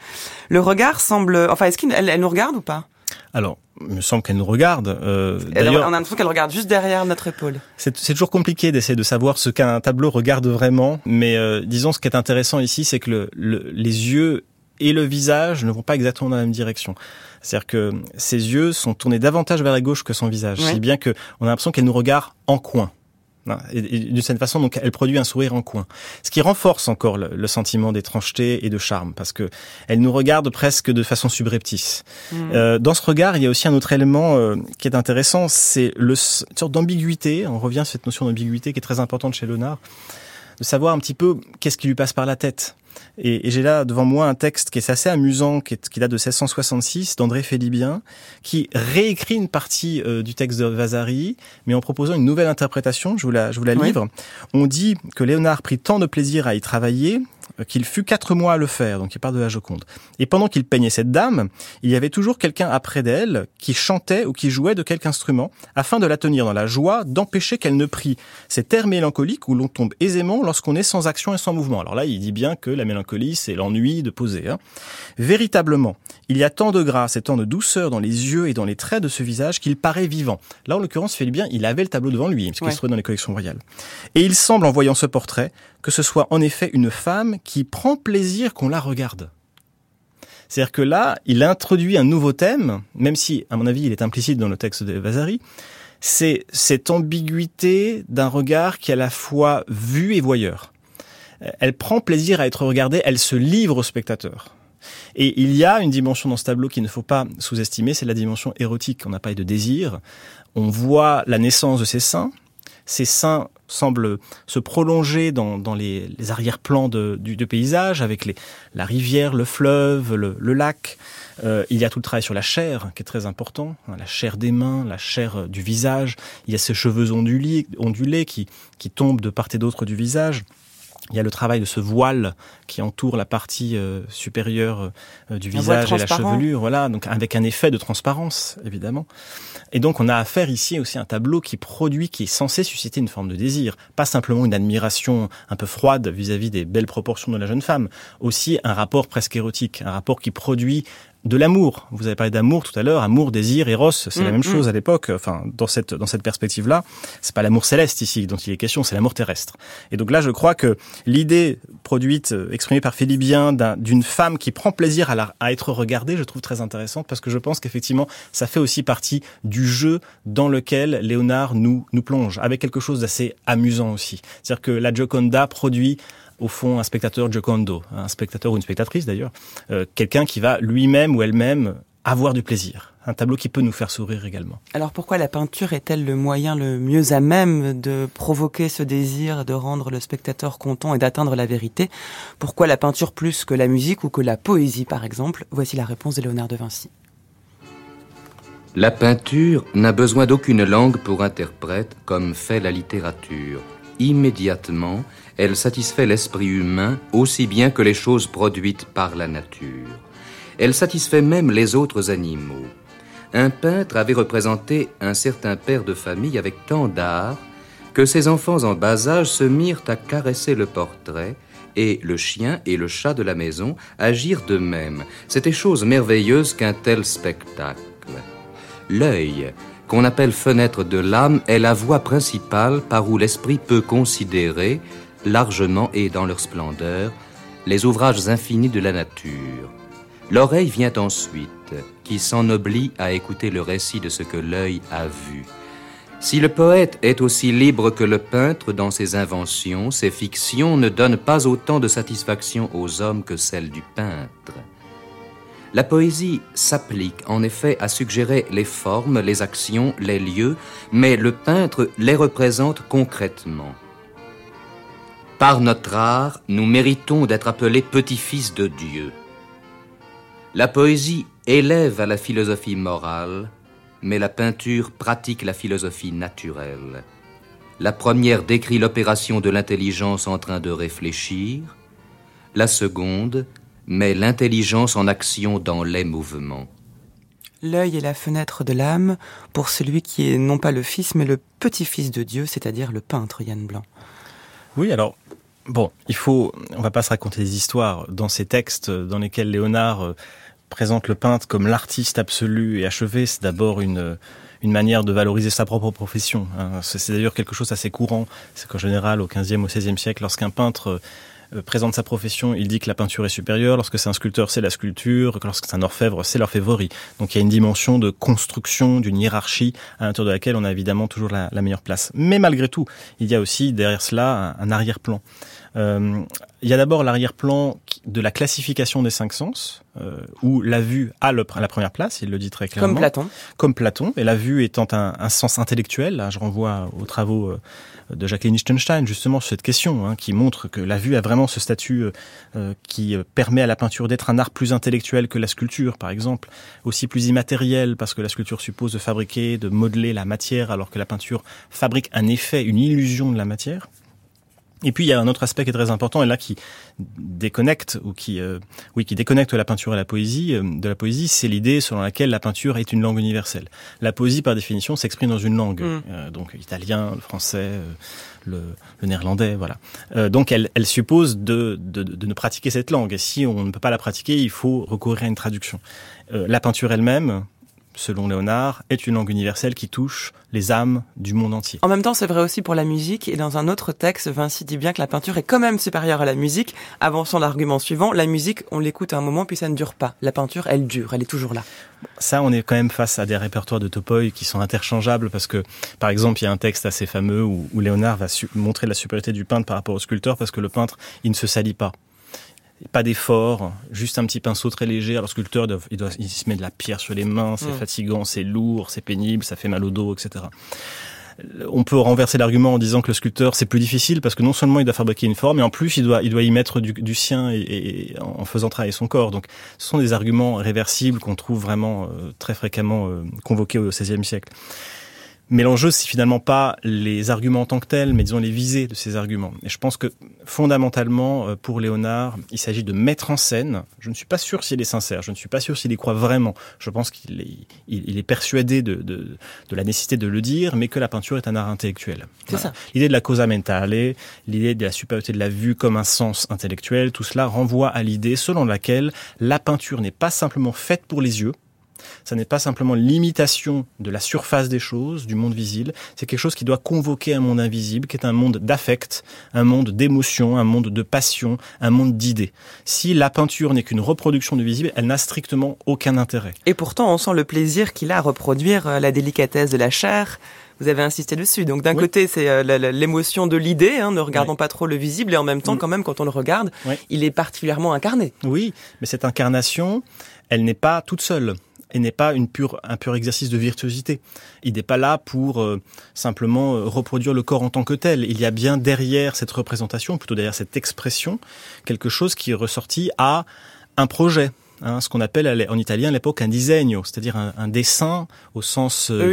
Le regard semble, enfin, est-ce qu'elle elle nous regarde ou pas? Alors, il me semble qu'elle nous regarde. Euh, Elle- On a l'impression qu'elle regarde juste derrière notre épaule. C'est c'est toujours compliqué d'essayer de savoir ce qu'un tableau regarde vraiment, mais euh, disons ce qui est intéressant ici, c'est que le, le- les yeux et le visage ne vont pas exactement dans la même direction. C'est-à-dire que ses yeux sont tournés davantage vers la gauche que son visage, Ouais. si bien que on a l'impression qu'elle nous regarde en coin. Et, et de cette façon, donc, elle produit un sourire en coin, ce qui renforce encore le, le sentiment d'étrangeté et de charme, parce que elle nous regarde presque de façon subreptice. Euh, dans ce regard, il y a aussi un autre élément euh, qui est intéressant, c'est le une sorte d'ambiguïté. On revient sur cette notion d'ambiguïté qui est très importante chez Léonard, de savoir un petit peu qu'est-ce qui lui passe par la tête. Et, et j'ai là devant moi un texte qui est assez amusant, qui, est, qui date de 1666, d'André Félibien, qui réécrit une partie euh, du texte de Vasari, mais en proposant une nouvelle interprétation. Je vous la, je vous la Oui. livre. On dit que Léonard prit tant de plaisir à y travailler qu'il fut quatre mois à le faire. Donc il parle de la Joconde. Et pendant qu'il peignait cette dame, il y avait toujours quelqu'un après d'elle qui chantait ou qui jouait de quelque instrument, afin de la tenir dans la joie, d'empêcher qu'elle ne prit cet air mélancolique où l'on tombe aisément lorsqu'on est sans action et sans mouvement. Alors là, il dit bien que la mélancolie, c'est l'ennui de poser. hein. Véritablement, il y a tant de grâce et tant de douceur dans les yeux et dans les traits de ce visage qu'il paraît vivant. Là, en l'occurrence, Félibien, il avait le tableau devant lui, puisqu'il Ouais. se trouvait dans les collections royales. Et il semble, en voyant ce portrait, que ce soit en effet une femme qui prend plaisir qu'on la regarde. C'est-à-dire que là, il introduit un nouveau thème, même si, à mon avis, il est implicite dans le texte de Vasari, c'est cette ambiguïté d'un regard qui est à la fois vu et voyeur. Elle prend plaisir à être regardée, elle se livre au spectateur. Et il y a une dimension dans ce tableau qu'il ne faut pas sous-estimer, c'est la dimension érotique. On n'a pas de désir. On voit la naissance de ses seins. Ces seins semblent se prolonger dans, les, arrière-plans du, paysage, avec la rivière, le fleuve, le, lac. Euh, il y a tout le travail sur la chair, qui est très important, hein, la chair des mains, la chair euh, du visage. Il y a ces cheveux ondulés, qui tombent de part et d'autre du visage. Il y a le travail de ce voile qui entoure la partie euh, supérieure euh, du Un visage et la chevelure, voilà, donc avec un effet de transparence évidemment. Et donc on a affaire ici aussi à un tableau qui produit, qui est censé susciter une forme de désir, pas simplement une admiration un peu froide vis-à-vis des belles proportions de la jeune femme, aussi un rapport presque érotique, un rapport qui produit de l'amour. Vous avez parlé d'amour tout à l'heure, amour, désir, eros, c'est la Mm, même mm. chose à l'époque. Enfin, dans cette dans cette perspective-là, c'est pas l'amour céleste ici dont il est question, c'est l'amour terrestre. Et donc là, je crois que l'idée produite, euh, exprimée par Philibien, d'un- d'une femme qui prend plaisir à, la- à être regardée, je trouve très intéressante parce que je pense qu'effectivement, ça fait aussi partie du jeu dans lequel Léonard nous nous plonge, avec quelque chose d'assez amusant aussi. C'est-à-dire que la Gioconda produit au fond un spectateur Giocondo, un spectateur ou une spectatrice d'ailleurs, euh, quelqu'un qui va lui-même ou elle-même avoir du plaisir. Un tableau qui peut nous faire sourire également. Alors pourquoi la peinture est-elle le moyen le mieux à même de provoquer ce désir, de rendre le spectateur content et d'atteindre la vérité? Pourquoi la peinture plus que la musique ou que la poésie par exemple? Voici la réponse de Léonard de Vinci. La peinture n'a besoin d'aucune langue pour interprète comme fait la littérature. Immédiatement, elle satisfait l'esprit humain aussi bien que les choses produites par la nature. Elle satisfait même les autres animaux. Un peintre avait représenté un certain père de famille avec tant d'art que ses enfants en bas âge se mirent à caresser le portrait et le chien et le chat de la maison agirent de même. C'était chose merveilleuse qu'un tel spectacle. L'œil, qu'on appelle fenêtre de l'âme, est la voie principale par où l'esprit peut considérer, largement et dans leur splendeur, les ouvrages infinis de la nature. L'oreille vient ensuite, qui s'ennoblit à écouter le récit de ce que l'œil a vu. Si le poète est aussi libre que le peintre dans ses inventions, ses fictions ne donnent pas autant de satisfaction aux hommes que celles du peintre. La poésie s'applique en effet à suggérer les formes, les actions, les lieux, mais le peintre les représente concrètement. Par notre art, nous méritons d'être appelés petits-fils de Dieu. La poésie élève à la philosophie morale, mais la peinture pratique la philosophie naturelle. La première décrit l'opération de l'intelligence en train de réfléchir, la seconde met l'intelligence en action dans les mouvements. L'œil est la fenêtre de l'âme pour celui qui est non pas le fils mais le petit-fils de Dieu, c'est-à-dire le peintre Yann Blanc. Oui, alors bon, il faut, on va pas se raconter des histoires dans ces textes dans lesquels Léonard euh, présente le peintre comme l'artiste absolu et achevé, c'est d'abord une une manière de valoriser sa propre profession. Hein. C'est d'ailleurs quelque chose assez courant. C'est qu'en général, au XVe au XVIe siècle, lorsqu'un peintre présente sa profession, il dit que la peinture est supérieure. Lorsque c'est un sculpteur, c'est la sculpture. Lorsque c'est un orfèvre, c'est l'orfèvrerie. Donc il y a une dimension de construction, d'une hiérarchie à l'intérieur de laquelle on a évidemment toujours la, meilleure place. Mais malgré tout, il y a aussi derrière cela un, arrière-plan. Euh, il y a d'abord l'arrière-plan de la classification des cinq sens, euh, où la vue a le, la première place, il le dit très clairement. Comme Platon. Comme Platon, et la vue étant un, un sens intellectuel, là je renvoie aux travaux euh, de Jacqueline Lichtenstein, justement sur cette question, hein, qui montre que la vue a vraiment ce statut euh, euh, qui permet à la peinture d'être un art plus intellectuel que la sculpture, par exemple, aussi plus immatériel, parce que la sculpture suppose de fabriquer, de modeler la matière, alors que la peinture fabrique un effet, une illusion de la matière. Et puis il y a un autre aspect qui est très important et là qui déconnecte ou qui euh, oui qui déconnecte la peinture et la poésie euh, de la poésie, c'est l'idée selon laquelle la peinture est une langue universelle. La poésie par définition s'exprime dans une langue, mm. euh, donc italien, le français, le, le, néerlandais, voilà. donc elle, elle suppose de, de, de, ne pratiquer cette langue et si on ne peut pas la pratiquer, il faut recourir à une traduction. la peinture elle-même, selon Léonard, est une langue universelle qui touche les âmes du monde entier. En même temps, c'est vrai aussi pour la musique, et dans un autre texte, Vinci dit bien que la peinture est quand même supérieure à la musique, avançant l'argument suivant, la musique, on l'écoute à un moment, puis ça ne dure pas. La peinture, elle dure, elle est toujours là. Ça, on est quand même face à des répertoires de Topoy qui sont interchangeables, parce que, par exemple, il y a un texte assez fameux où, Léonard va montrer la supériorité du peintre par rapport au sculpteur, parce que le peintre, il ne se salit pas pas d'effort, juste un petit pinceau très léger. Alors, le sculpteur, il, doit, il se met de la pierre sur les mains, c'est mm. fatigant, c'est lourd, c'est pénible, ça fait mal au dos, etc. On peut renverser l'argument en disant que le sculpteur c'est plus difficile parce que non seulement il doit fabriquer une forme, mais en plus il doit il doit y mettre du, sien et, en faisant travailler son corps. Donc ce sont des arguments réversibles qu'on trouve vraiment euh, très fréquemment euh, convoqués au XVIe siècle. Mais l'enjeu, c'est finalement pas les arguments en tant que tels, mais disons les visées de ces arguments. Et je pense que fondamentalement, euh, pour Léonard, il s'agit de mettre en scène. Je ne suis pas sûr s'il est sincère, je ne suis pas sûr s'il y croit vraiment. Je pense qu'il est, il, est persuadé de, de, de, la nécessité de le dire, mais que la peinture est un art intellectuel. C'est ça. L'idée de la causa mentale, l'idée de la supériorité de la vue comme un sens intellectuel, tout cela renvoie à l'idée selon laquelle la peinture n'est pas simplement faite pour les yeux, ça n'est pas simplement l'imitation de la surface des choses, du monde visible, c'est quelque chose qui doit convoquer un monde invisible, qui est un monde d'affect, un monde d'émotion, un monde de passion, un monde d'idées. Si la peinture n'est qu'une reproduction du visible, elle n'a strictement aucun intérêt. Et pourtant, on sent le plaisir qu'il a à reproduire euh, la délicatesse de la chair, vous avez insisté dessus. Donc d'un côté, c'est euh, l'émotion de l'idée, hein, ne regardons pas trop le visible, et en même temps, mm. quand même, quand on le regarde, il est particulièrement incarné. Oui, mais cette incarnation, elle n'est pas toute seule et n'est pas une pure, un pur exercice de virtuosité. Il n'est pas là pour euh, simplement euh, reproduire le corps en tant que tel. Il y a bien derrière cette représentation, plutôt derrière cette expression, quelque chose qui est ressorti à un projet, Hein, ce qu'on appelle en italien à l'époque un disegno, c'est-à-dire un, dessin au sens euh,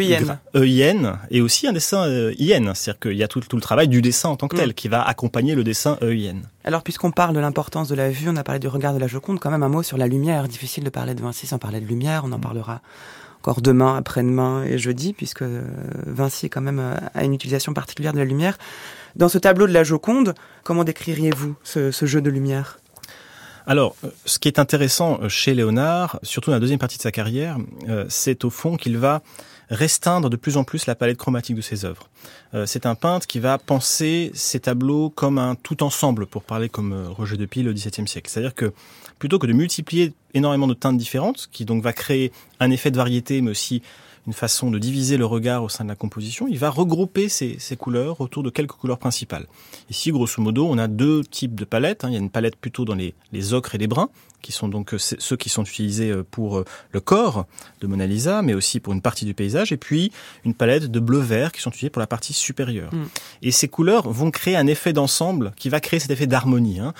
EIN. et aussi un dessin euh, IN, c'est-à-dire qu'il y a tout, le travail du dessin en tant que tel mm. qui va accompagner le dessin EIN. Alors puisqu'on parle de l'importance de la vue, on a parlé du regard de la Joconde, quand même un mot sur la lumière. Difficile de parler de Vinci sans parler de lumière, on en parlera encore demain, après-demain et jeudi, puisque euh, Vinci quand même a une utilisation particulière de la lumière. Dans ce tableau de la Joconde, comment décririez-vous ce jeu de lumière? Alors, euh, ce qui est intéressant euh, chez Léonard, surtout dans la deuxième partie de sa carrière, euh, c'est au fond qu'il va restreindre de plus en plus la palette chromatique de ses œuvres. c'est un peintre qui va penser ses tableaux comme un tout ensemble, pour parler comme Roger de Pile au XVIIe siècle. C'est-à-dire que plutôt que de multiplier énormément de teintes différentes, qui donc va créer un effet de variété, mais aussi une façon de diviser le regard au sein de la composition, il va regrouper ces, ces couleurs autour de quelques couleurs principales. Ici, grosso modo, on a deux types de palettes. Hein. Il y a une palette plutôt dans les, les ocres et les bruns, qui sont donc euh, ceux qui sont utilisés euh, pour euh, le corps de Mona Lisa, mais aussi pour une partie du paysage, et puis une palette de bleu-vert qui sont utilisés pour la partie supérieure. Mm. Et ces couleurs vont créer un effet d'ensemble qui va créer cet effet d'harmonie. Hein.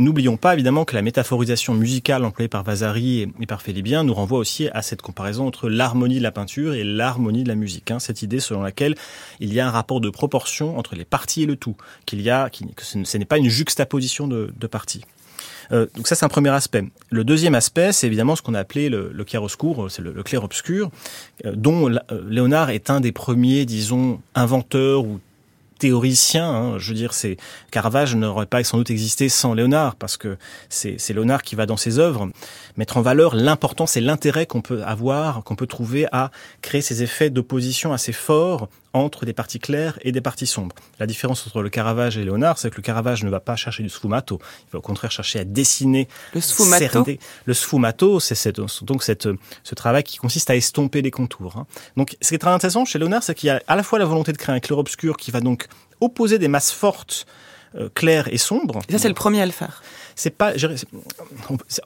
N'oublions pas évidemment que la métaphorisation musicale employée par Vasari et par Félibien nous renvoie aussi à cette comparaison entre l'harmonie de la peinture et l'harmonie de la musique. Hein, cette idée selon laquelle il y a un rapport de proportion entre les parties et le tout, qu'il y a, que ce n'est pas une juxtaposition de, parties. Euh, donc ça, c'est un premier aspect. Le deuxième aspect, c'est évidemment ce qu'on a appelé le, le clair-obscur, c'est le, le clair-obscur, euh, dont euh, Léonard est un des premiers, disons, inventeurs ou théoricien. Hein. Je veux dire, c'est Caravage n'aurait pas sans doute existé sans Léonard, parce que c'est Léonard qui va dans ses œuvres mettre en valeur l'importance et l'intérêt qu'on peut avoir, qu'on peut trouver à créer ces effets d'opposition assez forts entre des parties claires et des parties sombres. La différence entre le Caravage et Léonard, c'est que le Caravage ne va pas chercher du sfumato, il va au contraire chercher à dessiner le sfumato. Le sfumato, c'est donc cette, ce travail qui consiste à estomper les contours. Hein. Donc, ce qui est très intéressant chez Léonard, c'est qu'il y a à la fois la volonté de créer un clair-obscur qui va donc opposer des masses fortes euh, claires et sombres. Et ça, c'est le premier à le faire. C'est pas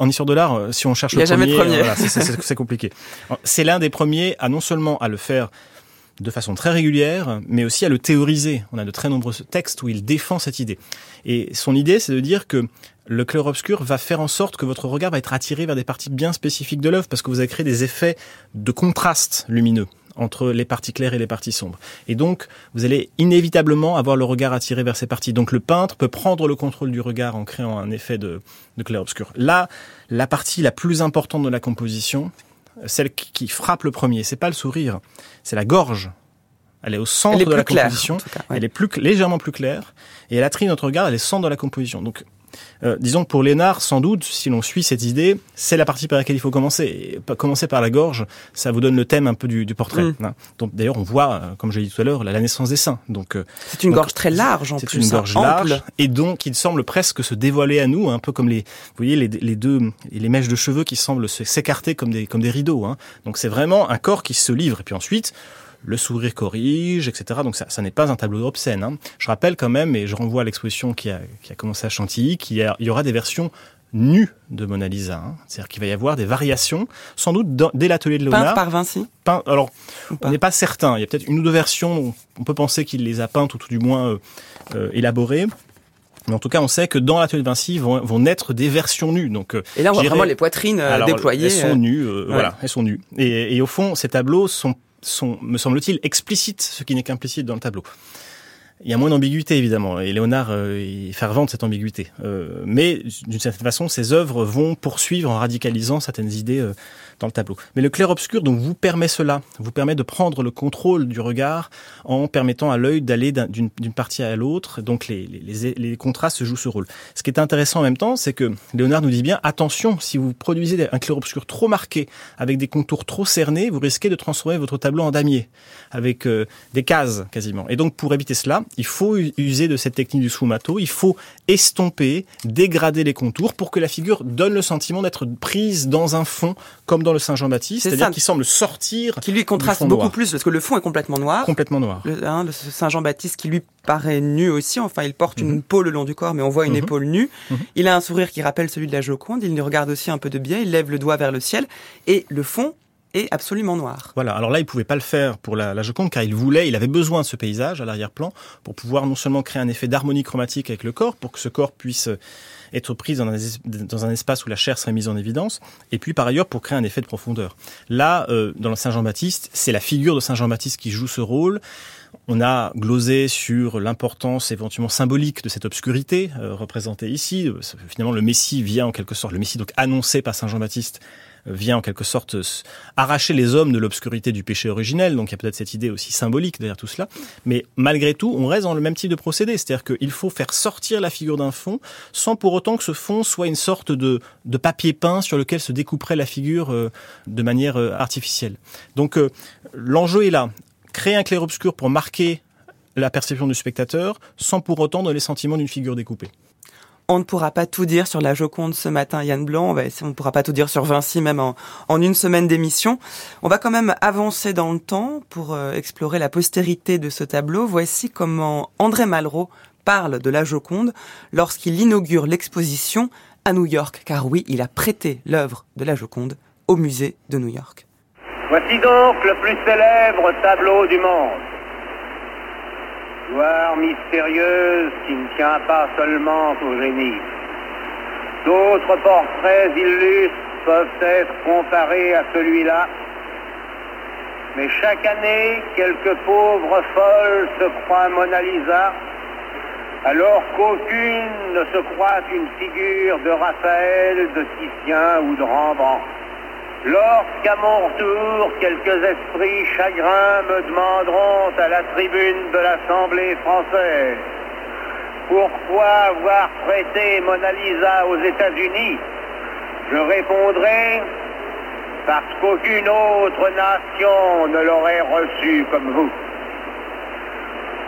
en histoire de l'art, euh, si on cherche Il le jamais premier, de premier. voilà, c'est compliqué. C'est l'un des premiers à non seulement à le faire de façon très régulière, mais aussi à le théoriser. On a de très nombreux textes où il défend cette idée. Et son idée, c'est de dire que le clair-obscur va faire en sorte que votre regard va être attiré vers des parties bien spécifiques de l'œuvre, parce que vous avez créé des effets de contraste lumineux entre les parties claires et les parties sombres. Et donc, vous allez inévitablement avoir le regard attiré vers ces parties. Donc, le peintre peut prendre le contrôle du regard en créant un effet de, de clair-obscur. Là, la partie la plus importante de la composition, celle qui frappe le premier, c'est pas le sourire, c'est la gorge. Elle est au centre est de la claire, composition. cas, ouais. Elle est plus légèrement plus claire et elle attrite notre regard. Elle est centre de la composition. Donc, euh, disons que pour Léonard, sans doute, si l'on suit cette idée, c'est la partie par laquelle il faut commencer. Et commencer par la gorge, ça vous donne le thème un peu du, du portrait. Mm. hein. Donc d'ailleurs, on voit, euh, comme je l'ai dit tout à l'heure, la, la naissance des seins. Donc euh, C'est une donc, gorge très large en c'est plus. une hein, gorge ample. large et donc il semble presque se dévoiler à nous, un peu comme les, vous voyez les, les deux, les mèches de cheveux qui semblent se- s'écarter comme des comme des rideaux. Hein. Donc c'est vraiment un corps qui se livre. Et puis ensuite, le sourire corrige, etc. Donc ça, ça n'est pas un tableau obscène. Hein. Je rappelle quand même, et je renvoie à l'exposition qui a, qui a commencé à Chantilly, qu'il y, a- il y aura des versions nues de Mona Lisa. Hein. C'est-à-dire qu'il va y avoir des variations, sans doute dans- dès l'atelier de Léonard. Peinte par Vinci. Peint- alors, on n'est pas certain. Il y a peut-être une ou deux versions. où On peut penser qu'il les a peintes ou tout du moins euh, euh, élaborées. Mais en tout cas, on sait que dans l'atelier de Vinci vont, vont naître des versions nues. Donc, euh, Et là, on voit vraiment les poitrines euh, alors, déployées. Elles sont nues, euh, ouais. voilà, elles sont nues. Et, et au fond, ces tableaux sont, sont me semble-t-il, explicites, ce qui n'est qu'implicite dans le tableau. Il y a moins d'ambiguïté, évidemment, et Léonard euh, est fervent de cette ambiguïté. Euh, mais d'une certaine façon, ses œuvres vont poursuivre en radicalisant certaines idées euh, dans le tableau. Mais le clair-obscur donc vous permet cela, vous permet de prendre le contrôle du regard en permettant à l'œil d'aller d'un- d'une d'une partie à l'autre. Donc les, les, les- contrastes jouent ce rôle. Ce qui est intéressant en même temps, c'est que Léonard nous dit bien attention, si vous produisez un clair-obscur trop marqué avec des contours trop cernés, vous risquez de transformer votre tableau en damier avec euh, des cases quasiment. Et donc pour éviter cela, il faut user de cette technique du sfumato, il faut estomper, dégrader les contours pour que la figure donne le sentiment d'être prise dans un fond comme dans le Saint Jean-Baptiste, C'est c'est-à-dire qu'il semble sortir Qui lui contraste beaucoup noir. plus parce que le fond est complètement noir. complètement noir. Le, hein, le Saint Jean-Baptiste qui lui paraît nu aussi. Enfin, il porte Mhm. une peau le long du corps, mais on voit une Mhm. épaule nue. Mhm. Il a un sourire qui rappelle celui de la Joconde. Il nous regarde aussi un peu de biais. Il lève le doigt vers le ciel. Et le fond est absolument noir. Voilà. Alors là, il pouvait pas le faire pour la, la Joconde car il voulait, il avait besoin de ce paysage à l'arrière-plan pour pouvoir non seulement créer un effet d'harmonie chromatique avec le corps, pour que ce corps puisse euh, être pris dans un, dans un espace où la chair serait mise en évidence, et puis par ailleurs pour créer un effet de profondeur. Là, euh, dans le Saint Jean-Baptiste, c'est la figure de Saint Jean-Baptiste qui joue ce rôle. On a glosé sur l'importance éventuellement symbolique de cette obscurité euh, représentée ici. Euh, Finalement, le Messie vient en quelque sorte, le Messie donc annoncé par Saint Jean-Baptiste vient en quelque sorte arracher les hommes de l'obscurité du péché originel. Donc il y a peut-être cette idée aussi symbolique derrière tout cela. Mais malgré tout, on reste dans le même type de procédé. C'est-à-dire qu'il faut faire sortir la figure d'un fond sans pour autant que ce fond soit une sorte de, de papier peint sur lequel se découperait la figure euh, de manière euh, artificielle. Donc euh, l'enjeu est là. Créer un clair-obscur pour marquer la perception du spectateur sans pour autant donner le sentiment d'une figure découpée. On ne pourra pas tout dire sur la Joconde ce matin, Yann Blanc. On ne pourra pas tout dire sur Vinci, même en, une semaine d'émission. On va quand même avancer dans le temps pour euh, explorer la postérité de ce tableau. Voici comment André Malraux parle de la Joconde lorsqu'il inaugure l'exposition à New York, car oui, il a prêté l'œuvre de la Joconde au musée de New York. Voici donc le plus célèbre tableau du monde. Gloire mystérieuse qui ne tient pas seulement au génie. D'autres portraits illustres peuvent être comparés à celui-là, mais chaque année, quelques pauvres folles se croient Mona Lisa, alors qu'aucune ne se croit une figure de Raphaël, de Titien ou de Rembrandt. Lorsqu'à mon retour, quelques esprits chagrins me demanderont à la tribune de l'Assemblée française pourquoi avoir prêté Mona Lisa aux États-Unis, je répondrai parce qu'aucune autre nation ne l'aurait reçu comme vous.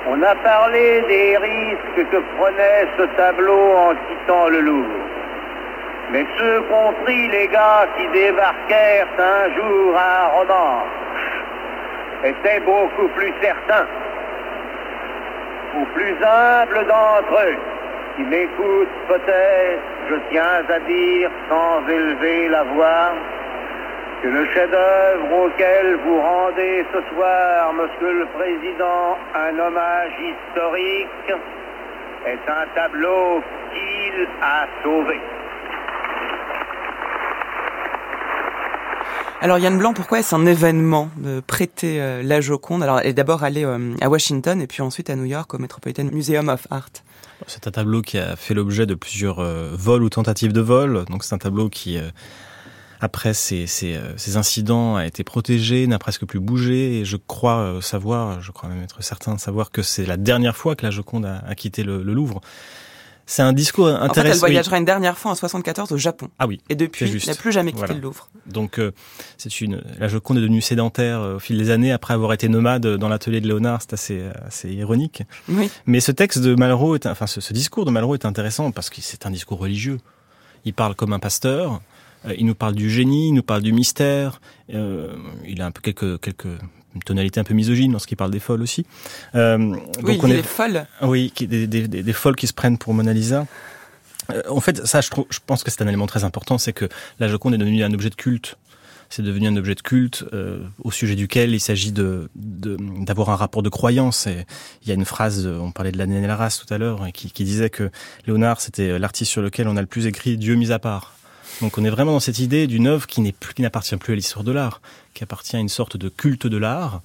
On a parlé des risques que prenait ce tableau en quittant le Louvre. Mais ceux compris les gars qui débarquèrent un jour à Romanche étaient beaucoup plus certains. Aux plus humbles d'entre eux, qui m'écoutent peut-être, je tiens à dire sans élever la voix, que le chef-d'œuvre auquel vous rendez ce soir, Monsieur le Président, un hommage historique, est un tableau qu'il a sauvé. Alors Yann Blanc, pourquoi est-ce un événement de prêter euh, la Joconde Alors elle est d'abord allée euh, à Washington et puis ensuite à New York au Metropolitan Museum of Art. C'est un tableau qui a fait l'objet de plusieurs euh, vols ou tentatives de vol. Donc c'est un tableau qui, après ces, ces, incidents, a été protégé, n'a presque plus bougé. Et je crois savoir, je crois même être certain de savoir que c'est la dernière fois que la Joconde a, quitté le Louvre. C'est un discours intéressant. En fait, elle voyagera une dernière fois en 74 au Japon. Ah oui. Et depuis, elle n'a plus jamais quitté le Louvre. Donc, euh, c'est une, la Joconde est devenue sédentaire euh, au fil des années après avoir été nomade dans l'atelier de Léonard. C'est assez, assez ironique. Oui. Mais ce texte de Malraux est, enfin, ce, ce discours de Malraux est intéressant parce que c'est un discours religieux. Il parle comme un pasteur. Euh, il nous parle du génie, il nous parle du mystère. Euh, il a un peu quelques, quelques une tonalité un peu misogyne lorsqu'il parle des folles aussi. Euh, oui, donc on est... des folles. Oui, des, des, des, des, folles qui se prennent pour Mona Lisa. Euh, en fait, ça, je, trouve, je pense que c'est un élément très important, c'est que la Joconde est devenue un objet de culte. C'est devenu un objet de culte euh, au sujet duquel il s'agit de d'avoir un rapport de croyance. Et il y a une phrase, on parlait de la race tout à l'heure, qui, qui disait que Léonard, c'était l'artiste sur lequel on a le plus écrit Dieu mis à part. Donc on est vraiment dans cette idée d'une œuvre qui n'appartient plus à l'histoire de l'art, qui appartient à une sorte de culte de l'art,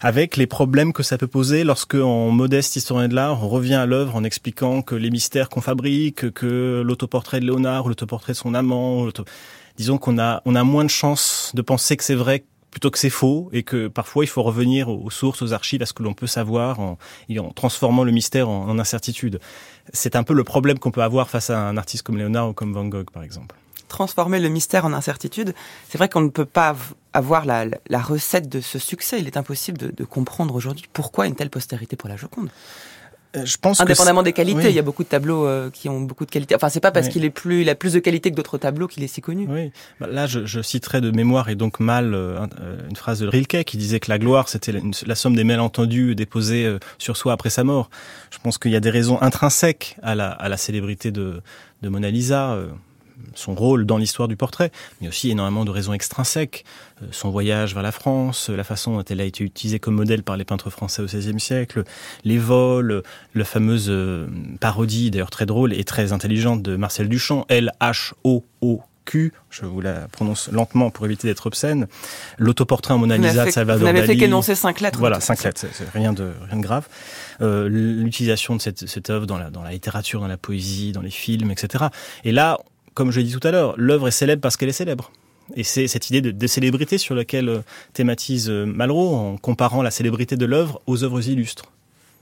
avec les problèmes que ça peut poser lorsque, en modeste historien de l'art, on revient à l'œuvre en expliquant que les mystères qu'on fabrique, que l'autoportrait de Léonard l'autoportrait de son amant, disons qu'on a, on a moins de chances de penser que c'est vrai plutôt que c'est faux et que parfois il faut revenir aux sources, aux archives, à ce que l'on peut savoir en, en transformant le mystère en, incertitude. C'est un peu le problème qu'on peut avoir face à un artiste comme Léonard ou comme Van Gogh, par exemple transformer le mystère en incertitude, c'est vrai qu'on ne peut pas avoir la, recette de ce succès. Il est impossible de comprendre aujourd'hui pourquoi une telle postérité pour la Joconde. Euh, je pense Indépendamment des qualités, oui. il y a beaucoup de tableaux euh, qui ont beaucoup de qualité. Enfin, c'est pas parce oui. qu'il est plus, il a plus de qualité que d'autres tableaux qu'il est si connu. Oui. Bah, là, je, je, citerai de mémoire et donc mal euh, une phrase de Rilke qui disait que la gloire c'était la, la, somme des malentendus déposés euh, sur soi après sa mort. Je pense qu'il y a des raisons intrinsèques à la, à la célébrité de, de Mona Lisa. Euh, son rôle dans l'histoire du portrait, mais aussi énormément de raisons extrinsèques. Euh, son voyage vers la France, la façon dont elle a été utilisée comme modèle par les peintres français au XVIe siècle, les vols, la fameuse euh, parodie, d'ailleurs très drôle et très intelligente de Marcel Duchamp, L-H-O-O Q, je vous la prononce lentement pour éviter d'être obscène, l'autoportrait en Mona Lisa de Salvador Dali. Vous n'avez fait qu'énoncer cinq lettres. Voilà, cinq lettres, c'est rien de, rien de grave. Euh, L'utilisation de cette, cette œuvre dans la, dans la littérature, dans la poésie, dans les films, etc. Et là, comme je l'ai dit tout à l'heure, l'œuvre est célèbre parce qu'elle est célèbre. Et c'est cette idée de, de, célébrité sur laquelle thématise Malraux en comparant la célébrité de l'œuvre aux œuvres illustres.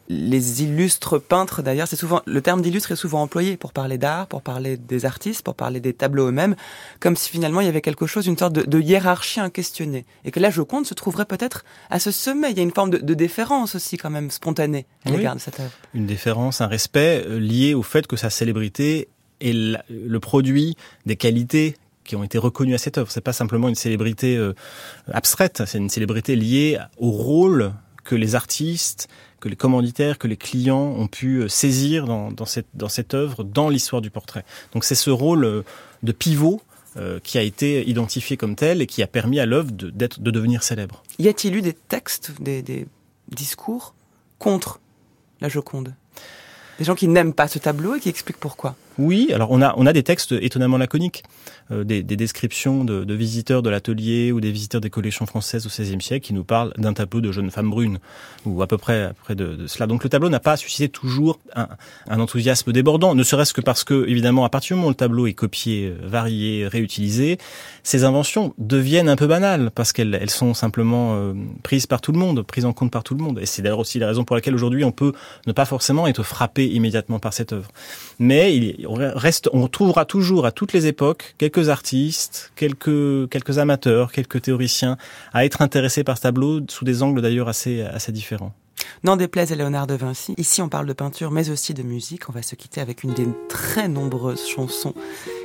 les illustres peintres d'ailleurs, c'est souvent le terme d'illustre est souvent employé pour parler d'art, pour parler des artistes, pour parler des tableaux eux-mêmes, comme si finalement il y avait quelque chose, une sorte de, de hiérarchie inquestionnée, et que la Joconde se trouverait peut-être à ce sommet. Il y a une forme de, de déférence aussi quand même spontanée à Oui. l'égard de cette œuvre. Une déférence, un respect euh, lié au fait que sa célébrité est la- le produit des qualités qui ont été reconnues à cette œuvre. C'est pas simplement une célébrité euh, abstraite, c'est une célébrité liée au rôle que les artistes, que les commanditaires, que les clients ont pu euh, saisir dans, cette, œuvre, dans l'histoire du portrait. Donc c'est ce rôle euh, de pivot qui a été identifié comme tel et qui a permis à l'œuvre de, devenir célèbre. Y a-t-il eu des textes, des discours contre la Joconde? Des gens qui n'aiment pas ce tableau et qui expliquent pourquoi? Oui, alors on a on a des textes étonnamment laconiques, euh, des, des descriptions de, de visiteurs de l'atelier ou des visiteurs des collections françaises au XVIe siècle qui nous parlent d'un tableau de jeunes femmes brunes ou à peu près à peu près de, de cela. Donc le tableau n'a pas suscité toujours un, un enthousiasme débordant, ne serait-ce que parce que évidemment à partir du moment où le tableau est copié, euh, varié, réutilisé, ces inventions deviennent un peu banales parce qu'elles elles sont simplement euh, prises par tout le monde, prises en compte par tout le monde. Et c'est d'ailleurs aussi la raison pour laquelle aujourd'hui on peut ne pas forcément être frappé immédiatement par cette œuvre. Mais il on reste, on trouvera toujours à toutes les époques quelques artistes, quelques quelques amateurs, quelques théoriciens à être intéressés par ce tableau sous des angles d'ailleurs assez assez différents. N'en déplaise à Léonard de Vinci, ici on parle de peinture mais aussi de musique. On va se quitter avec une des très nombreuses chansons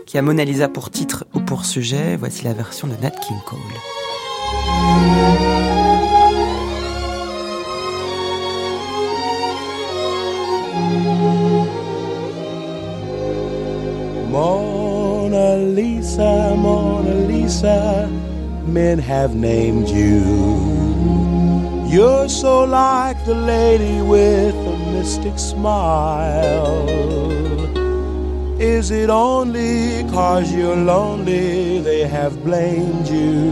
qui a Mona Lisa pour titre ou pour sujet. Voici la version de Nat King Cole. Mona Lisa, Mona Lisa, men have named you. You're so like the lady with a mystic smile. Is it only cause you're lonely they have blamed you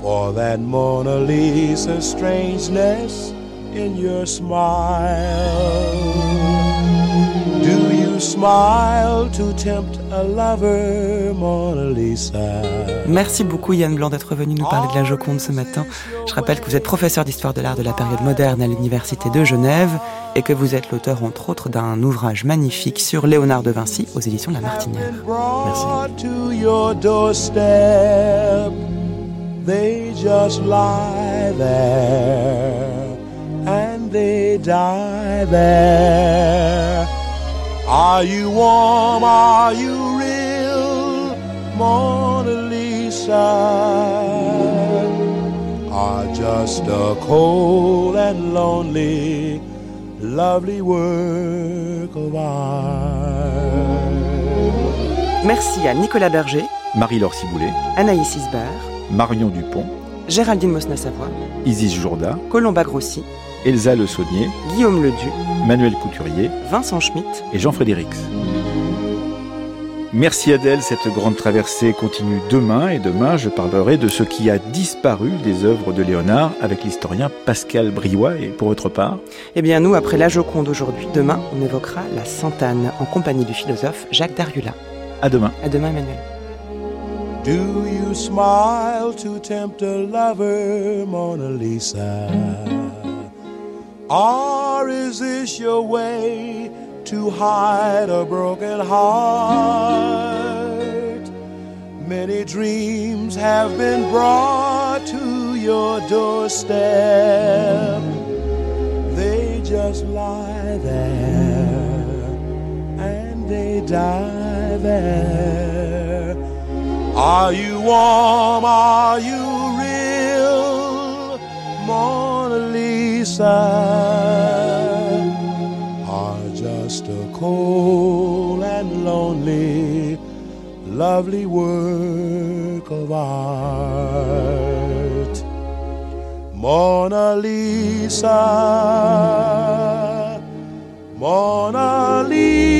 for that Mona Lisa strangeness in your smile? Do you smile to tempt a lover, Mona Lisa? Merci beaucoup Yann Blanc d'être venu nous parler de la Joconde ce matin. Je rappelle que vous êtes professeur d'histoire de l'art de la période moderne à l'Université de Genève et que vous êtes l'auteur entre autres d'un ouvrage magnifique sur Léonard de Vinci aux éditions de la Martinière. they die there. Are you warm? Are you real, Mona Lisa? Are just a cold and lonely, lovely work of art? Merci à Nicolas Berger, Marie-Laure Ciboulet, Anaïs Isbert, Marion Dupont, Géraldine Mosna-Savoie, Isis Jourda, Colomba Grossi, Elsa Le Saunier, Guillaume Ledu, Manuel Couturier Vincent Schmitt. et Jean-Frédéric. Merci Adèle, cette grande traversée continue demain et demain je parlerai de ce qui a disparu des œuvres de Léonard avec l'historien Pascal Briouat et pour votre part Eh bien nous, après la Joconde aujourd'hui, demain, on évoquera la Sainte-Anne en compagnie du philosophe Jacques Dariula. À demain. À demain Emmanuel. Do you smile to tempt a lover, Mona Lisa? Or is this your way to hide a broken heart? Many dreams have been brought to your doorstep. They just lie there and they die there. Are you warm? Are you beside are just a cold and lonely, lovely work of art. Mona Lisa, Mona Lisa.